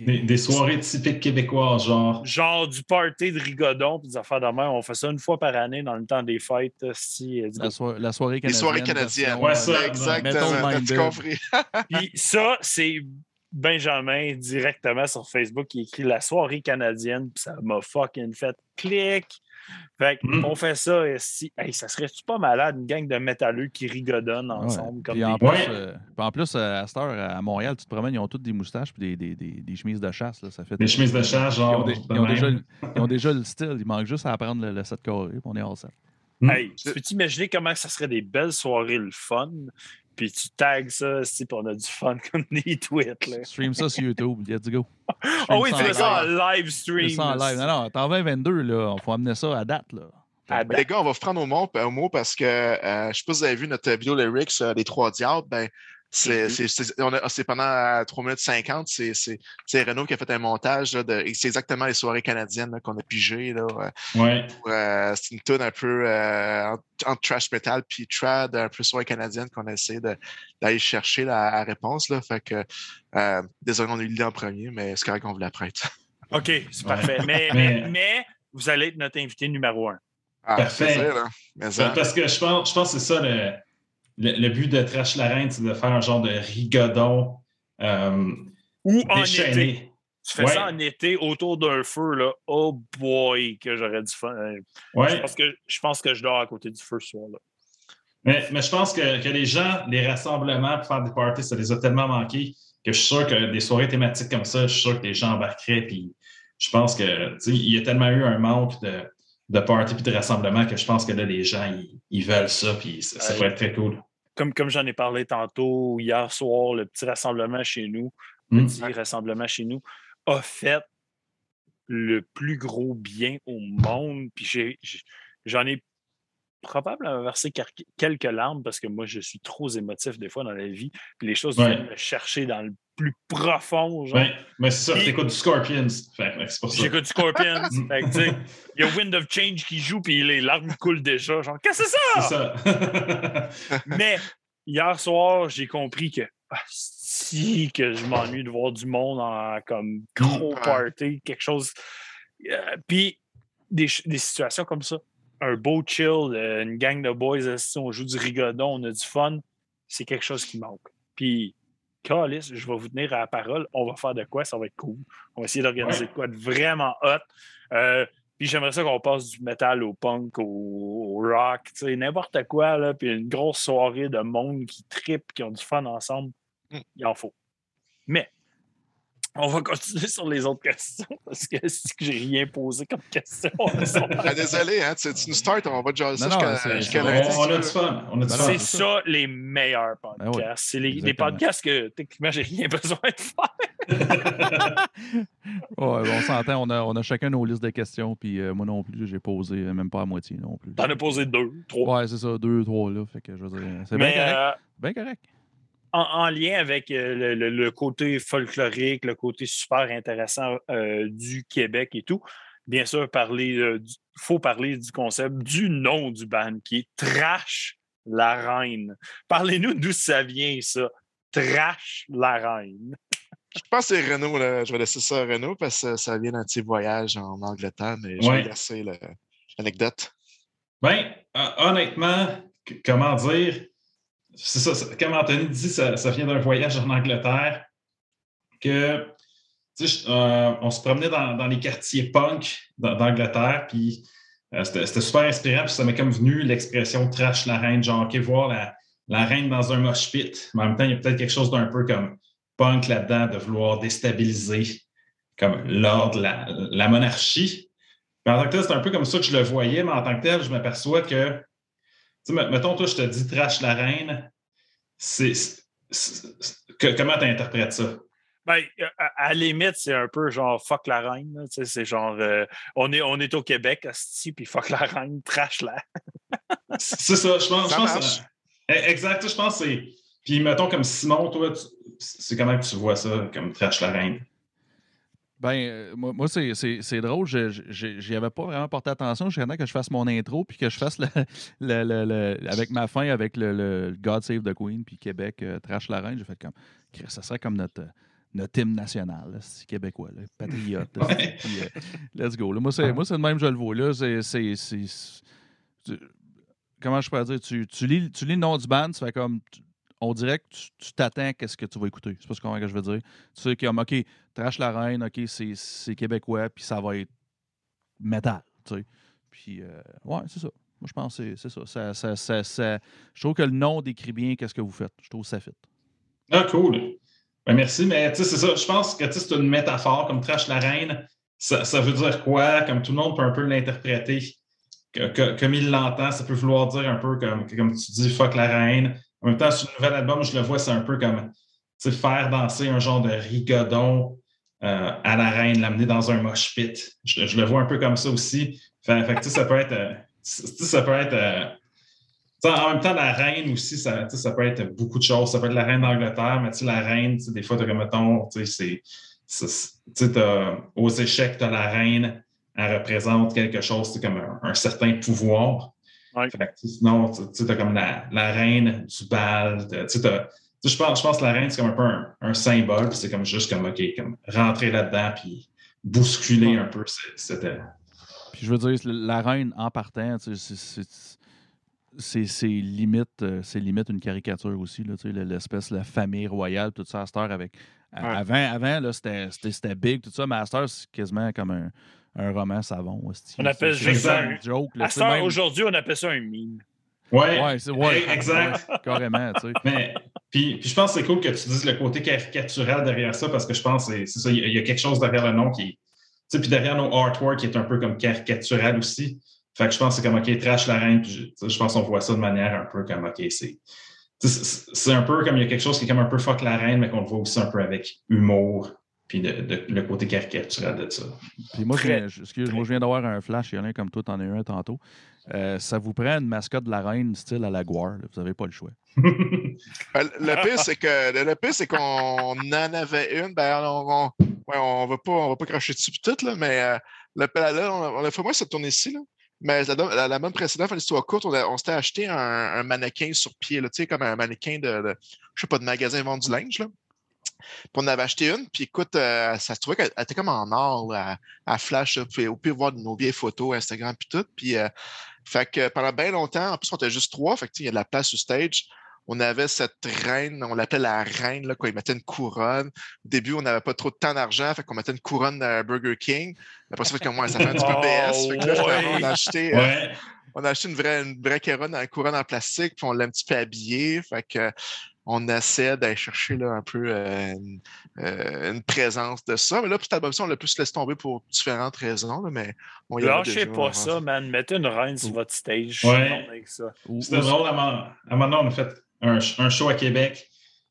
Des, des soirées typiques québécoises, genre. Genre du party de rigodon, puis des affaires de même. On fait ça une fois par année dans le temps des fêtes. euh, Si, euh, La, soi- la soirée Les canadienne. soirées canadiennes. Ouais, ça, Exactement. Compris? Puis ça, c'est Benjamin directement sur Facebook qui écrit la soirée canadienne, puis ça m'a fucking fait clic. Fait qu'on Mm. fait ça, et si, hey, ça serait-tu pas malade, une gang de métalleux qui rigodonnent Ouais. ensemble comme Puis des en plus, Ouais. euh, puis en plus, euh, à cette heure, à Montréal, tu te promènes, ils ont toutes des moustaches et des, des, des, des chemises de chasse. Là, ça fait Des chemises de chasse, Ils ont, genre. ils ont déjà, ils ont déjà le style. Il manque juste à apprendre le, le set carré, puis on est all set. Mm. Hey, tu peux t'imaginer comment ça serait des belles soirées le fun? Puis tu tags ça, si puis on a du fun comme des tweets. Là. Stream ça sur YouTube. Let's go. Oh oui, tu en fais ça en live. Fais stream. ça en live. Non, non, t'en 2022, là. Il faut amener ça à date, là. À Ben, les gars, on va vous prendre au mot, au mot parce que euh, je ne sais pas si vous avez vu notre vidéo lyrics, euh, Les Trois Diables. Ben, c'est Mhm. c'est- c'est- on a- c'est pendant euh, 3 minutes 50. C'est c'est- c'est Renaud qui a fait un montage. là, de- et C'est exactement les soirées canadiennes là, qu'on a pigées. là, euh, Ouais. pour, euh, c'est une tune un peu euh, entre, trash metal puis trad, un peu soirée canadienne qu'on a essayé de- d'aller chercher la, la réponse. Là, fait que, euh, désolé, on a eu l'idée en premier, mais c'est correct qu'on vous la prête. OK, c'est parfait. Mais, Mais- mais, mais vous allez être notre invité numéro un. Ah, Parfait. plaisir, là. Mais, hein, Parce que je pense, je pense que c'est ça le, le, le but de Trash la Reine, c'est de faire un genre de rigodon euh, Ou en été. Tu fais Ouais. ça en été autour d'un feu, là. Oh boy, que j'aurais du fun. Euh, Je, Ouais. pense que, je pense que je dors à côté du feu ce soir-là. Mais, mais je pense que, que les gens, les rassemblements pour faire des parties, ça les a tellement manqués que je suis sûr que des soirées thématiques comme ça, je suis sûr que les gens embarqueraient. Puis je pense que tu sais, il y a tellement eu un manque de, de parties et de rassemblements que je pense que là, les gens, ils, ils veulent ça. Puis ça, ça pourrait être très cool. Comme, comme j'en ai parlé tantôt, hier soir, le petit rassemblement chez nous, Mm. petit rassemblement chez nous, a fait le plus gros bien au monde. Puis j'en ai probablement versé quelques larmes parce que moi, je suis trop émotif des fois dans la vie. Puis les choses Ouais. viennent me chercher dans le plus profond. genre. Ouais, mais c'est ça, t'écoutes du Scorpions. Que c'est pour ça. J'écoute du Scorpions. Mm. Fait que, tu sais, il y a Wind of Change qui joue, puis les larmes coulent déjà. Genre, qu'est-ce que c'est C'est ça? Mais hier soir, j'ai compris que ah, si que je m'ennuie de voir du monde en comme gros party, quelque chose. Euh, puis des, des situations comme ça. Un beau chill, euh, une gang de boys, on joue du rigodon, on a du fun. C'est quelque chose qui manque. Puis, Calis, je vais vous tenir à la parole. On va faire de quoi? Ça va être cool. On va essayer d'organiser de quoi de vraiment hot. Euh, puis j'aimerais ça qu'on passe du metal au punk, au, au rock, tu sais, n'importe quoi, là, puis une grosse soirée de monde qui tripe, qui ont du fun ensemble. Mm. Il en faut. Mais on va continuer sur les autres questions parce que c'est que j'ai rien posé comme question. Ah, désolé, hein, tu, tu nous start, on va jaser ça Non, non, jusqu'à jusqu'à on, a du fun. C'est ça les meilleurs podcasts. Ben oui, c'est les, podcasts que techniquement j'ai rien besoin de faire. Ouais, on s'entend, on a, on a chacun nos listes de questions, puis euh, moi non plus, j'ai posé euh, même pas à moitié non plus. T'en as posé deux, trois. Ouais, c'est ça, deux, trois là. Fait que je veux dire, c'est bien euh, Bien correct. En, en lien avec euh, le, le- le côté folklorique, le côté super intéressant euh, du Québec et tout, bien sûr, parler, il faut parler du concept du nom du band qui est Trash la Reine. Parlez-nous d'où ça vient, ça. Trash la Reine. Je pense que c'est Renaud, là. je vais laisser ça à Renaud parce que ça vient d'un petit voyage en Angleterre, mais je Ouais. vais laisser l'anecdote. Ben, euh, honnêtement, comment dire, c'est ça, comme Anthony dit, ça, vient d'un voyage en Angleterre, que, euh, on se promenait dans, les quartiers punk d'Angleterre, puis euh, c'était super inspirant, puis ça m'est comme venu l'expression trash la reine, genre, OK, voir la, reine dans un mosh pit, mais en même temps, il y a peut-être quelque chose d'un peu comme punk là-dedans, de vouloir déstabiliser comme l'ordre, la, la monarchie. Puis en tant que tel, c'est un peu comme ça que je le voyais, mais en tant que tel, je m'aperçois que, mettons, toi, je te dis trash la reine, c'est. comment tu interprètes ça? Ben, à, à la limite, c'est un peu genre fuck la reine. là, tu sais, C'est genre euh, on, est, on est au Québec, asti, puis fuck la reine, trash la. C'est ça, je pense. Ça je pense euh, exact, je pense que c'est. Puis mettons comme Simon, toi, c'est comment que tu vois ça, comme trash la reine? Ben, euh, moi, moi, c'est- drôle. J'y avais pas vraiment porté attention. Je temps que je fasse mon intro puis que je fasse le, le- le- le- avec ma fin avec le, le God Save the Queen puis Québec euh, Trash la Reine. J'ai fait comme. Ça serait comme notre, notre hymne national, c'est québécois, là, patriote. là, Ouais. puis, euh, let's go. là. Moi, c'est de même, je le vois. Là, c'est- Comment je peux dire? Tu, tu, lis, tu lis le nom du band, tu fais comme. tu- on dirait que tu t'attends à ce que tu vas écouter. C'est pas ce que je veux dire. Tu sais, comme, OK, Trash la Reine, OK, c'est- québécois, puis ça va être métal, tu sais. Puis, euh, ouais, c'est ça. Moi, je pense que c'est- ça. Ça, ça, ça- Je trouve que le nom décrit bien qu'est-ce que vous faites. Je trouve ça fit. Ah, cool. Ben, merci, mais tu sais, c'est ça. Je pense que c'est une métaphore comme trash la reine. Ça, ça veut dire quoi? Comme tout le monde peut un peu l'interpréter comme il l'entend. Ça peut vouloir dire un peu comme, comme tu dis, fuck la reine. En même temps, sur le nouvel album, je le vois, c'est un peu comme faire danser un genre de rigodon euh, à la reine, l'amener dans un mosh pit. Je, le vois un peu comme ça aussi. Fait, fait que, ça peut être. euh, ça peut être. euh, en même temps, la reine aussi, ça, ça peut être beaucoup de choses. Ça peut être la reine d'Angleterre, mais la reine, des fois, tu comme, mettons, c'est- aux échecs, tu la reine, elle représente quelque chose, comme un certain pouvoir. Ouais. Fait que, sinon, tu as comme la, la reine du bal. je pense, je pense que la reine, c'est comme un peu un, un symbole, puis c'est comme juste comme, OK, comme rentrer là-dedans, puis bousculer un peu cette- Puis je veux dire, la reine en partant, c'est- c'est- c'est c'est limite, euh, c'est limite une caricature aussi, là, tu sais, l'espèce de la famille royale, tout ça à cette heure avec. Ouais. Avant, avant là, c'était c'était- c'était big, tout ça, mais à cette heure, c'est quasiment comme un, un roman savon. hostie. On appelle C'est- juste un joke. là, À aujourd'hui, on appelle ça un meme. Ouais, Ouais, c'est ouais, exact. ouais, carrément, tu sais. Mais puis, puis je pense que c'est cool que tu dises le côté caricatural derrière ça parce que je pense que c'est- c'est ça, il y, a- il y a quelque chose derrière le nom qui est. Tu sais, puis derrière nos artwork qui est un peu comme caricatural aussi. Fait que je pense que c'est comme OK, trash la reine. Puis je, pense qu'on voit ça de manière un peu comme OK, C'est c'est un peu comme il y a quelque chose qui est comme un peu fuck la reine, mais qu'on le voit aussi un peu avec humour, puis de, de- le côté caricatural de ça. Puis moi, je Très, viens, je- excuse, moi, je viens d'avoir un flash, il y en a un comme toi, t'en as eu un tantôt. Euh, ça vous prend une mascotte de la reine style à la Guar, là. vous n'avez pas le choix. Ben, le pire, c'est que le, pire, c'est qu'on en avait une. Ben, on, on, ouais, on va pas, on va pas cracher dessus tout, là, mais euh, le, là, on, a, on a fait moins cette tournée-ci. Là. Mais la, la, la bonne précédente, une histoire courte, on, s'était acheté un, un mannequin sur pied, là, tu sais, comme un mannequin de, de, je sais pas, de magasin vend du linge. Là. Puis on avait acheté une, puis écoute, euh, ça se trouvait qu'elle elle était comme en or, là, à, à flash. Là, puis, au pire, voir nos vieilles photos, Instagram, puis tout. Puis, euh, fait que pendant bien longtemps, en plus, on était juste trois, fait que, il y a de la place sur stage. On avait cette reine, on l'appelait la reine, là, quoi. Il mettait une couronne. Au début, on n'avait pas trop de temps d'argent, fait qu'on mettait une couronne à Burger King. Après ça, fait que moi, ça fait un petit peu Oh, BS. Fait que là, ouais. finalement, on a acheté, euh, on a acheté une vraie, une vraie couronne, une couronne en plastique, puis on l'a un petit peu habillée. Fait que on essaie d'aller chercher là, un peu euh, une, euh, une présence de ça. Mais là, pour cet album on l'a plus laissé tomber pour différentes raisons. Là, mais on y Lâchez déjà, pas ça, man. Mettez une reine sur votre stage. Ouais. Avec ça. C'était drôle. À un moment- donné, on a fait un, un show à Québec.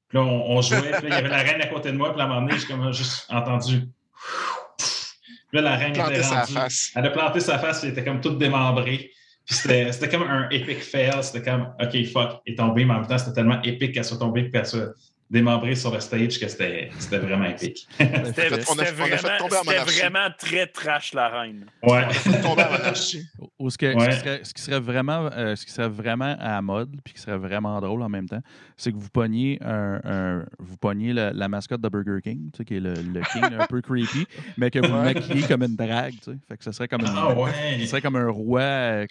Puis là, on, on jouait. Puis là, il y avait la reine à côté de moi. Puis à un moment donné, j'ai comme juste entendu. Puis là, la reine était sa rendue. face. Elle a planté sa face. Elle était comme toute démembrée. Puis c'était c'était comme un epic fail. C'était comme, OK, fuck, elle est tombée. Mais en même temps, c'était tellement épique qu'elle soit tombée. Qu'elle soit démembrée sur le stage que c'était c'était vraiment épique. C'était fait- on a- c'était on a fait vraiment, vraiment très trash, la reine. Ouais. Ou ce, que- ce Ouais. qui serait, ce qui serait vraiment, euh, ce qui serait vraiment à la mode, puis qui serait vraiment drôle en même temps, c'est que vous pogniez, un, un- vous pogniez la, la mascotte de Burger King, tu sais, qui est le, le king un peu creepy, mais que vous maquillez comme une drague. tu sais. Fait que ce serait comme, une, Ah ouais. ce serait comme un roi euh,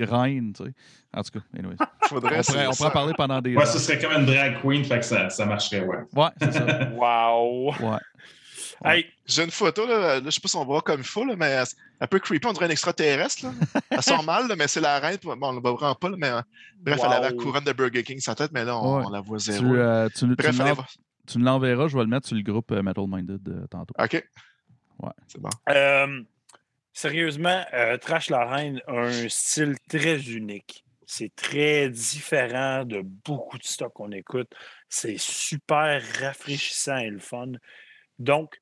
reine, tu sais. En tout cas, anyway. Faudrait On pourrait, on pourrait parler pendant des Ouais, ce serait comme une drag queen, fait que ça, ça marcherait, ouais. Ouais, c'est ça. Wow! Ouais. Hey, J'ai une photo, là, là, je sais pas si on voit comme il faut, là, mais euh, un peu creepy, on dirait un extraterrestre. Là. Elle sent mal, là, mais c'est la reine. Bon, on ne la voit pas, là, mais euh, bref, elle avait la couronne de Burger King sur sa tête, mais là, on, Ouais. on la voit Tu, zéro. euh, tu, tu bref, me allez voir. tu me l'enverras, je vais le mettre sur le groupe euh, Metal Minded euh, tantôt. OK. Ouais. C'est bon. euh, sérieusement, euh, Trash la Reine a un style très unique. C'est très différent de beaucoup de stocks qu'on écoute. C'est super rafraîchissant et le fun. Donc,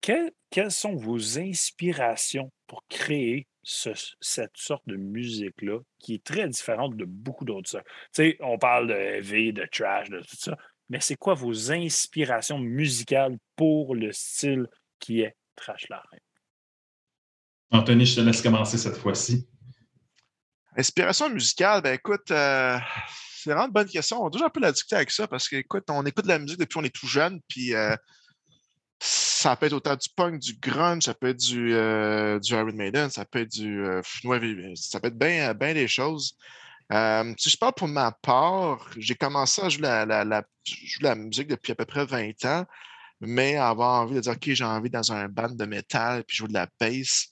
quelles, sont vos inspirations pour créer ce- cette sorte de musique-là qui est très différente de beaucoup d'autres stocks? Tu sais, on parle de heavy, de trash, de tout ça, mais c'est quoi vos inspirations musicales pour le style qui est Trash la Reine? Anthony, je te laisse commencer cette fois-ci. Inspiration musicale, ben écoute, euh, c'est vraiment une bonne question. On a toujours un peu la discuter avec ça parce qu'écoute, on écoute de la musique depuis qu'on est tout jeune, puis euh, ça peut être autant du punk, du grunge, ça peut être du, euh, du Iron Maiden, ça peut être du. ça peut être bien bien des choses. Si je parle pour ma part, j'ai commencé à jouer la, la, la, je joue la musique depuis à peu près 20 ans, mais avoir envie de dire, OK, j'ai envie dans un band de métal puis jouer de la bass,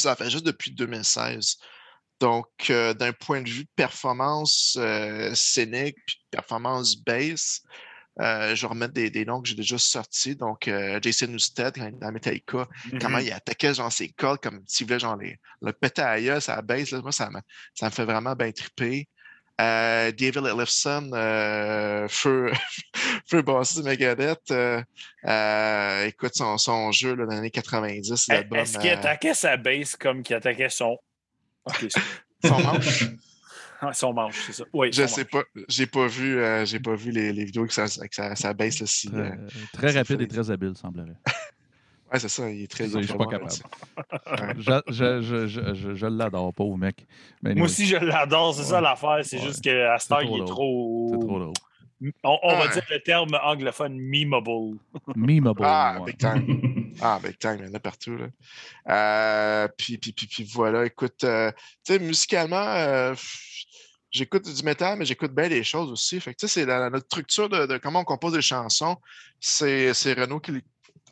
ça fait juste depuis 2016. Donc, euh, d'un point de vue de performance euh, scénique puis performance bass, euh, je vais remettre des, des noms que j'ai déjà sortis. Donc, euh, Jason Newsted, quand il était dans Metallica, comment Mhm. il attaquait genre ses cordes comme s'il voulait genre les, le péter à baisse. Là, moi, ça me, ça me fait vraiment bien triper. Euh, David Ellefson, euh, feu, feu bassiste de Megadeth. euh, euh, écoute, son, son jeu là, dans les années 90, l'album. Est-ce qu'il euh, attaquait sa base comme qu'il attaquait son? Son manche? Ah, son manche, c'est ça. Oui, Je sais manche. pas. J'ai pas vu, euh, j'ai pas vu les, les vidéos que ça, que ça, ça baisse là, si. Très, euh, rapide et très habile, semblerait. Ouais, c'est ça. Il est très. Je suis pas capable. Je, je, je, je, je, je l'adore, pauvre mec. Mais Moi aussi, je l'adore, c'est ça l'affaire. C'est Ouais. juste qu'à cette heure, il est trop. C'est trop drôle. On, on va dire le terme anglophone memeable. Memeable. Ah, ouais. big time. Ah, big time, il y en a partout. Là. Euh, puis, puis, puis, puis voilà, écoute, euh, tu sais, musicalement, euh, j'écoute du métal, mais j'écoute bien des choses aussi. Fait que, tu sais, c'est la, notre structure de, de comment on compose des chansons. C'est c'est Renaud qui,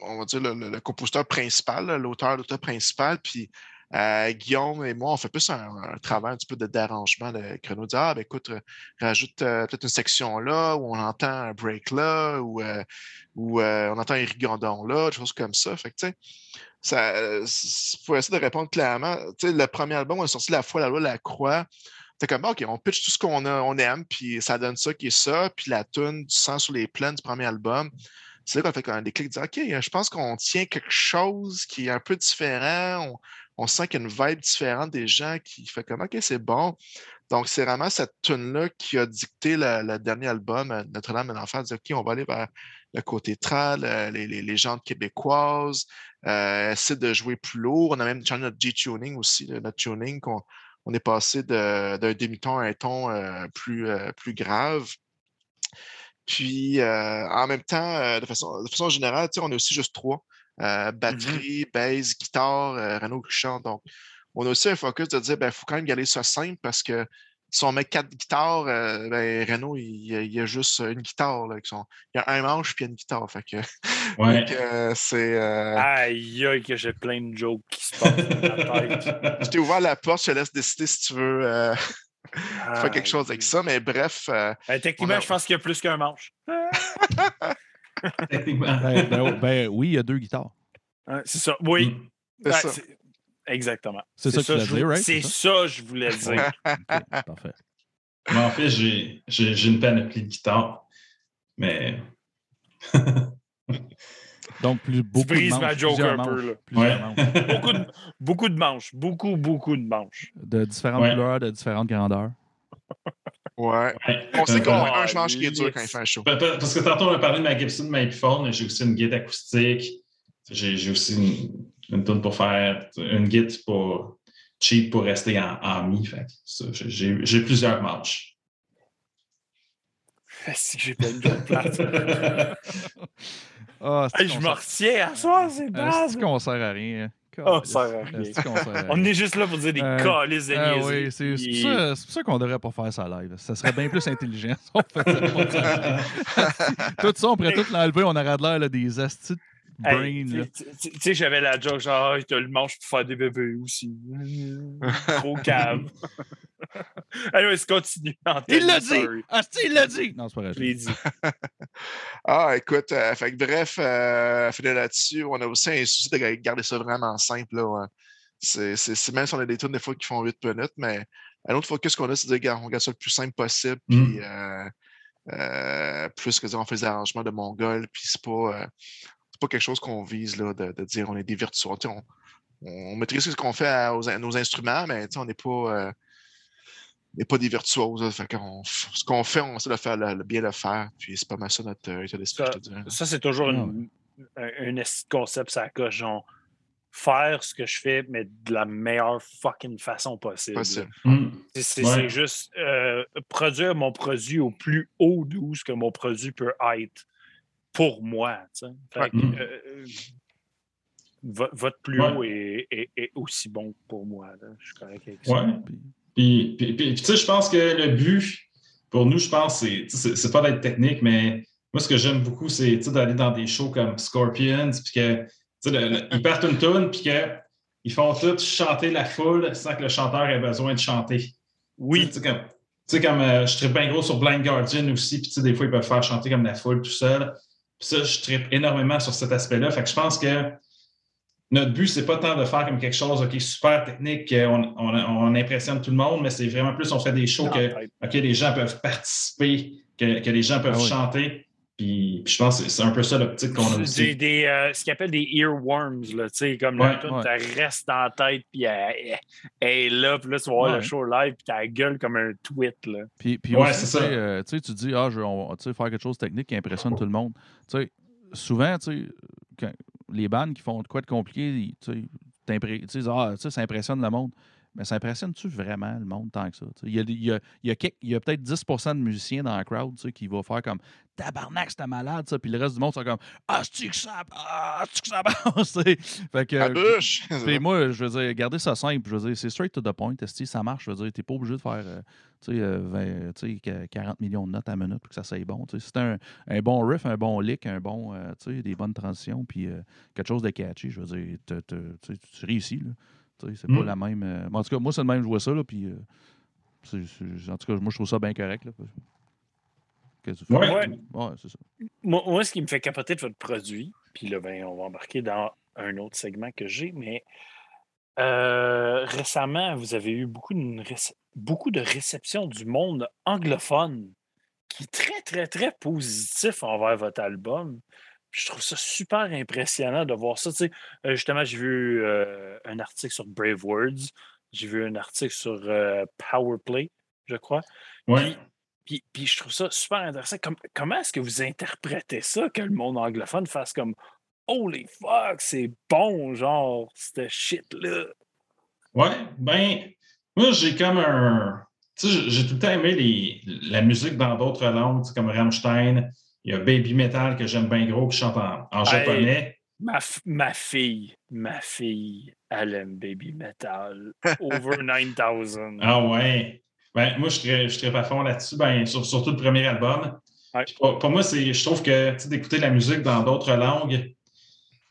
on va dire, le, le- le compositeur principal, l'auteur, l'auteur principal. Puis euh, Guillaume et moi, on fait plus un, travail un petit peu de- d'arrangement. là. Renaud dit Ah, ben écoute, rajoute euh, peut-être une section là où on entend un break là ou, euh, on entend un rigondon là, des choses comme ça. Fait que, tu sais, ça, pour essayer de répondre clairement, tu sais, le premier album, on a sorti La foi, la loi, la croix. C'était comme, OK, on pitch tout ce qu'on on aime, puis ça donne ça qui est ça, puis la tune du sang sur les plaines du premier album. C'est là qu'on fait quand même clics, dire, OK, je pense qu'on tient quelque chose qui est un peu différent. On, sent qu'il y a une vibe différente des gens qui fait comme, OK, c'est bon. Donc, c'est vraiment cette tune-là qui a dicté le, dernier album, euh, Notre-Dame de l'Enfer, dire, OK, on va aller vers le côté trad, les, les québécoises, euh, essayer de jouer plus lourd. On a même changé notre G-tuning aussi, notre tuning, qu'on on est passé de- d'un demi-ton à un ton euh, plus, euh, plus grave. Puis, euh, en même temps, euh, de, façon, de façon générale, on est aussi juste trois. Euh, batterie, bass, guitare, Renaud qui chante. Donc, on a aussi un focus de dire, il faut quand même garder ça simple parce que si on met quatre guitares, euh, ben, Renault, il, il y a juste une guitare. Là, sont- il y a un manche puis une guitare. Fait que, Ouais. euh, c'est. euh, Aïe, aïe, que j'ai plein de jokes qui se passent dans ma tête. Je t'ai ouvert la porte, je te laisse décider si tu veux euh, faire quelque chose avec ça. Mais bref, euh, Ben, techniquement, a- je pense qu'il y a plus qu'un manche. Techniquement. Ben, ben, oh, ben oui, il y a deux guitares. Hein, c'est ça. Oui. Mm. c'est Ben, ça. c'est- Exactement. C'est ça que tu voulais je- dire, right? C'est ça? que je voulais dire. Ok, parfait. Mais en fait, j'ai j'ai- j'ai une panoplie de guitare. Mais. Donc, plus, beaucoup de brises manches, ma joke un peu, là. Ouais. beaucoup, de, beaucoup de manches. Beaucoup, beaucoup de manches. De différentes Ouais. couleurs, de différentes grandeurs. ouais. Ouais. On sait qu'on a un manche qui est dur quand il fait un show. Pa- pa- Parce que tantôt, on a parlé de ma Gibson Mapephone, j'ai aussi une guide acoustique. J'ai aussi une, une tune pour faire une guide pour cheap pour rester en, en mi. J'ai- plusieurs manches. Si j'ai pas une plate. Ah, c'est Hey, je me retiens à soir, c'est Ah, base. c'est qu'on sert à rien. hein? À rien. À On est juste là pour dire des Euh, calices de Ah niaiseries. oui, c'est c'est pour ça, c'est ça qu'on devrait pas faire ça live. Ça serait bien plus intelligent si on faisait pas ça. tout ça, on pourrait tout l'enlever, on aurait de l'air des astis de brain. Hey, là. tu- sais, j'avais la joke genre, ah, t'as le manche pour faire des bébés aussi. Trop cave. Allez, on continue. Il l'a dit! Asti, il l'a dit! Non, c'est pas vrai. Je l'ai dit. Ah, écoute, euh, fait que bref, euh, finir là-dessus, on a aussi un souci de garder ça vraiment simple. Là, ouais. c'est, c'est- c'est- même si on a des tunes des fois qui font 8 minutes, mais un autre focus qu'on a, c'est de dire, on garde ça le plus simple possible. Mm. Puis, euh, euh, plus que dire, on fait des arrangements de mongol, puis c'est pas, euh, c'est pas quelque chose qu'on vise là, de, de dire on est des virtuoses. On, on maîtrise ce qu'on fait à, aux- à nos instruments, mais on n'est pas. euh, on n'est pas des virtuoses. là. Fait qu'on- ce qu'on fait, on essaie de faire le, le bien le faire. Puis c'est pas mal ça notre euh, état d'esprit, Ça- c'est toujours Ah une- un, concept, ça coche. Genre, faire ce que je fais, mais de la meilleure fucking façon possible. Possible. Mm. C'est- C'est Ouais. c'est juste euh, produire mon produit au plus haut d'où ce que mon produit peut être pour moi. Fait que, Mm. euh, vo- votre plus Ouais. haut est, est- est aussi bon que pour moi. là. Je suis correct avec ça. Ouais. Puis, puis, puis- puis, tu sais, je pense que le but, pour nous, je pense, c'est, pas d'être technique, mais moi, ce que j'aime beaucoup, c'est d'aller dans des shows comme Scorpions, puis que, le- le- ils partent une tune, puis qu'ils font tout chanter la foule sans que le chanteur ait besoin de chanter. Oui, Tu sais, comme, euh, je tripe bien gros sur Blind Guardian aussi, puis des fois, ils peuvent faire chanter comme la foule tout seul. Puis ça, je tripe énormément sur cet aspect-là. Fait que je pense que notre but, c'est pas tant de faire comme quelque chose est super technique, qu'on on, on impressionne tout le monde, mais c'est vraiment plus, on fait des shows que. OK, les gens peuvent participer, que, que les gens peuvent Ah oui. chanter. Puis, puis je pense que c'est un peu ça l'optique qu'on a aussi. des, euh, ce qu'ils appellent des earworms, là, tu sais, comme Ouais, tune, ouais. elle reste dans la tête, puis elle, est là, puis là, tu vas voir Ouais. le show live, puis ta gueule comme un tweet, là. Puis, puis Ouais, aussi, c'est tu sais, ça. euh, tu tu dis, ah, je, on va tu sais, faire quelque chose de technique qui impressionne tout le monde. Tu sais, souvent, tu sais, les bandes qui font de quoi de compliqué, tu sais, tu ah, tu sais, ça impressionne le monde. Mais ça impressionne-tu vraiment le monde tant que ça? Il y a, y a, y a, y peut-être 10% de musiciens dans la crowd qui vont faire comme Tabarnak, c'était malade, ça. Puis le reste du monde, c'est comme Ah, c'est que ça, ah, c'est que ça passe. fait que, bûche! puis moi, je veux dire, garder ça simple. Je veux dire, c'est straight to the point. esti, ça marche? Je veux dire, t'es pas obligé de faire euh, tu sais, euh, 20, tu sais, que- 40 millions de notes à minute pour que ça soit bon. C'est un, un bon riff, un bon lick, un bon, euh, des bonnes transitions, puis euh, quelque chose de catchy. Je veux dire, tu réussis. Là. C'est pas Mm. la même. euh, en tout cas, moi, c'est le même, je vois ça. Là, puis, euh, c'est- c'est- en tout cas, moi, je trouve ça bien correct. Là, Qu'est-ce que tu fais? Ouais. Ouais. Ouais, c'est ça. Moi, moi, ce qui me fait capoter de votre produit, puis là, ben, on va embarquer dans un autre segment que j'ai, mais euh, récemment, vous avez eu beaucoup de, réce- beaucoup de réception du monde anglophone qui est très, très, très positif envers votre album. Je trouve ça super impressionnant de voir ça. Tu sais, euh, justement, j'ai vu euh, un article sur Brave Words, j'ai vu un article sur euh, Powerplay, je crois. Ouais. Puis, puis je trouve ça super intéressant. Comme- comment est-ce que vous interprétez ça, que le monde anglophone fasse comme Holy fuck, c'est bon, genre, cette shit-là? Ouais, ben, moi, j'ai comme un. Tu sais, j'ai- tout le temps aimé les, la musique dans d'autres langues, comme Rammstein. Il y a Baby Metal que j'aime bien gros, qui chante en, en Hey. japonais. Ma, ma fille, ma fille, elle aime Baby Metal. Over 9000. Ah ouais. Ben, moi, je serais, je serais pas fond là-dessus, ben, sur- surtout le premier album. Ouais. Pour, pour moi, je trouve que d'écouter la musique dans d'autres langues,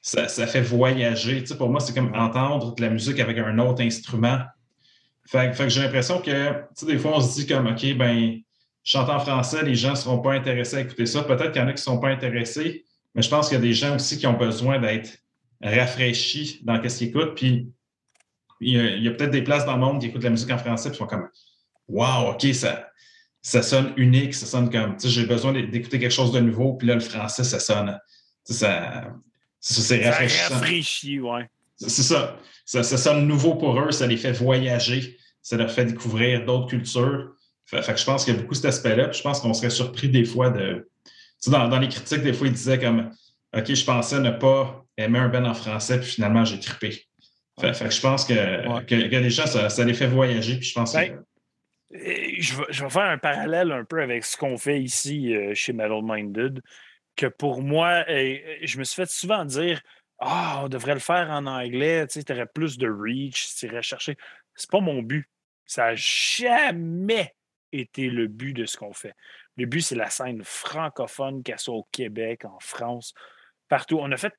ça, ça fait voyager. Pour moi, c'est comme entendre de la musique avec un autre instrument. Fait, fait que j'ai l'impression que, des fois, on se dit comme, OK, ben, en français, les gens ne seront pas intéressés à écouter ça. Peut-être qu'il y en a qui ne sont pas intéressés, mais je pense qu'il y a des gens aussi qui ont besoin d'être rafraîchis dans ce qu'ils écoutent. Puis, il y a, peut-être des places dans le monde qui écoutent la musique en français et sont comme, Wow, OK, ça, ça sonne unique, ça sonne comme, tu sais, j'ai besoin d'écouter quelque chose de nouveau, puis là, le français, ça sonne, ça, c'est c'est Ça rafraîchissant. rafraîchit, ouais. C'est c'est ça. ça. Ça sonne nouveau pour eux, ça les fait voyager, ça leur fait découvrir d'autres cultures. Fait, fait que je pense qu'il y a beaucoup cet aspect-là. Je pense qu'on serait surpris des fois de. Tu sais, dans, dans les critiques, des fois, ils disaient comme OK, je pensais ne pas aimer un Ben en français, puis finalement, j'ai trippé. Fait, fait que je pense que, Ouais. que, que les gens, ça, ça les fait voyager. Puis je pense. Ben, Euh, Je vais, je vais faire un parallèle un peu avec ce qu'on fait ici euh, chez Metal Minded, que pour moi, euh, je me suis fait souvent dire Ah, on devrait le faire en anglais, tu aurais plus de reach, tu irais chercher. C'est pas mon but. Ça n'a jamais été le but de ce qu'on fait. Le but, c'est la scène francophone, qu'elle soit au Québec, en France, partout. On a fait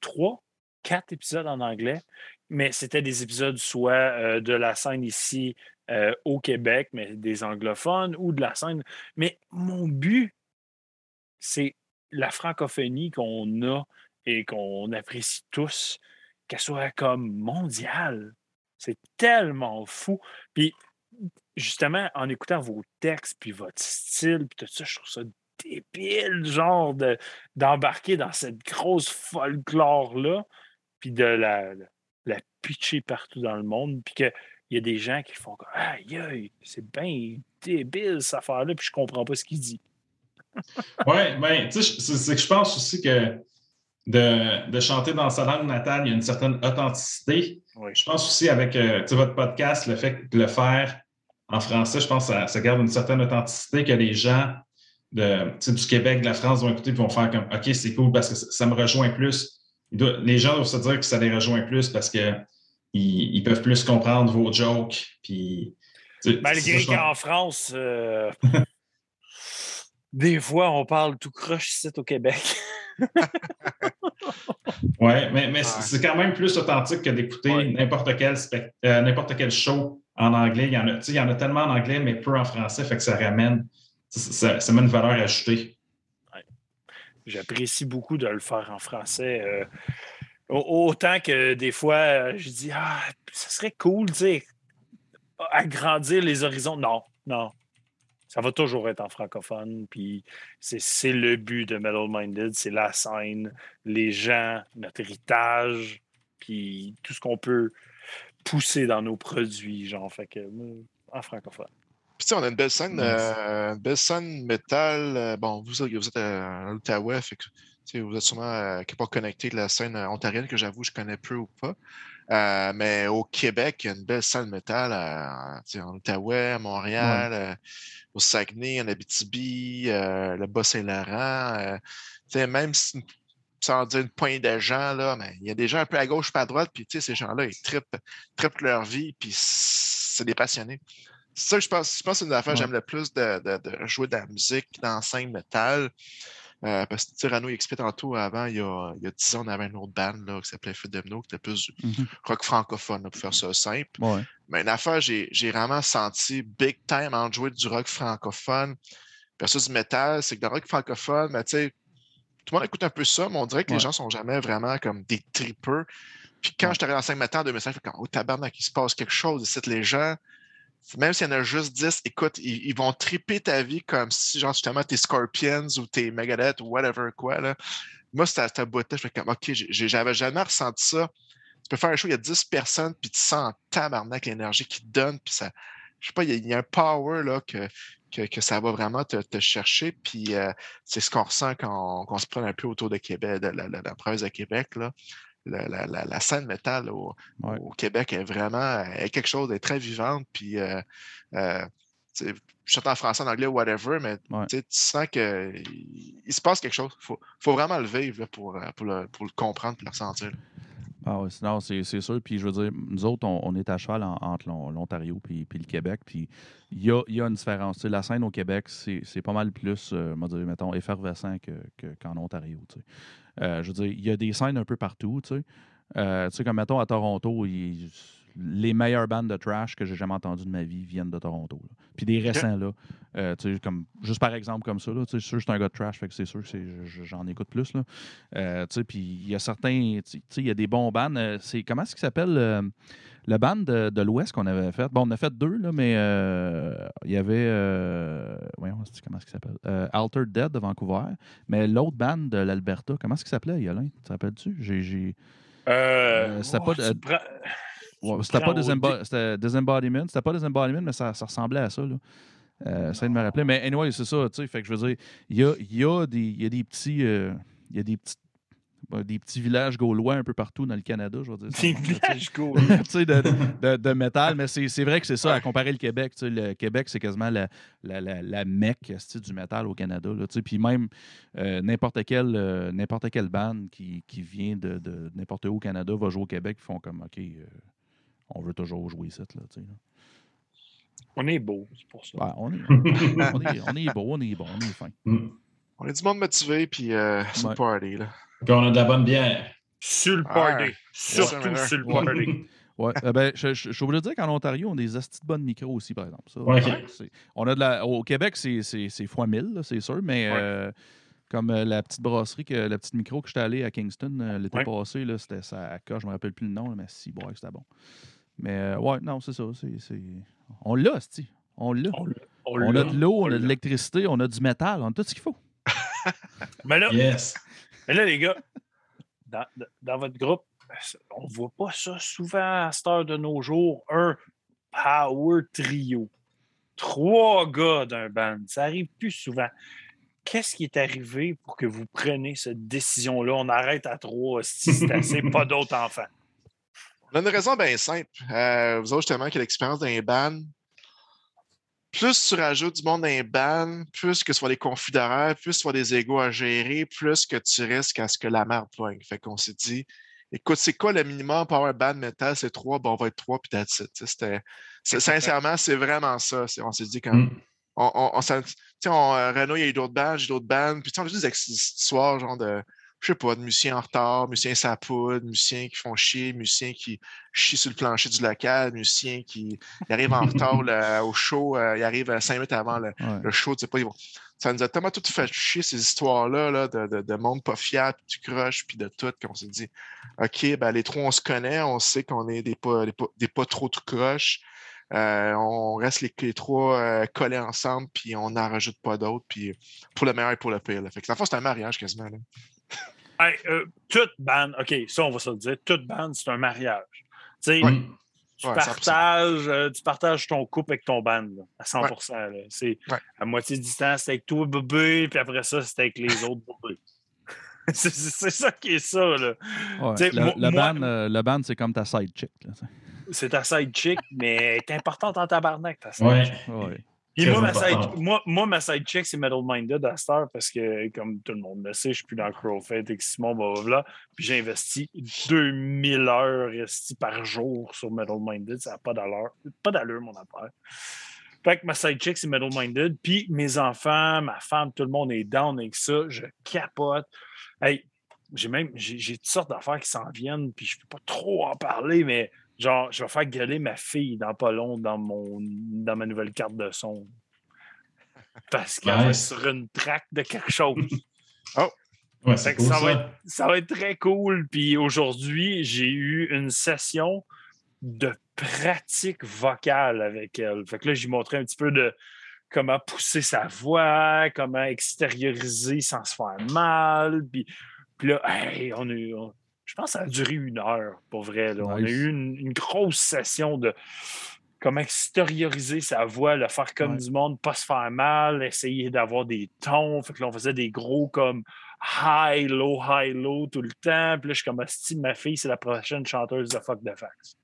trois, quatre épisodes en anglais, mais c'était des épisodes soit euh, de la scène ici euh, au Québec, mais des anglophones, ou de la scène. Mais mon but, c'est la francophonie qu'on a et qu'on apprécie tous, qu'elle soit comme mondiale. C'est tellement fou. Puis, justement, en écoutant vos textes, puis votre style, puis tout ça, je trouve ça débile, genre, d'embarquer dans cette grosse folklore-là, puis de la, la pitcher partout dans le monde, puis qu'il y a des gens qui font comme Aïe, aïe, c'est bien débile cette affaire-là, puis je comprends pas ce qu'il dit. oui, ben, tu sais, c'est que je pense aussi que de, chanter dans sa langue natale, il y a une certaine authenticité. Je pense aussi avec euh, votre podcast, le fait de le faire en français, je pense que ça, garde une certaine authenticité que les gens de, du Québec, de la France vont écouter et vont faire comme OK, c'est cool parce que ça, me rejoint plus. les gens doivent se dire que ça les rejoint plus parce qu'ils ils peuvent plus comprendre vos jokes. Puis, Malgré qu'en France, euh, des fois, on parle tout croche ici au Québec. oui, mais, c'est quand même plus authentique que d'écouter n'importe quel, euh, n'importe quel show en anglais. Il y, en a, il y en a tellement en anglais, mais peu en français, fait que ça ramène, ça, met une valeur ajoutée. J'apprécie beaucoup de le faire en français. Euh, autant que des fois, euh, je dis, ah, ça serait cool, tu sais, agrandir les horizons. Non, non, ça va toujours être en francophone. Puis c'est le but de Metal Minded, c'est la scène, les gens, notre héritage, puis tout ce qu'on peut pousser dans nos produits, genre, fait que en francophone. Puis on a une belle scène, euh, une belle scène métal. Euh, bon, vous, vous êtes à l'Outaouais, fait que vous êtes sûrement euh, pas connecté de la scène ontarienne que j'avoue je connais peu ou pas. Euh, mais au Québec, il y a une belle scène métal en Outaouais, à Montréal, au Saguenay, en Abitibi, euh, le Bas-Saint-Laurent. Euh, même si, sans dire une poignée de gens, là, mais il y a des gens un peu à gauche, pas à droite, puis ces gens-là, ils trippent, leur vie, puis c'est des passionnés. C'est ça que je pense, je pense que c'est une affaire que j'aime le plus de, de, jouer de la musique dans scène métal. Euh, parce que Tirano il expliquait tantôt avant, il y, a, il y a 10 ans, on avait une autre band là, qui s'appelait Demno, qui était plus du mmh rock francophone, pour faire ça simple. Mais une affaire, j'ai vraiment senti big time en jouer du rock francophone versus du métal, c'est que dans le rock francophone, ben, tout le monde écoute un peu ça, mais on dirait que les gens sont jamais vraiment comme des trippers. Puis quand je suis arrivé en 5 métal en 2005, je me oh tabarnak, il se passe quelque chose. Ici, les gens, même s'il y en a juste 10, écoute, ils, vont triper ta vie comme si, genre, justement, t'es Scorpions ou t'es Megadeth ou whatever quoi. Là. Moi, c'était à cette boîte je fais comme, OK, j'avais jamais ressenti ça. Tu peux faire un show, il y a 10 personnes, puis tu sens en tabarnak l'énergie qui te donne, puis ça, je sais pas, il y, a un power là, que, que, ça va vraiment te, chercher, puis euh, c'est ce qu'on ressent quand on, se prend un peu autour de Québec, de la, la province de Québec. Là la, scène métal au, Québec est vraiment quelque chose, est très vivante. Puis, euh, euh, je chante en français, en anglais, whatever, mais tu sens qu'il se passe quelque chose. Il faut, faut, vraiment le vivre pour, euh, pour, le, pour, le, comprendre et le ressentir. Ah oui, non, c'est sûr. Puis je veux dire, nous autres, on, est à cheval entre l'Ontario et le Québec. Puis il y a, y a, une différence. la scène au Québec, c'est pas mal plus, euh, mettons, effervescent qu'en Ontario. Euh, je veux dire, il y a des scènes un peu partout. Tu sais, euh, comme mettons à Toronto, les meilleures bandes de trash que j'ai jamais entendues de ma vie viennent de Toronto. Puis des récents, là. Euh, comme, juste par exemple comme ça, là, sûr je suis un gars de trash, fait que c'est sûr que j'en écoute plus. Là. Euh, puis il y a certains, il y a des bons bands. Euh, c'est, comment est-ce qu'il s'appelle le band de, l'Ouest qu'on avait fait? Bon, on a fait deux, là, mais il y avait, voyons, comment est-ce qu'il s'appelle? Altered Dead de Vancouver. Mais l'autre band de l'Alberta, comment est-ce qu'il s'appelait, Yolin? Tu te rappelles-tu? J'ai. c'était pas. C'était pas Disembodiment. C'était pas Disembodiment, mais ça, ça ressemblait à ça. Là. Euh, ça de me rappeler. Mais anyway, c'est ça, tu sais. Fait que je veux dire, il y a, y, a des, y a des petits. Euh, il y a des petits ben, des petits villages gaulois un peu partout dans le Canada, je veux dire. Des villages gaulois. de, de, de métal, mais c'est vrai que c'est ça, à comparer le Québec. Le Québec, c'est quasiment la, la, la, la mecque du métal au Canada. là, Puis même euh, n'importe quelle, euh, n'importe quelle bande qui, qui vient de, de n'importe où au Canada va jouer au Québec, ils font comme OK, euh, on veut toujours jouer ici. Là, tu sais, là. On est beau, c'est pour ça. Ouais, on, est, on, est, on est beau, on est bon, on est fin. Mm. On est du monde motivé, puis euh, c'est Ouais. le party. Là. Puis on a de la bonne bière. Sur le party. Ouais. Surtout Ouais. sur le Ouais. party. Ouais, euh, ben, je, je, je suis obligé de dire qu'en Ontario, on a des astis de bonnes micros aussi, par exemple. Ça, on a de la, au Québec, c'est c'est- c'est fois 1000, là, c'est sûr, mais Ouais. euh, comme euh, la petite brasserie, que, la petite micro que j'étais allé à Kingston euh, l'été Ouais. passé, là, c'était ça à cas, je me rappelle plus le nom, là, mais si, bon, c'était bon. Mais euh, ouais, non, c'est ça. c'est c'est- On l'a, asti. On l'a. On l'a. On On a de l'eau, on a de l'électricité, on a du métal, on a tout ce qu'il faut. Mais là, Yes. mais là, les gars, dans, dans votre groupe, on voit pas ça souvent à cette heure de nos jours. Un power trio. Trois gars d'un band. Ça arrive plus souvent. Qu'est-ce qui est arrivé pour que vous preniez cette décision-là? On arrête à trois, si c'est assez, pas d'autres enfants. On a une raison bien simple. Euh, vous autres, justement, qui avez l'expérience d'un ban, plus tu rajoutes du monde dans un ban, plus que ce soit les confédérés, plus tu vois des égos à gérer, plus que tu risques à ce que la merde poigne. Fait qu'on s'est dit, écoute, c'est quoi le minimum pour avoir un ban métal? C'est trois, bon, on va être trois, puis that's it. C'était- Sincèrement, c'est vraiment ça. On s'est dit quand Mm. on, euh, Renaud, il y a eu d'autres bands, j'ai d'autres bands. Puis, on a juste des histoires, genre de, je sais pas, de musiciens en retard, musiciens sa poudre, musiciens qui font chier, musiciens qui chient sur le plancher du local, musiciens qui arrivent en retard là, au show, euh, ils arrivent à cinq minutes avant le, Ouais. le show, tu sais pas, ils vont- Ça nous a tellement tout fait chier, ces histoires-là, là, de, de, de monde pas fiable, puis du crush, puis de tout, qu'on s'est dit, OK, ben, les trois, on se connaît, on sait qu'on est des pas, des pas, des pas trop tout. Euh, on reste les, les trois euh, collés ensemble, puis on n'en rajoute pas d'autres, puis pour le meilleur et pour le pire. là. Fait que dans le fond, c'est un mariage quasiment. Là. Hey, euh, toute bande, OK, ça, on va se le dire, toute bande, c'est un mariage. Tu sais, tu, Ouais, 100%. partages, euh, tu partages ton couple avec ton band là, à 100 là. C'est Ouais. à moitié de distance, c'est avec toi, bébé, puis après ça, c'est avec les autres bébés. c'est ça qui est ça. Là. Ouais. Le, moi- le moi- band, euh, le band, c'est comme ta side chick. C'est ta side chick, mais elle est importante en tabarnak, ta side Ouais. chick. Puis moi, ma side, importante. moi, moi, ma side chick, c'est Metal Minded à cette heure parce que, comme tout le monde le sait, je suis plus dans Crowfed et Simon, blablabla. Puis j'ai investi 2000 heures par jour sur Metal Minded. Ça n'a pas d'allure. Pas d'allure, mon affaire. Fait que ma side chick, c'est Metal Minded. Puis mes enfants, ma femme, tout le monde est down avec ça. Je capote. Hey, j'ai même j'ai j'ai toutes sortes d'affaires qui s'en viennent, puis je peux pas trop en parler, mais genre, je vais faire gueuler ma fille dans pas long dans mon dans ma nouvelle carte de son. Parce qu'elle va Nice. sur une track de quelque chose. Ouais, que cool, ça, ça. va être, ça va être très cool. Puis aujourd'hui, j'ai eu une session de pratique vocale avec elle. Fait que là, j'ai montré un petit peu de comment pousser sa voix, comment extérioriser sans se faire mal. Puis, puis là, hey, on a on- je pense que ça a duré une heure, pour vrai. là. On a eu une, une grosse session de comment extérioriser sa voix, le faire comme Ouais. du monde, pas se faire mal, essayer d'avoir des tons. Fait que là, on faisait des gros comme high, low, high, low tout le temps. Puis là, je suis comme, Asti, ma fille, c'est la prochaine chanteuse de Fuck the Facts.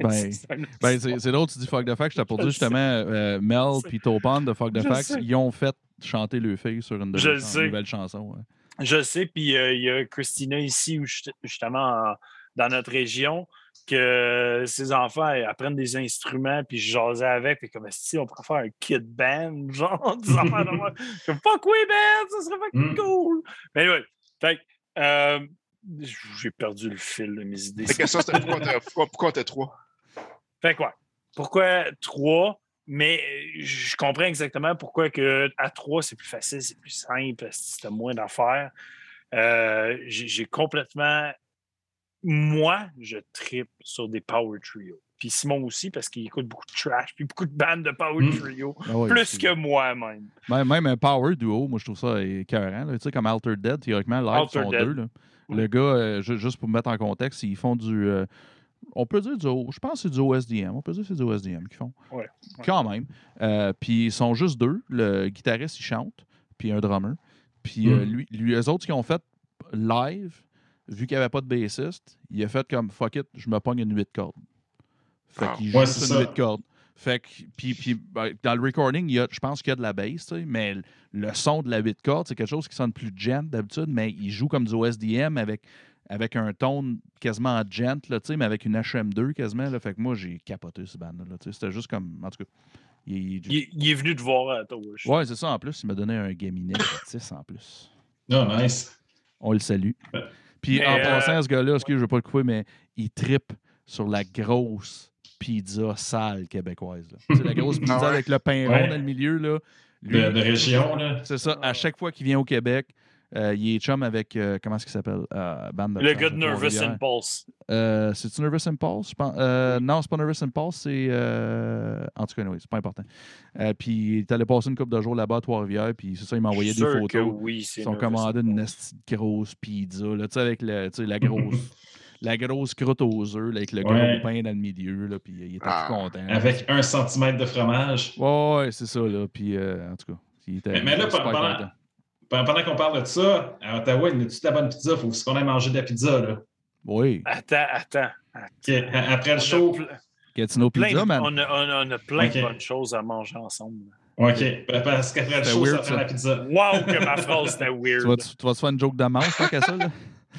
Ben, Ben, c'est drôle, tu dis Fuck the Facts. J'étais pour dire justement, euh, Mel Je puis Topon de Fuck the sais. ils ont fait chanter le fille sur une de Je le sais. nouvelles chansons. ouais. Je sais, puis euh, il y a Christina ici, où justement, en- dans notre région, que ses enfants apprennent des instruments, puis je jasais avec, puis comme si on pourrait faire un kid band, genre, des affaires de moi. Comme fuck oui, band, ça serait fucking Mm. cool. Mais oui, fait que, euh, j'ai perdu le fil de mes idées. Pourquoi t'as- pourquoi, pourquoi t'as trois? Fait quoi? Pourquoi trois? Mais euh, je comprends exactement pourquoi que à trois, c'est plus facile, c'est plus simple, c'est moins d'affaires. Euh, J'ai complètement. Moi, je tripe sur des power trio. Puis Simon aussi, parce qu'il écoute beaucoup de trash, puis beaucoup de bandes de power Mm. trio. Ah ouais, plus que moi-même. Même, même un power duo, moi je trouve ça écœurant. Tu sais, comme Altered Dead, théoriquement, live sont Dead. deux. là. Le gars, euh, ju- juste pour me mettre en contexte, ils font du. euh, on peut dire du. O- Je pense que c'est du OSDM. On peut dire que c'est du OSDM qu'ils font. Ouais, ouais. Quand même. Euh, puis ils sont juste deux. Le guitariste, il chante, puis un drummer. Puis euh, Mm. lui, lui, eux autres, qu'ils ont fait live, vu qu'il n'y avait pas de bassiste, il a fait comme fuck it, je me pogne une 8 cordes. Fait Ah. qu'il Ouais, joue une ça. 8 cordes. Fait que, puis, puis, ben, dans le recording, il y a, je pense qu'il y a de la bass, tu sais, mais le- le son de la 8 cordes, c'est quelque chose qui sonne plus gent d'habitude, mais il joue comme du OSDM avec, avec un ton quasiment en gent, là, tu sais, mais avec une HM2 quasiment. Là, fait que moi, j'ai capoté ce band-là. là, tu sais, C'était juste comme. En tout cas. Il, il- Il, il est venu te voir à toi. je- Ouais, c'est ça en plus. Il m'a donné un Gaminet gratis en plus. Non, nice. On le salue. Puis Mais, en euh, passant, ce gars-là, excuse, je veux pas le couper, mais il trippe sur la grosse pizza sale québécoise. sais, la grosse pizza ouais? avec le pain rond dans le milieu. Là, Lui, De, de région, là. C'est ça. À chaque fois qu'il vient au Québec, euh, il est chum avec. euh, comment est-ce qu'il s'appelle? Euh, bande de Le gars de Nervous. Impulse. Euh, C'est-tu Nervous Impulse? Je pense, euh, non, c'est pas Nervous Impulse, c'est. euh, en tout cas, oui, c'est pas important. Euh, puis il est allé passer une couple de jours là-bas à Trois-Rivières, puis c'est ça, il m'a envoyé des Sûr que photos. oui, c'est Ils sont Nervous commandés une grosse pizza, là, tu sais, avec le, tu sais, la grosse. La grosse croûte aux œufs, là, avec le Ouais. gros pain dans le milieu, là, puis il était Ah. tout content. Avec un centimètre de fromage. Ouais, ouais, c'est ça, là. Puis, euh, en tout cas, il était, Mais, mais là, pendant, content. Pendant- qu'on parle de ça, à Ottawa, il y a toute la bonne pizza? Il faut qu'on aille manger de la pizza. Là. Oui, Attends, attends. Après le On show. Gatineau plein Pizza, man. on, a, on a- on a plein de bonnes choses à manger ensemble. OK. Parce qu'après le C'était show, weird, ça prend la pizza. Wow, que ma phrase était weird. Tu vas, tu vas te faire une joke de manche, tant qu'à ça, là?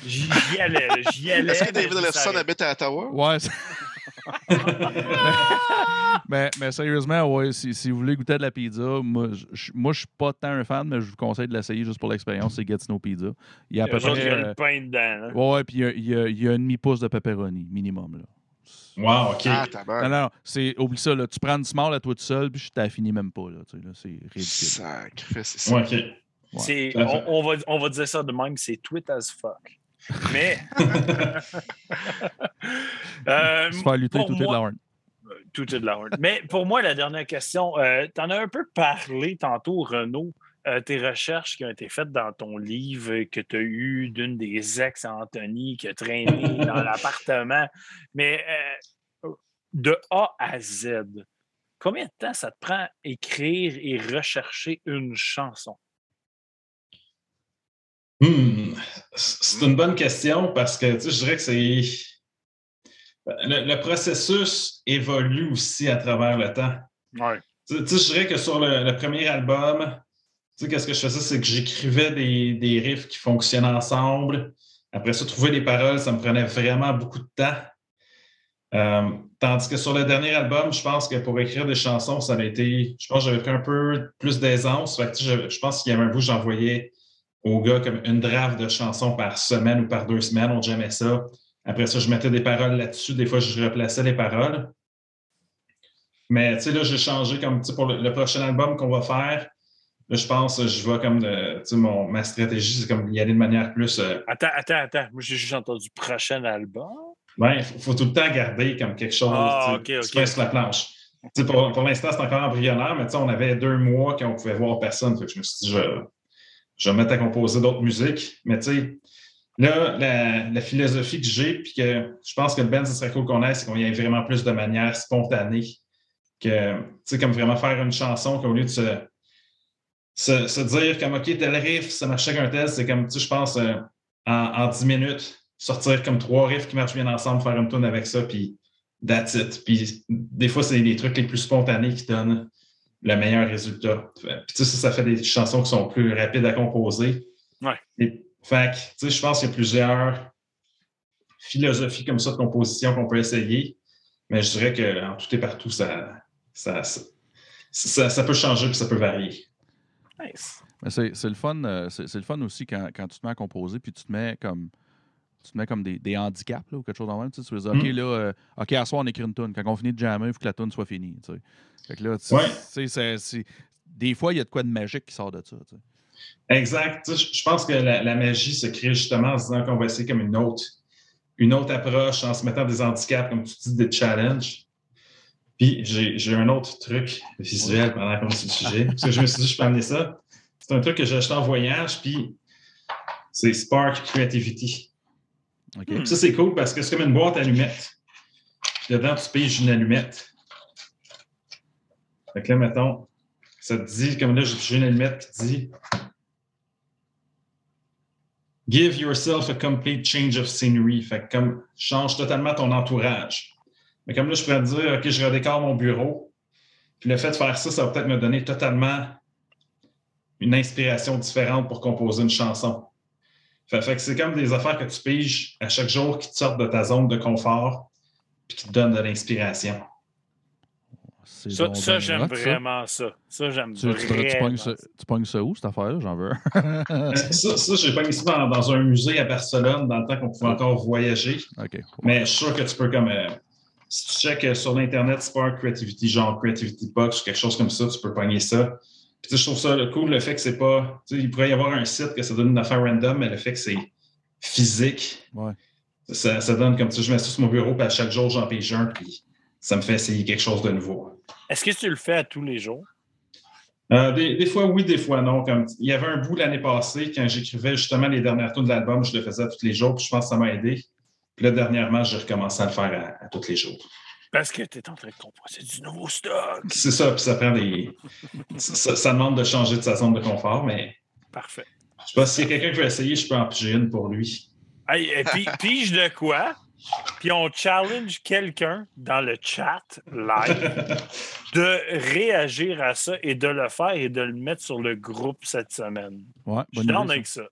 J'y allais, j'y allais. Est-ce que David je Lefson savais. habite à Ottawa? Ouais. mais, mais sérieusement, ouais, si, si vous voulez goûter de la pizza, moi, je je suis pas tant un fan, mais je vous conseille de l'essayer juste pour l'expérience. C'est Gatineau Pizza. Il y a à peu autres, il y près. a euh, le pain dedans. hein. ouais, puis il y a, il y a- il y a un demi-pouce de pepperoni, minimum. Là. Wow, OK. Ah, Non, tabarnak. non, c'est, oublie ça. Là, tu prends une small à toi tout seul, puis je t'ai fini même pas. Là, tu sais, là, c'est ridicule. Sacrifice, c'est ça. Ouais. Ouais. On, on va, on va dire ça de même, c'est tweet as fuck. Mais. Euh, Se faire lutter pour tout est de moi- la horn. tout est de la honte. Mais pour moi, la dernière question, tu en as un peu parlé tantôt, Renaud, euh, tes recherches qui ont été faites dans ton livre euh, que tu as eu d'une des ex Anthony qui a traîné dans l'appartement. Mais euh, de A à Z, combien de temps ça te prend écrire et rechercher une chanson? Hmm. C'est une bonne question parce que tu sais, je dirais que c'est. Le, le processus évolue aussi à travers le temps. Ouais. Tu tu sais, je dirais que sur le, le premier album, tu sais, qu'est-ce que je faisais, c'est que j'écrivais des, des riffs qui fonctionnaient ensemble. Après ça, trouver des paroles, ça me prenait vraiment beaucoup de temps. Euh, tandis que sur le dernier album, je pense que pour écrire des chansons, ça a été. Je pense que j'avais pris un peu plus d'aisance. Fait que, tu sais, Je, je pense qu'il y avait un bout, j'envoyais aux gars comme une draft de chansons par semaine ou par deux semaines. On jamais ça. Après ça, je mettais des paroles là-dessus. Des fois, je replaçais les paroles. Mais tu sais, là, j'ai changé comme tu sais, pour le, le prochain album qu'on va faire. Là, je pense, je vois comme de- tu sais, mon, ma stratégie, c'est comme y aller de manière plus. euh, Attends, attends, attends. Moi, j'ai juste entendu prochain album. ouais, il faut, faut tout le temps garder comme quelque chose. Ah, tu sais, ok, tu ok. fais sur la planche. Tu sais, pour pour l'instant, c'est encore embryonnaire, mais tu sais, on avait deux mois qu'on pouvait voir personne. Fait que je me suis dit, je, je vais me mettre à composer d'autres musiques. Mais tu sais, là, la, philosophie que j'ai, puis que je pense que le band, ce serait cool qu'on ait, c'est qu'on y ait vraiment plus de manière spontanée. Que, tu sais, comme vraiment faire une chanson qu'au lieu de se, dire comme, OK, tel riff, ça marche avec un tel, c'est comme, tu sais, je pense, euh, en, en 10 minutes, sortir comme trois riffs qui marchent bien ensemble, faire une tune avec ça, puis that's it. Puis des fois, c'est les trucs les plus spontanés qui donnent le meilleur résultat. Puis tu sais, ça, ça fait des chansons qui sont plus rapides à composer. Ouais. Et, fait que, tu sais, je pense qu'il y a plusieurs philosophies comme ça de composition qu'on peut essayer, mais je dirais qu'en tout et partout, ça, ça, ça, ça- ça peut changer puis ça peut varier. Nice. Mais c'est c'est le fun, euh, c'est c'est le fun aussi quand, quand tu te mets à composer puis tu te mets comme tu te mets comme des, des handicaps là, ou quelque chose dans le même. Tu, sais, tu veux dire, OK, là, euh, OK, à soir, on écrit une tune. Quand on finit de jammer, il faut que la tune soit finie. tu sais. Fait que là, tu Ouais. sais, c'est- c'est- des fois, il y a de quoi de magique qui sort de ça. Exact. Je pense que la, la magie se crée justement en se disant qu'on va essayer comme une autre, une autre approche en se mettant des handicaps, comme tu dis, des challenges. Puis j'ai j'ai un autre truc visuel pendant qu'on est sur le sujet. Parce que je me suis dit, je peux amener ça. C'est un truc que j'ai acheté en voyage, puis c'est Spark Creativity. Ça, c'est cool parce que c'est comme une boîte à allumettes. Puis dedans, tu piges une allumette. Fait que là, mettons, ça te dit, comme là, j'ai une allumette qui dit give yourself a complete change of scenery. Fait que comme change totalement ton entourage. Mais comme là, je pourrais te dire, OK, je redécore mon bureau. Puis le fait de faire ça, ça va peut-être me donner totalement une inspiration différente pour composer une chanson. Fait, fait que c'est comme des affaires que tu piges à chaque jour qui te sortent de ta zone de confort puis qui te donnent de l'inspiration. Ça, j'aime vraiment ça. Ça, j'aime Tu, tu, tu, pognes vraiment ça, tu pognes ça où, cette affaire-là? J'en veux un. Ça, ça j'ai pas mis ça dans, dans un musée à Barcelone dans le temps qu'on pouvait encore voyager. OK. Mais je suis sûr que tu peux comme. euh, si tu checkes euh, sur l'Internet, un Creativity, genre Creativity Box ou quelque chose comme ça, tu peux pogner ça. Puis, tu sais, je trouve ça le cool, le fait que c'est pas. tu sais, il pourrait y avoir un site que ça donne une affaire random, mais le fait que c'est physique, Ouais. ça, ça donne comme sais, je mets ça sur mon bureau, puis à chaque jour, j'en pige un, puis ça me fait essayer quelque chose de nouveau. Est-ce que tu le fais à tous les jours? Euh, des, des fois, oui, des fois, non. Comme, il y avait un bout l'année passée, quand j'écrivais justement les dernières tours de l'album, je le faisais à tous les jours, puis je pense que ça m'a aidé. Puis là, dernièrement, j'ai recommencé à le faire à, à tous les jours. Parce que tu es en train de composer du nouveau stock. C'est ça, puis ça prend des. Ça, ça demande de changer de sa zone de confort, mais Parfait. je sais pas a quelqu'un qui veut essayer, je peux en piger une pour lui. Hey, et puis, pige de quoi? Puis on challenge quelqu'un dans le chat live de réagir à ça et de le faire et de le mettre sur le groupe cette semaine. Ouais, Je suis bonne down idée, avec ça.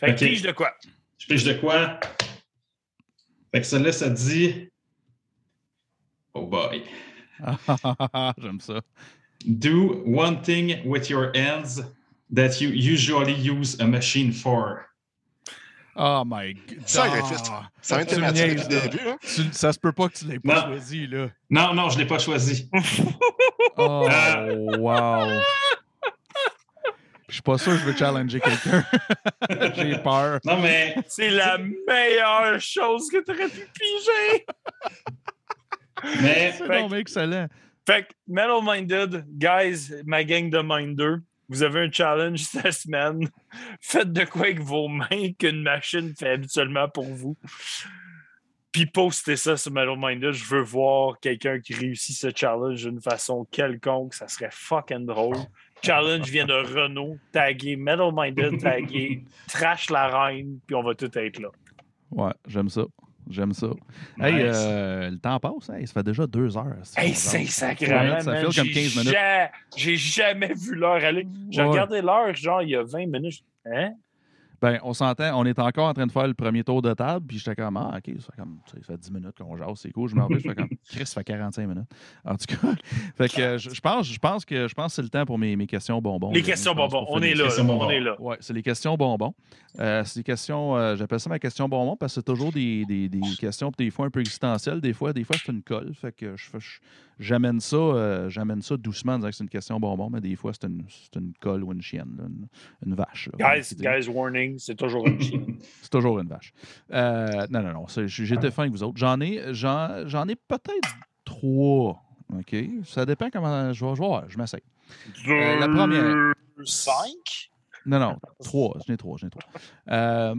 Fait que Ok. pige de quoi? Je pige de quoi? Fait que celle-là, ça dit. Oh boy. J'aime ça. Do one thing with your hands that you usually use a machine for. Oh my god. Ça Ah. Va être thématique depuis le début. Hein? Tu- ça se peut pas que tu l'aies pas Non. choisi, là. Non, non, je ne l'ai pas choisi. Oh, Ah. wow. Je suis pas sûr que je veux challenger quelqu'un. J'ai peur. Non, mais C'est la meilleure chose que tu aurais pu piger. Mais C'est excellent. Fait que Metal Minded, guys, ma gang de Minder, vous avez un challenge cette semaine. Faites de quoi avec vos mains qu'une machine fait habituellement pour vous. Puis postez ça sur Metal Minded. Je veux voir quelqu'un qui réussit ce challenge d'une façon quelconque. Ça serait fucking drôle. Challenge vient de Renault. Tagué Metal Minded, tagué Trash la Reine, puis on va tout être là. Ouais, j'aime ça. J'aime ça. Hey, Nice. euh, le temps passe. Hey, ça fait déjà deux heures. Hey, c'est sacrément, Ça file comme J'ai 15 minutes. ja- J'ai jamais vu l'heure aller. J'ai Ouais. regardé l'heure, genre, il y a 20 minutes. Hein? Ben, on s'entend, on est encore en train de faire le premier tour de table, puis j'étais comme, ah, OK, ça fait, comme, ça fait 10 minutes qu'on jase, c'est cool. Je me rappelle, je fais comme, Chris, ça fait 45 minutes. En tout cas, fait que euh, je, je pense, je pense que je pense que c'est le temps pour mes, mes questions bonbons. Les questions bonbons, on est là. On est là. Ouais, c'est les questions bonbons. Euh, c'est des questions, euh, j'appelle ça ma question bonbon parce que c'est toujours des, des- des questions, des fois un peu existentielles, des fois, des fois c'est une colle. Fait que je, fais- je- j'amène ça, euh, j'amène ça doucement en disant que c'est une question bonbon, mais des fois c'est une, c'est une colle ou une chienne, là, une, une vache. là, Guys, guys, warning, c'est toujours une chienne. C'est toujours une vache. Euh, non, non, non. J'étais fin avec vous autres. J'en ai, j'en, j'en ai peut-être trois. OK? Ça dépend comment. Je vais, voir. Je m'essaye. Euh, la première. 5? Non, non. Trois. J'en ai trois. J'en ai trois. Euh,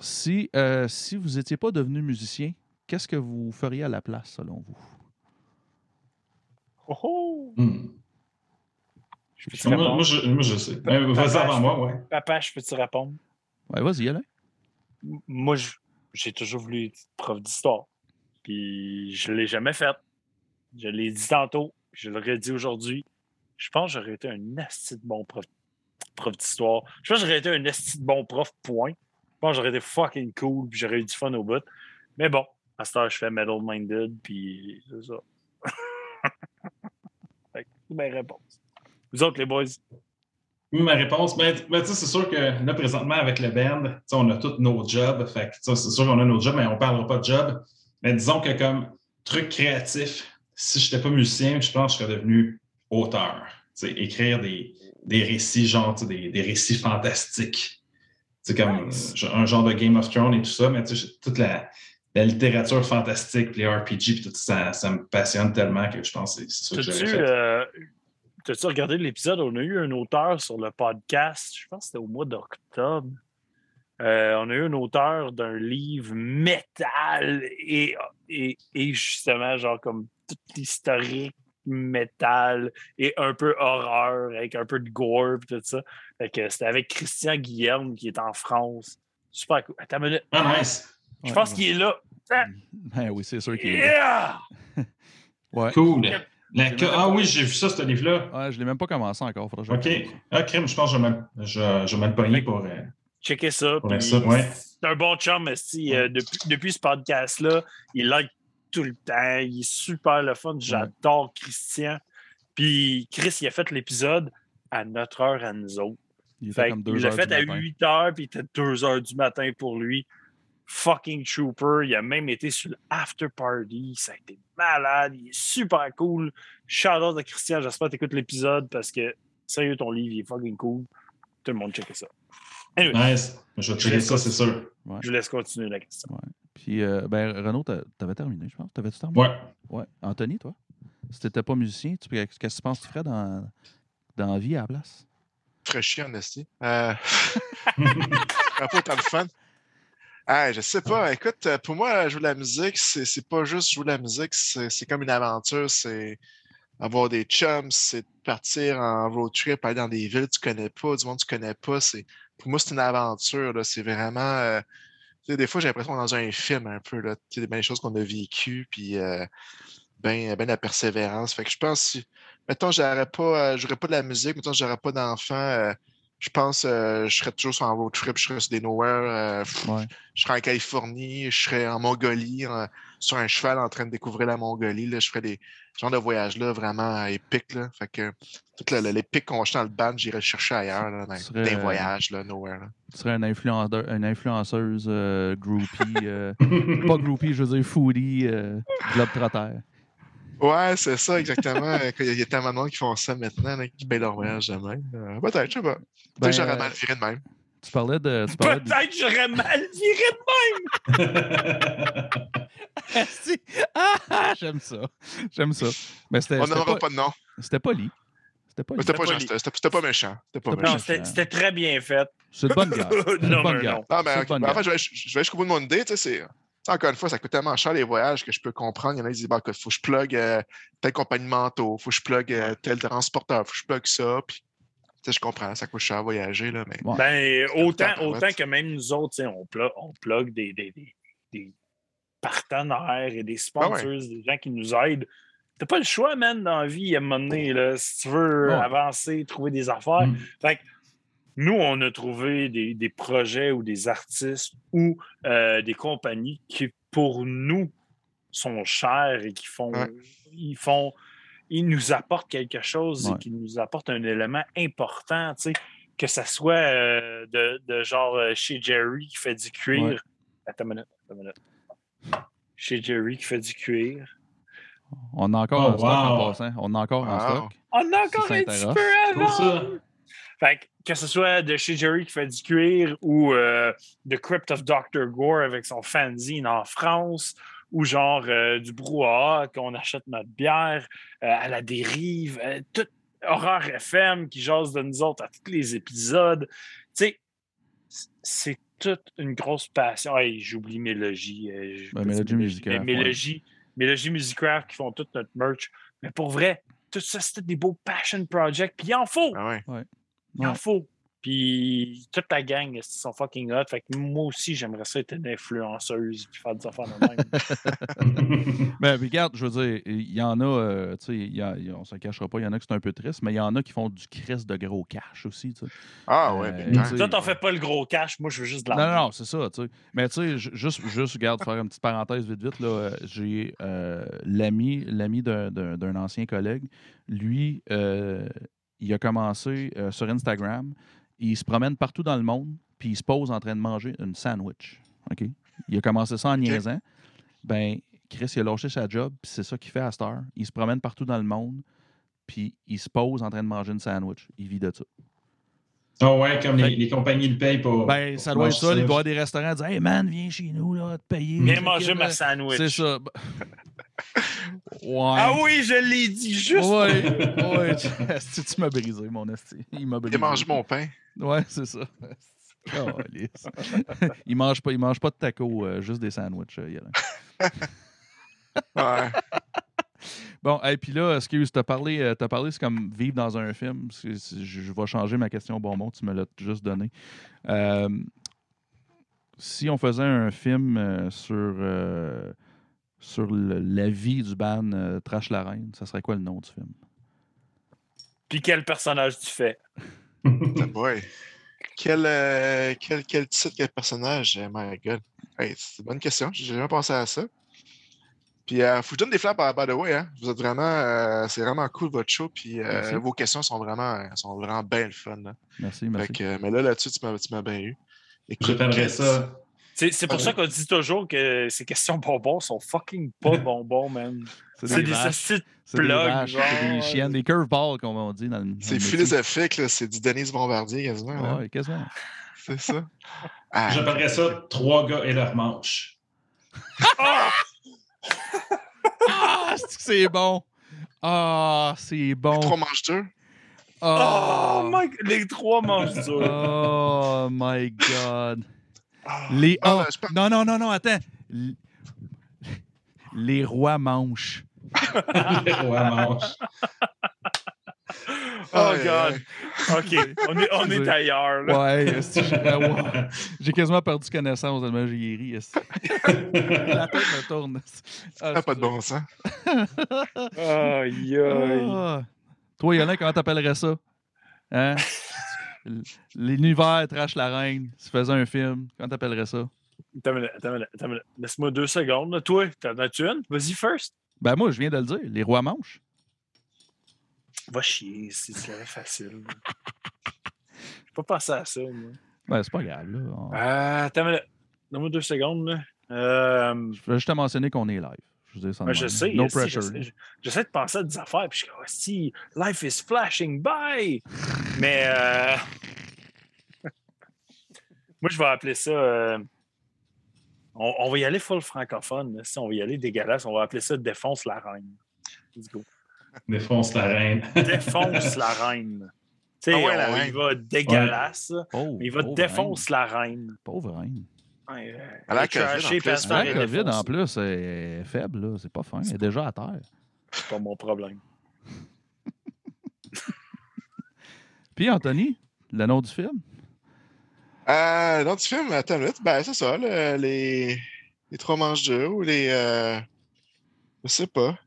si, euh, si vous n'étiez pas devenu musicien, qu'est-ce que vous feriez à la place, selon vous? Oh, oh. Hmm. Je peux-tu moi, répondre? moi, je, moi, je sais. Pa- Euh, Vas-y papa, avant je- moi, ouais. Papa, je peux-tu répondre? Ouais, vas-y, Alain. Moi, je- j'ai toujours voulu être prof d'histoire. Puis je ne l'ai jamais fait. Je l'ai dit tantôt, je le redis aujourd'hui. Je pense que j'aurais été un asti de bon prof, prof d'histoire. Je pense que j'aurais été un asti de bon prof, point. Je pense que j'aurais été fucking cool, puis j'aurais eu du fun au bout. Mais bon, à cette heure, je fais Metal Minded, puis c'est ça. Ma réponse. Vous autres, les boys? Oui, ma réponse, ben, t- ben, tu sais, c'est sûr que là, présentement, avec le band, tu sais, on a tous nos jobs. Fait c'est sûr qu'on a nos jobs, mais on ne parlera pas de job. Mais disons que comme truc créatif, si je n'étais pas musicien, je pense que je serais devenu auteur. Écrire des, des récits, genre, des, des récits fantastiques. C'est comme Nice. un genre de Game of Thrones et tout ça, mais tu sais, toute la, la littérature fantastique, les RPG, puis tout ça, ça me passionne tellement que je pense que c'est ça que T'as-tu fait. euh, t'as-tu regardé l'épisode? On a eu un auteur sur le podcast, je pense que c'était au mois d'octobre. Euh, on a eu un auteur d'un livre métal et, et, et justement, genre comme tout l'historique métal et un peu horreur avec un peu de gore et tout ça. Fait que c'était avec Christian Guillerme qui est en France. Super cool. Attends une minute. Ah, nice. Je Ouais, pense ouais. qu'il est là. Ah, Ben oui, c'est sûr qu'il est là. yeah! Ouais. Cool. La Ah pas- oui, j'ai vu ça, ce livre-là. Ouais, je l'ai même pas commencé encore. OK. Ah, crime, je pense que je vais me- je, je vais me le pogner pour. euh, Checker ça. Pour ça, ouais. C'est un bon chum, esti, euh, depuis, depuis ce podcast-là. Il like tout le temps. Il est super le fun. J'adore Christian. Puis Chris, il a fait l'épisode à notre heure à nous autres. Il était Fait comme il deux l'a heures fait du à matin. 8 heures, puis il était 2 heures du matin pour lui. Fucking trooper. Il a même été sur l'after party. Ça a été malade. Il est super cool. Shout out à Christian. J'espère que tu écoutes l'épisode parce que, sérieux, ton livre, il est fucking cool. Tout le monde checker ça. Anyway, Nice. Je vais checker ça, c'est sûr. je vous laisse continuer la question. Puis, euh, ben, Renaud, t'a- t'avais terminé, je pense. T'avais-tu terminé? Ouais. Ouais. Anthony, toi? Si t'étais pas musicien, tu- qu'est-ce que tu penses que tu ferais dans, dans la vie à la place? Très chiant, en esti. Euh... pas autant de fun. Ah, je sais pas. Écoute, euh, pour moi, jouer de la musique, c'est c'est pas juste jouer de la musique, c'est c'est comme une aventure. C'est avoir des chums, c'est partir en road trip, aller dans des villes que tu connais pas, du monde que tu connais pas. C'est Pour moi, c'est une aventure. là. C'est vraiment. euh, des fois, j'ai l'impression qu'on est dans un film un peu. Là. Tu sais, bien des choses qu'on a vécues, puis euh, ben, ben la persévérance. Fait que je pense, si, mettons, j'aurais pas, euh, pas de la musique, mettons, j'aurais pas d'enfant, euh, je pense euh, je serais toujours sur un road trip, je serais sur des nowhere, euh, Ouais. je serais en Californie, je serais en Mongolie, en- sur un cheval en train de découvrir la Mongolie. Là, je ferais des genres de voyages-là vraiment épiques. Là. Fait que tout le- le- les pics qu'on jetait dans le band, j'irais chercher ailleurs, là, dans, serais, des euh, voyages, là, nowhere. Là. Tu serais un influenceur, une influenceuse euh, groupie. euh, pas groupie, je veux dire foodie, euh, globetrotter. Ouais, c'est ça, exactement. Euh, Il y, a- tellement de monde qui font ça maintenant, là, qui payent leur voyage de même. Euh, Peut-être, je sais pas. Peut-être Ben, que j'aurais euh, mal viré de même. Tu parlais de. Parlais de- Peut-être j'aurais mal viré Asti! Ah, ah, J'aime ça. J'aime ça. Mais c'était On n'aura pas, pas de nom. c'était pas lit. C'était pas. C'était pas, pas méchant. C'était Non, très bien fait. C'est une bonne guerre. C'est une Non, bonne guerre. non. Non, mais ok. bonne Ben, en fait, je vais, je vais jusqu'au bout de mon idée. tu sais, Encore une fois, ça coûte tellement cher les voyages que je peux comprendre. Il y en a qui disent il faut que je plug euh, telle compagnie manteau, faut que je plug euh, tel transporteur, faut que je plug ça. Puis, je comprends, ça coûte cher voyager, là, mais Ouais. Ben, autant, autant que même nous autres, tu sais, on plug, on plug des, des, des, des partenaires et des sponsors, Ah ouais. des gens qui nous aident. T'as pas le choix, man, dans la vie, à un moment donné, là, si tu veux Ouais. avancer, trouver des affaires. Mm. Fait que nous, on a trouvé des, des projets ou des artistes ou euh, des compagnies qui, pour nous, sont chers et qui font, Ouais. ils font, ils nous apportent quelque chose Ouais. et qui nous apportent un élément important, tu sais, que ça soit euh, de, de genre euh, chez Jerry qui fait du cuir. Ouais. Attends une minute, attends une minute. Chez Jerry qui fait du cuir. On a encore Oh, en stock en passant. On a encore en Wow. stock. On a encore un petit peu avant. Fait que, que ce soit de chez Jerry qui fait du cuir ou euh, The Crypt of Dr. Gore avec son fanzine en France ou genre euh, du brouhaha qu'on achète notre bière euh, à la dérive, euh, tout Horreur FM qui jase de nous autres à tous les épisodes. Tu sais, c'est toute une grosse passion. Hey, j'oublie Mélogie. euh, je Ben, Mélogie dire Musicraft, mais ouais. Musicraft qui font toute notre merch. Mais pour vrai, tout ça, c'était des beaux passion projects. Puis il en faut. ah ouais. Il en faut. Puis toute la gang, ils sont fucking hot? Fait que moi aussi, j'aimerais ça être une influenceuse puis faire des affaires de même. Mais regarde, je veux dire, il y en a, euh, tu sais, il y a- il y a- on se cachera pas, il y en a qui sont un peu tristes, mais il y en a qui font du crest de gros cash aussi, tu sais. Ah ouais, Euh, bien Toi, t'en fais pas le gros cash. Moi, je veux juste de Non, l'argent. non, non, c'est ça, tu sais. Mais tu sais, ju- juste, juste, regarde, faire une petite parenthèse vite, vite, là, euh, j'ai euh, l'ami, l'ami d'un, d'un- d'un ancien collègue, lui, euh, il a commencé euh, sur Instagram, il se promène partout dans le monde, puis il se pose en train de manger une sandwich, OK? Il a commencé ça en niaisant. Ben, Chris, il a lâché sa job, puis c'est ça qu'il fait à cette heure. Il se promène partout dans le monde, puis il se pose en train de manger une sandwich. Il vit de ça. Ah ouais, comme les, les compagnies le payent pour. Ben, pour ça doit être ça. Il doit y avoir des restaurants disent Hey man, viens chez nous, là, te payer. Viens manger ma sandwich. C'est ça. ouais. Ah oui, je l'ai dit juste. Ouais, ouais. Esti, tu m'as brisé, mon esti? Il m'a brisé. Il mange mon pain. Ouais, c'est ça. Il mange pas, il mange pas de tacos, euh, juste des sandwichs. euh. Ouais. Bon, et puis là, excuse, t'as parlé, euh, t'as parlé, c'est comme vivre dans un film. Je, je vais changer ma question au bon mot, tu me l'as juste donné. Euh, si on faisait un film euh, sur, euh, sur le- la vie du band euh, Trash la Reine, ça serait quoi le nom du film? Puis quel personnage tu fais? Ah, boy. Quel, euh, quel, quel titre, quel personnage? Eh, My God. Hey, c'est une bonne question. J'ai jamais pensé à ça. Puis, euh, faut que je donne des fleurs by, by the way. Hein. Vous êtes vraiment. euh, c'est vraiment cool votre show. Puis, euh, vos questions sont vraiment, sont vraiment bien le fun. là. Merci, Fait merci. que, euh, mais là, là-dessus, tu m'as tu m'as bien eu. Écoute, quel- ça. C'est c'est pour Ouais. ça qu'on dit toujours que ces questions bonbons sont fucking pas bonbons, man. C'est des vaches, hosties c'est des, plugs, vaches, c'est des chiennes, des curveballs, comme on dit dans le. dans C'est philosophique, là. C'est du Denise Bombardier quasiment. là. Ouais, quasiment. C'est ça. Ah, J'appellerais ça trois gars et leurs manches. Ah! Ah, c'est que c'est bon! Ah, c'est bon! Trois manches deux. Ah, Oh my les trois mangent durs. Oh my God! Ah. Les Ah, oh, Non, non, non, non, attends. Les rois manches. Les rois manches. Oh Aïe, god. OK, on est, on est ailleurs. Là. Ouais, j'ai ah, quasiment perdu connaissance tellement j'ai ri. La tête me tourne. Ah, Ah, pas de bon sens. Aïe, aïe. Ah. Toi, Yolin, comment t'appellerais ça? Hein? L'univers trash la reine. Si tu faisais un film, comment t'appellerais ça? Laisse-moi deux secondes. là. Toi, t'en as-tu une? Vas-y first. Ben moi, je viens de le dire. Les rois manches. Va chier, si c'est facile. J'ai pas pensé à ça, moi. Ben, c'est pas grave. Là. On- Euh, attends une minute. Donne-moi deux secondes. là. Euh, Je voulais juste te mentionner qu'on est live. Je, veux dire ça de ben, je sais. No esti, pressure. j'essaie- de penser à des affaires, puis je suis comme, si, life is flashing by. Mais, euh, moi, je vais appeler ça. euh, On, on va y aller full francophone. Si on va y aller dégueulasse, on va appeler ça Défonce la reine. Let's go. Défonce la reine. Défonce la reine. Tu sais, Ah ouais, reine. va dégueulasse, il va défonce reine. la reine. Pauvre reine. Ouais, euh, Elle a la COVID, en plus. puis elle se fait Ah, La COVID, défoncer. en plus, est faible. là. C'est pas fin. Elle est déjà à terre. C'est pas mon problème. Puis, Anthony, le nom du film? Euh, dans du film, attends une minute. Ben, c'est ça, les... les trois manches dures ou les. euh, Je sais pas.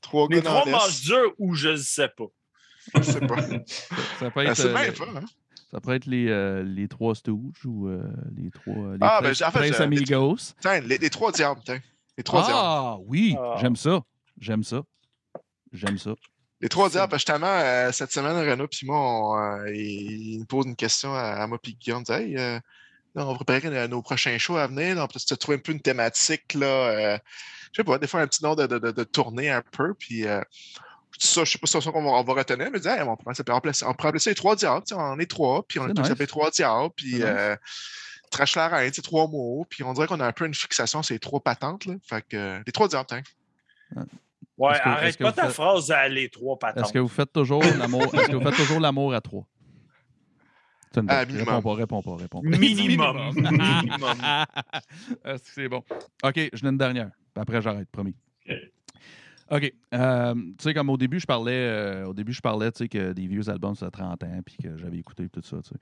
Trois Les trois manches dures ou je ne sais pas. Je sais pas. Ça peut Ben, être, c'est euh, bien le- pas, hein? Ça peut être les, euh, les trois Stooges ou euh, les trois les Ah, ben, en fait, je- Amigos. Tiens, les, les trois diables, tiens. Les trois diables. Ah, oui, Ah. j'aime ça. J'aime ça. J'aime ça. Les trois diables, justement, euh, cette semaine, Renaud et moi, on, euh, il, nous pose une question à, à moi et Guillaume. Il dit, Hey, euh, on va préparer euh, nos prochains shows à venir. là, On peut se trouver un peu une thématique, là. euh, je sais pas, des fois un petit nom de, de, de, de tournée un peu. Puis, euh, ça, je sais pas si c'est ça qu'on va, retenir, mais dis, Hey, on, pourrait s'appeler- on, pourrait ça les trois diables. tu sais, On est trois, puis on C'est est tous appelés trois diables. Puis, C'est nice. euh, trash la reine, sais, trois mots. Puis, on dirait qu'on a un peu une fixation sur les trois patentes. Là. Fait que, euh, les trois diables, tiens. Ouais, que- arrête pas ta faites- phrase à les trois patentes. Est-ce que vous faites toujours l'amour Est-ce que vous faites toujours l'amour à trois? C'est une Ah, minimum. réponds pas, réponds pas, réponds pas. Minimum. Minimum. Est-ce que c'est bon? OK, je n'ai une dernière. Puis après, j'arrête, promis. OK. OK. euh, tu sais, comme au début, je parlais, euh, au début, je parlais, tu sais, que des vieux albums, ça 30 ans, puis que j'avais écouté tout ça, tu sais.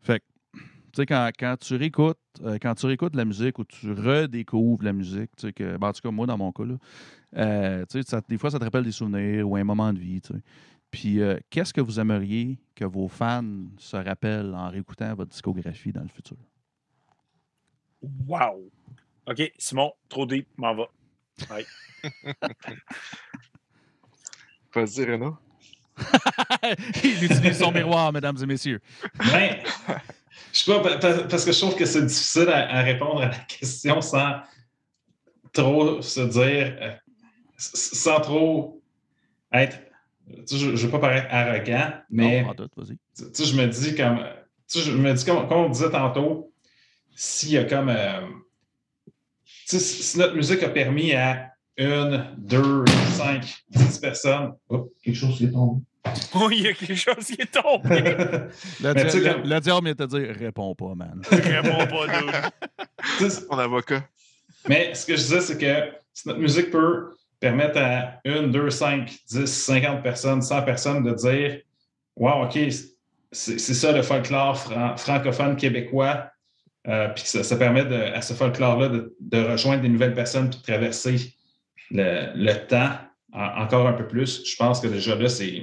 Fait que, tu sais, quand, quand tu réécoutes, euh, quand tu réécoutes la musique ou tu redécouvres la musique, tu sais, que, ben, en tout cas, moi, dans mon cas, là, tu sais, des fois, ça te rappelle des souvenirs ou un moment de vie, tu sais. Puis, qu'est-ce que vous aimeriez que vos fans se rappellent en réécoutant votre discographie dans le futur? Wow. OK, Simon, trop deep, m'en va. Vas-y, Renaud. Il utilise son miroir, mesdames et messieurs. Ben, je sais pas, pa- pa- parce que je trouve que c'est difficile à, à répondre à la question sans trop se dire, euh, sans trop être. tu sais, Je ne veux pas paraître arrogant, mais Non, sais, je me dis comme. tu sais, je me dis comme, comme on disait tantôt, s'il y a comme. euh, si si notre musique a permis à une, deux, cinq, dix personnes. Oh, quelque chose qui est tombé. Oh, il y a quelque chose qui est tombé. Le, Mais dia- diable vient te dire réponds pas, man. Réponds pas, dude. Sais, Mon avocat. Mais ce que je disais, c'est que si notre musique peut permettre à une, deux, cinq, dix, cinquante personnes, 100 personnes de dire Wow, OK, c'est c'est ça le folklore fran- francophone québécois. Euh, puis ça, ça, permet de, à ce folklore-là de, de, rejoindre des nouvelles personnes puis de traverser le, le temps en, encore un peu plus. Je pense que déjà là, c'est.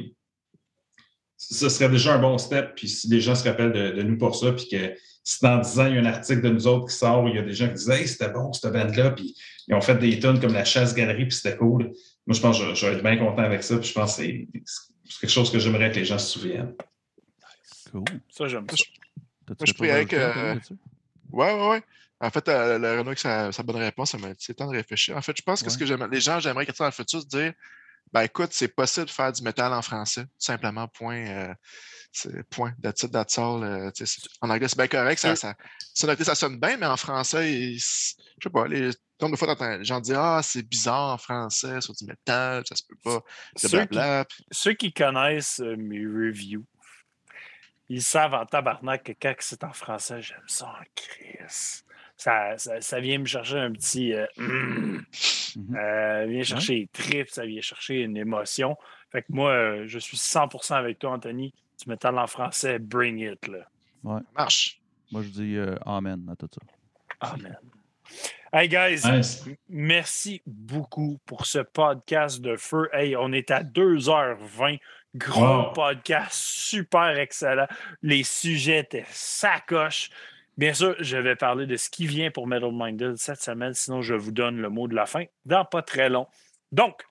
Ce serait déjà un bon step. Puis si les gens se rappellent de, de nous pour ça, puis que si dans 10 ans, il y a un article de nous autres qui sort il y a des gens qui disent Hey, c'était bon, cette bande-là, puis ils ont fait des tonnes comme la chasse-galerie, puis c'était cool. Moi, je pense que je, je, vais être bien content avec ça, puis je pense que c'est quelque chose que j'aimerais que les gens se souviennent. Cool. Ça, j'aime ça. Moi, je prie avec. Euh... Ouais, ouais, ouais. En fait, euh, le Renault, sa, sa bonne réponse, ça m'a dit temps de réfléchir. En fait, je pense que ce que les gens, j'aimerais qu'ils dans le futur, se dire ben écoute, c'est possible de faire du métal en français, tout simplement, point. Euh, point, that's it, that's all. Euh, en anglais, c'est bien correct, ça, ça, ça, ça, sonne bien, mais en français, il, je sais pas, les, de fois, les gens disent Ah, c'est bizarre en français, sur du métal, ça se peut pas. Ceux qui, ceux qui connaissent euh, mes reviews, ils savent en tabarnak que quand c'est en français, j'aime ça en crise. Ça, ça, ça, vient me chercher un petit. Euh, mm, mm-hmm. euh, vient chercher les tripes, ça vient chercher une émotion. Fait que moi, euh, je suis 100% avec toi, Anthony. Tu métal en français, bring it. Là. Ouais. Ça marche. Moi, je dis euh, Amen à tout ça. Amen. Hey guys, nice. merci beaucoup pour ce podcast de feu. Hey, on est à 2h20. Gros wow. podcast, super excellent. Les sujets étaient sacoches. Bien sûr, je vais parler de ce qui vient pour Metal Minded cette semaine, sinon je vous donne le mot de la fin dans pas très long. Donc,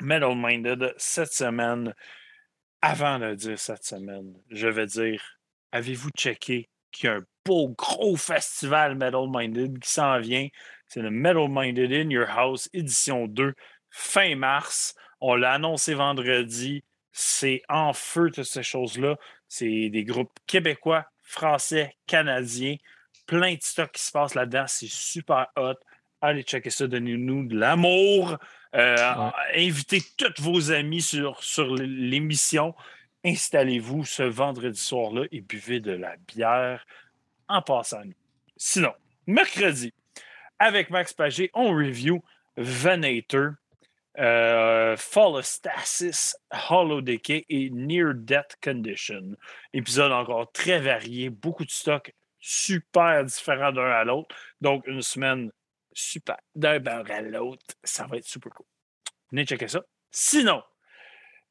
Metal Minded cette semaine, avant de dire cette semaine, je vais dire avez-vous checké qu'il y a un beau gros festival Metal Minded qui s'en vient? C'est le Metal Minded in Your House, édition 2, fin mars. On l'a annoncé vendredi. C'est en feu, toutes ces choses-là. C'est des groupes québécois, français, canadiens. Plein de stocks qui se passent là-dedans. C'est super hot. Allez checker ça. Donnez-nous de l'amour. Euh, ouais. Invitez tous vos amis sur, sur l'émission. Installez-vous ce vendredi soir-là et buvez de la bière en passant. Sinon, mercredi, avec Max Pagé, on review Venator. Euh, Fall of Stasis, Hollow Decay et Near Death Condition. Épisode encore très varié, beaucoup de stocks super différents d'un à l'autre. Donc, une semaine super d'un bord à l'autre. Ça va être super cool. Venez checker ça. Sinon,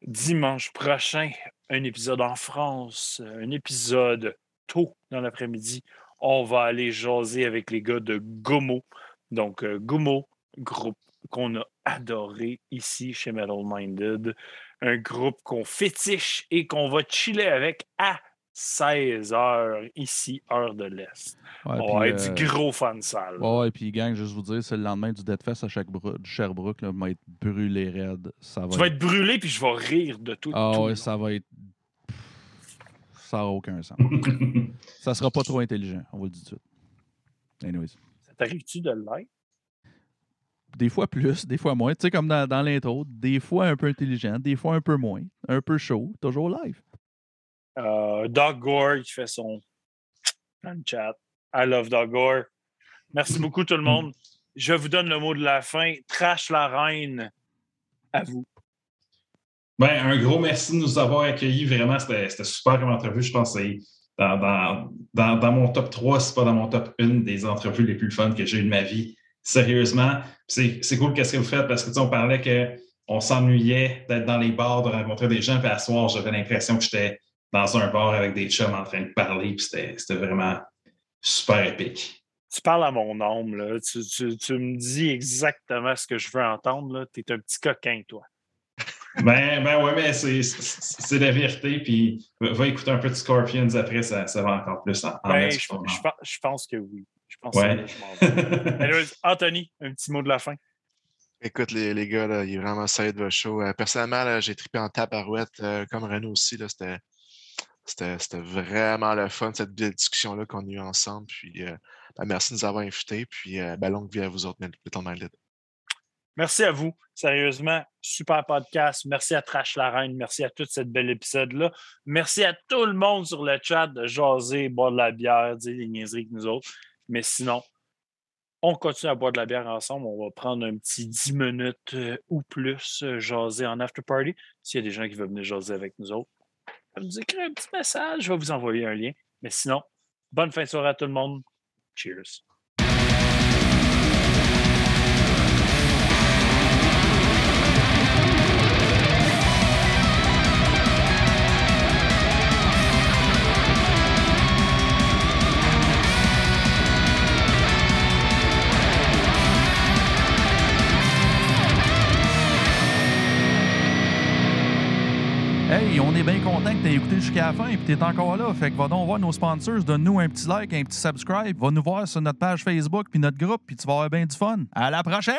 dimanche prochain, un épisode en France, un épisode tôt dans l'après-midi. On va aller jaser avec les gars de Gomo. Donc, euh, Gomo, groupe qu'on a adoré ici chez Metal Minded. Un groupe qu'on fétiche et qu'on va chiller avec à 16 heures ici, heure de l'Est. Ouais, On va être euh... du gros fan salle. Ouais, et puis gang, juste vous dire, c'est le lendemain du Deadfest à chaque Sherbrooke, là, va être brûlé raide. Ça va tu vas être brûlé, puis je vais rire de tout. Ah tout ouais, ça va être. Ça n'a aucun sens. ça sera pas trop intelligent, on vous le dit tout de suite. Anyways. Ça t'arrive-tu de l'être? Des fois plus, des fois moins. Tu sais, comme dans, dans l'intro, des fois un peu intelligent, des fois un peu moins, un peu chaud, toujours live. Uh, Doug Gore qui fait son dans le chat. I love Doug Gore. Merci beaucoup tout le monde. Je vous donne le mot de la fin. Trash la reine. À vous. Ben, un gros merci de nous avoir accueillis. Vraiment, c'était super comme entrevue. Je pense que c'est dans, dans, dans, dans, mon top 3, c'est pas dans mon top 1 des entrevues les plus fun que j'ai eues de ma vie sérieusement. C'est cool qu'est-ce que vous faites parce que on parlait qu'on s'ennuyait d'être dans les bars, de rencontrer des gens, puis à soir, j'avais l'impression que j'étais dans un bar avec des chums en train de parler, puis c'était vraiment super épique. Tu parles à mon âme, là. Tu, tu, tu, me dis exactement ce que je veux entendre. Tu es un petit coquin, toi. ben, ben ouais, mais c'est la vérité. Puis va écouter un peu de Scorpions après, ça, ça va encore plus en, en ben, je, je, je pense que oui. Je pense ouais. que Anthony, un petit mot de la fin. Écoute, les, les gars, là, il est vraiment solide votre show. Euh, personnellement, j'ai trippé en tabarouette, euh, comme Renaud aussi. C'était vraiment le fun, cette belle discussion-là qu'on a eue ensemble. Puis, euh, ben, merci de nous avoir invités. Puis, ben, longue vie à vous autres, Little Minded. Merci à vous. Sérieusement, super podcast. Merci à Trash la Reine. Merci à tout ce bel épisode-là. Merci à tout le monde sur le chat de jaser, boire de la bière, dire les niaiseries que nous autres. Mais sinon, on continue à boire de la bière ensemble. On va prendre un petit 10 minutes euh, ou plus euh, jaser en after party. S'il y a des gens qui veulent venir jaser avec nous autres, nous écrire un petit message. Je vais vous envoyer un lien. Mais sinon, bonne fin de soirée à tout le monde. Cheers. Hey, on est bien content que tu écouté jusqu'à la fin et que tu encore là. Fait que va donc voir nos sponsors, donne-nous un petit like, un petit subscribe, va nous voir sur notre page Facebook puis notre groupe, puis tu vas avoir bien du fun. À la prochaine!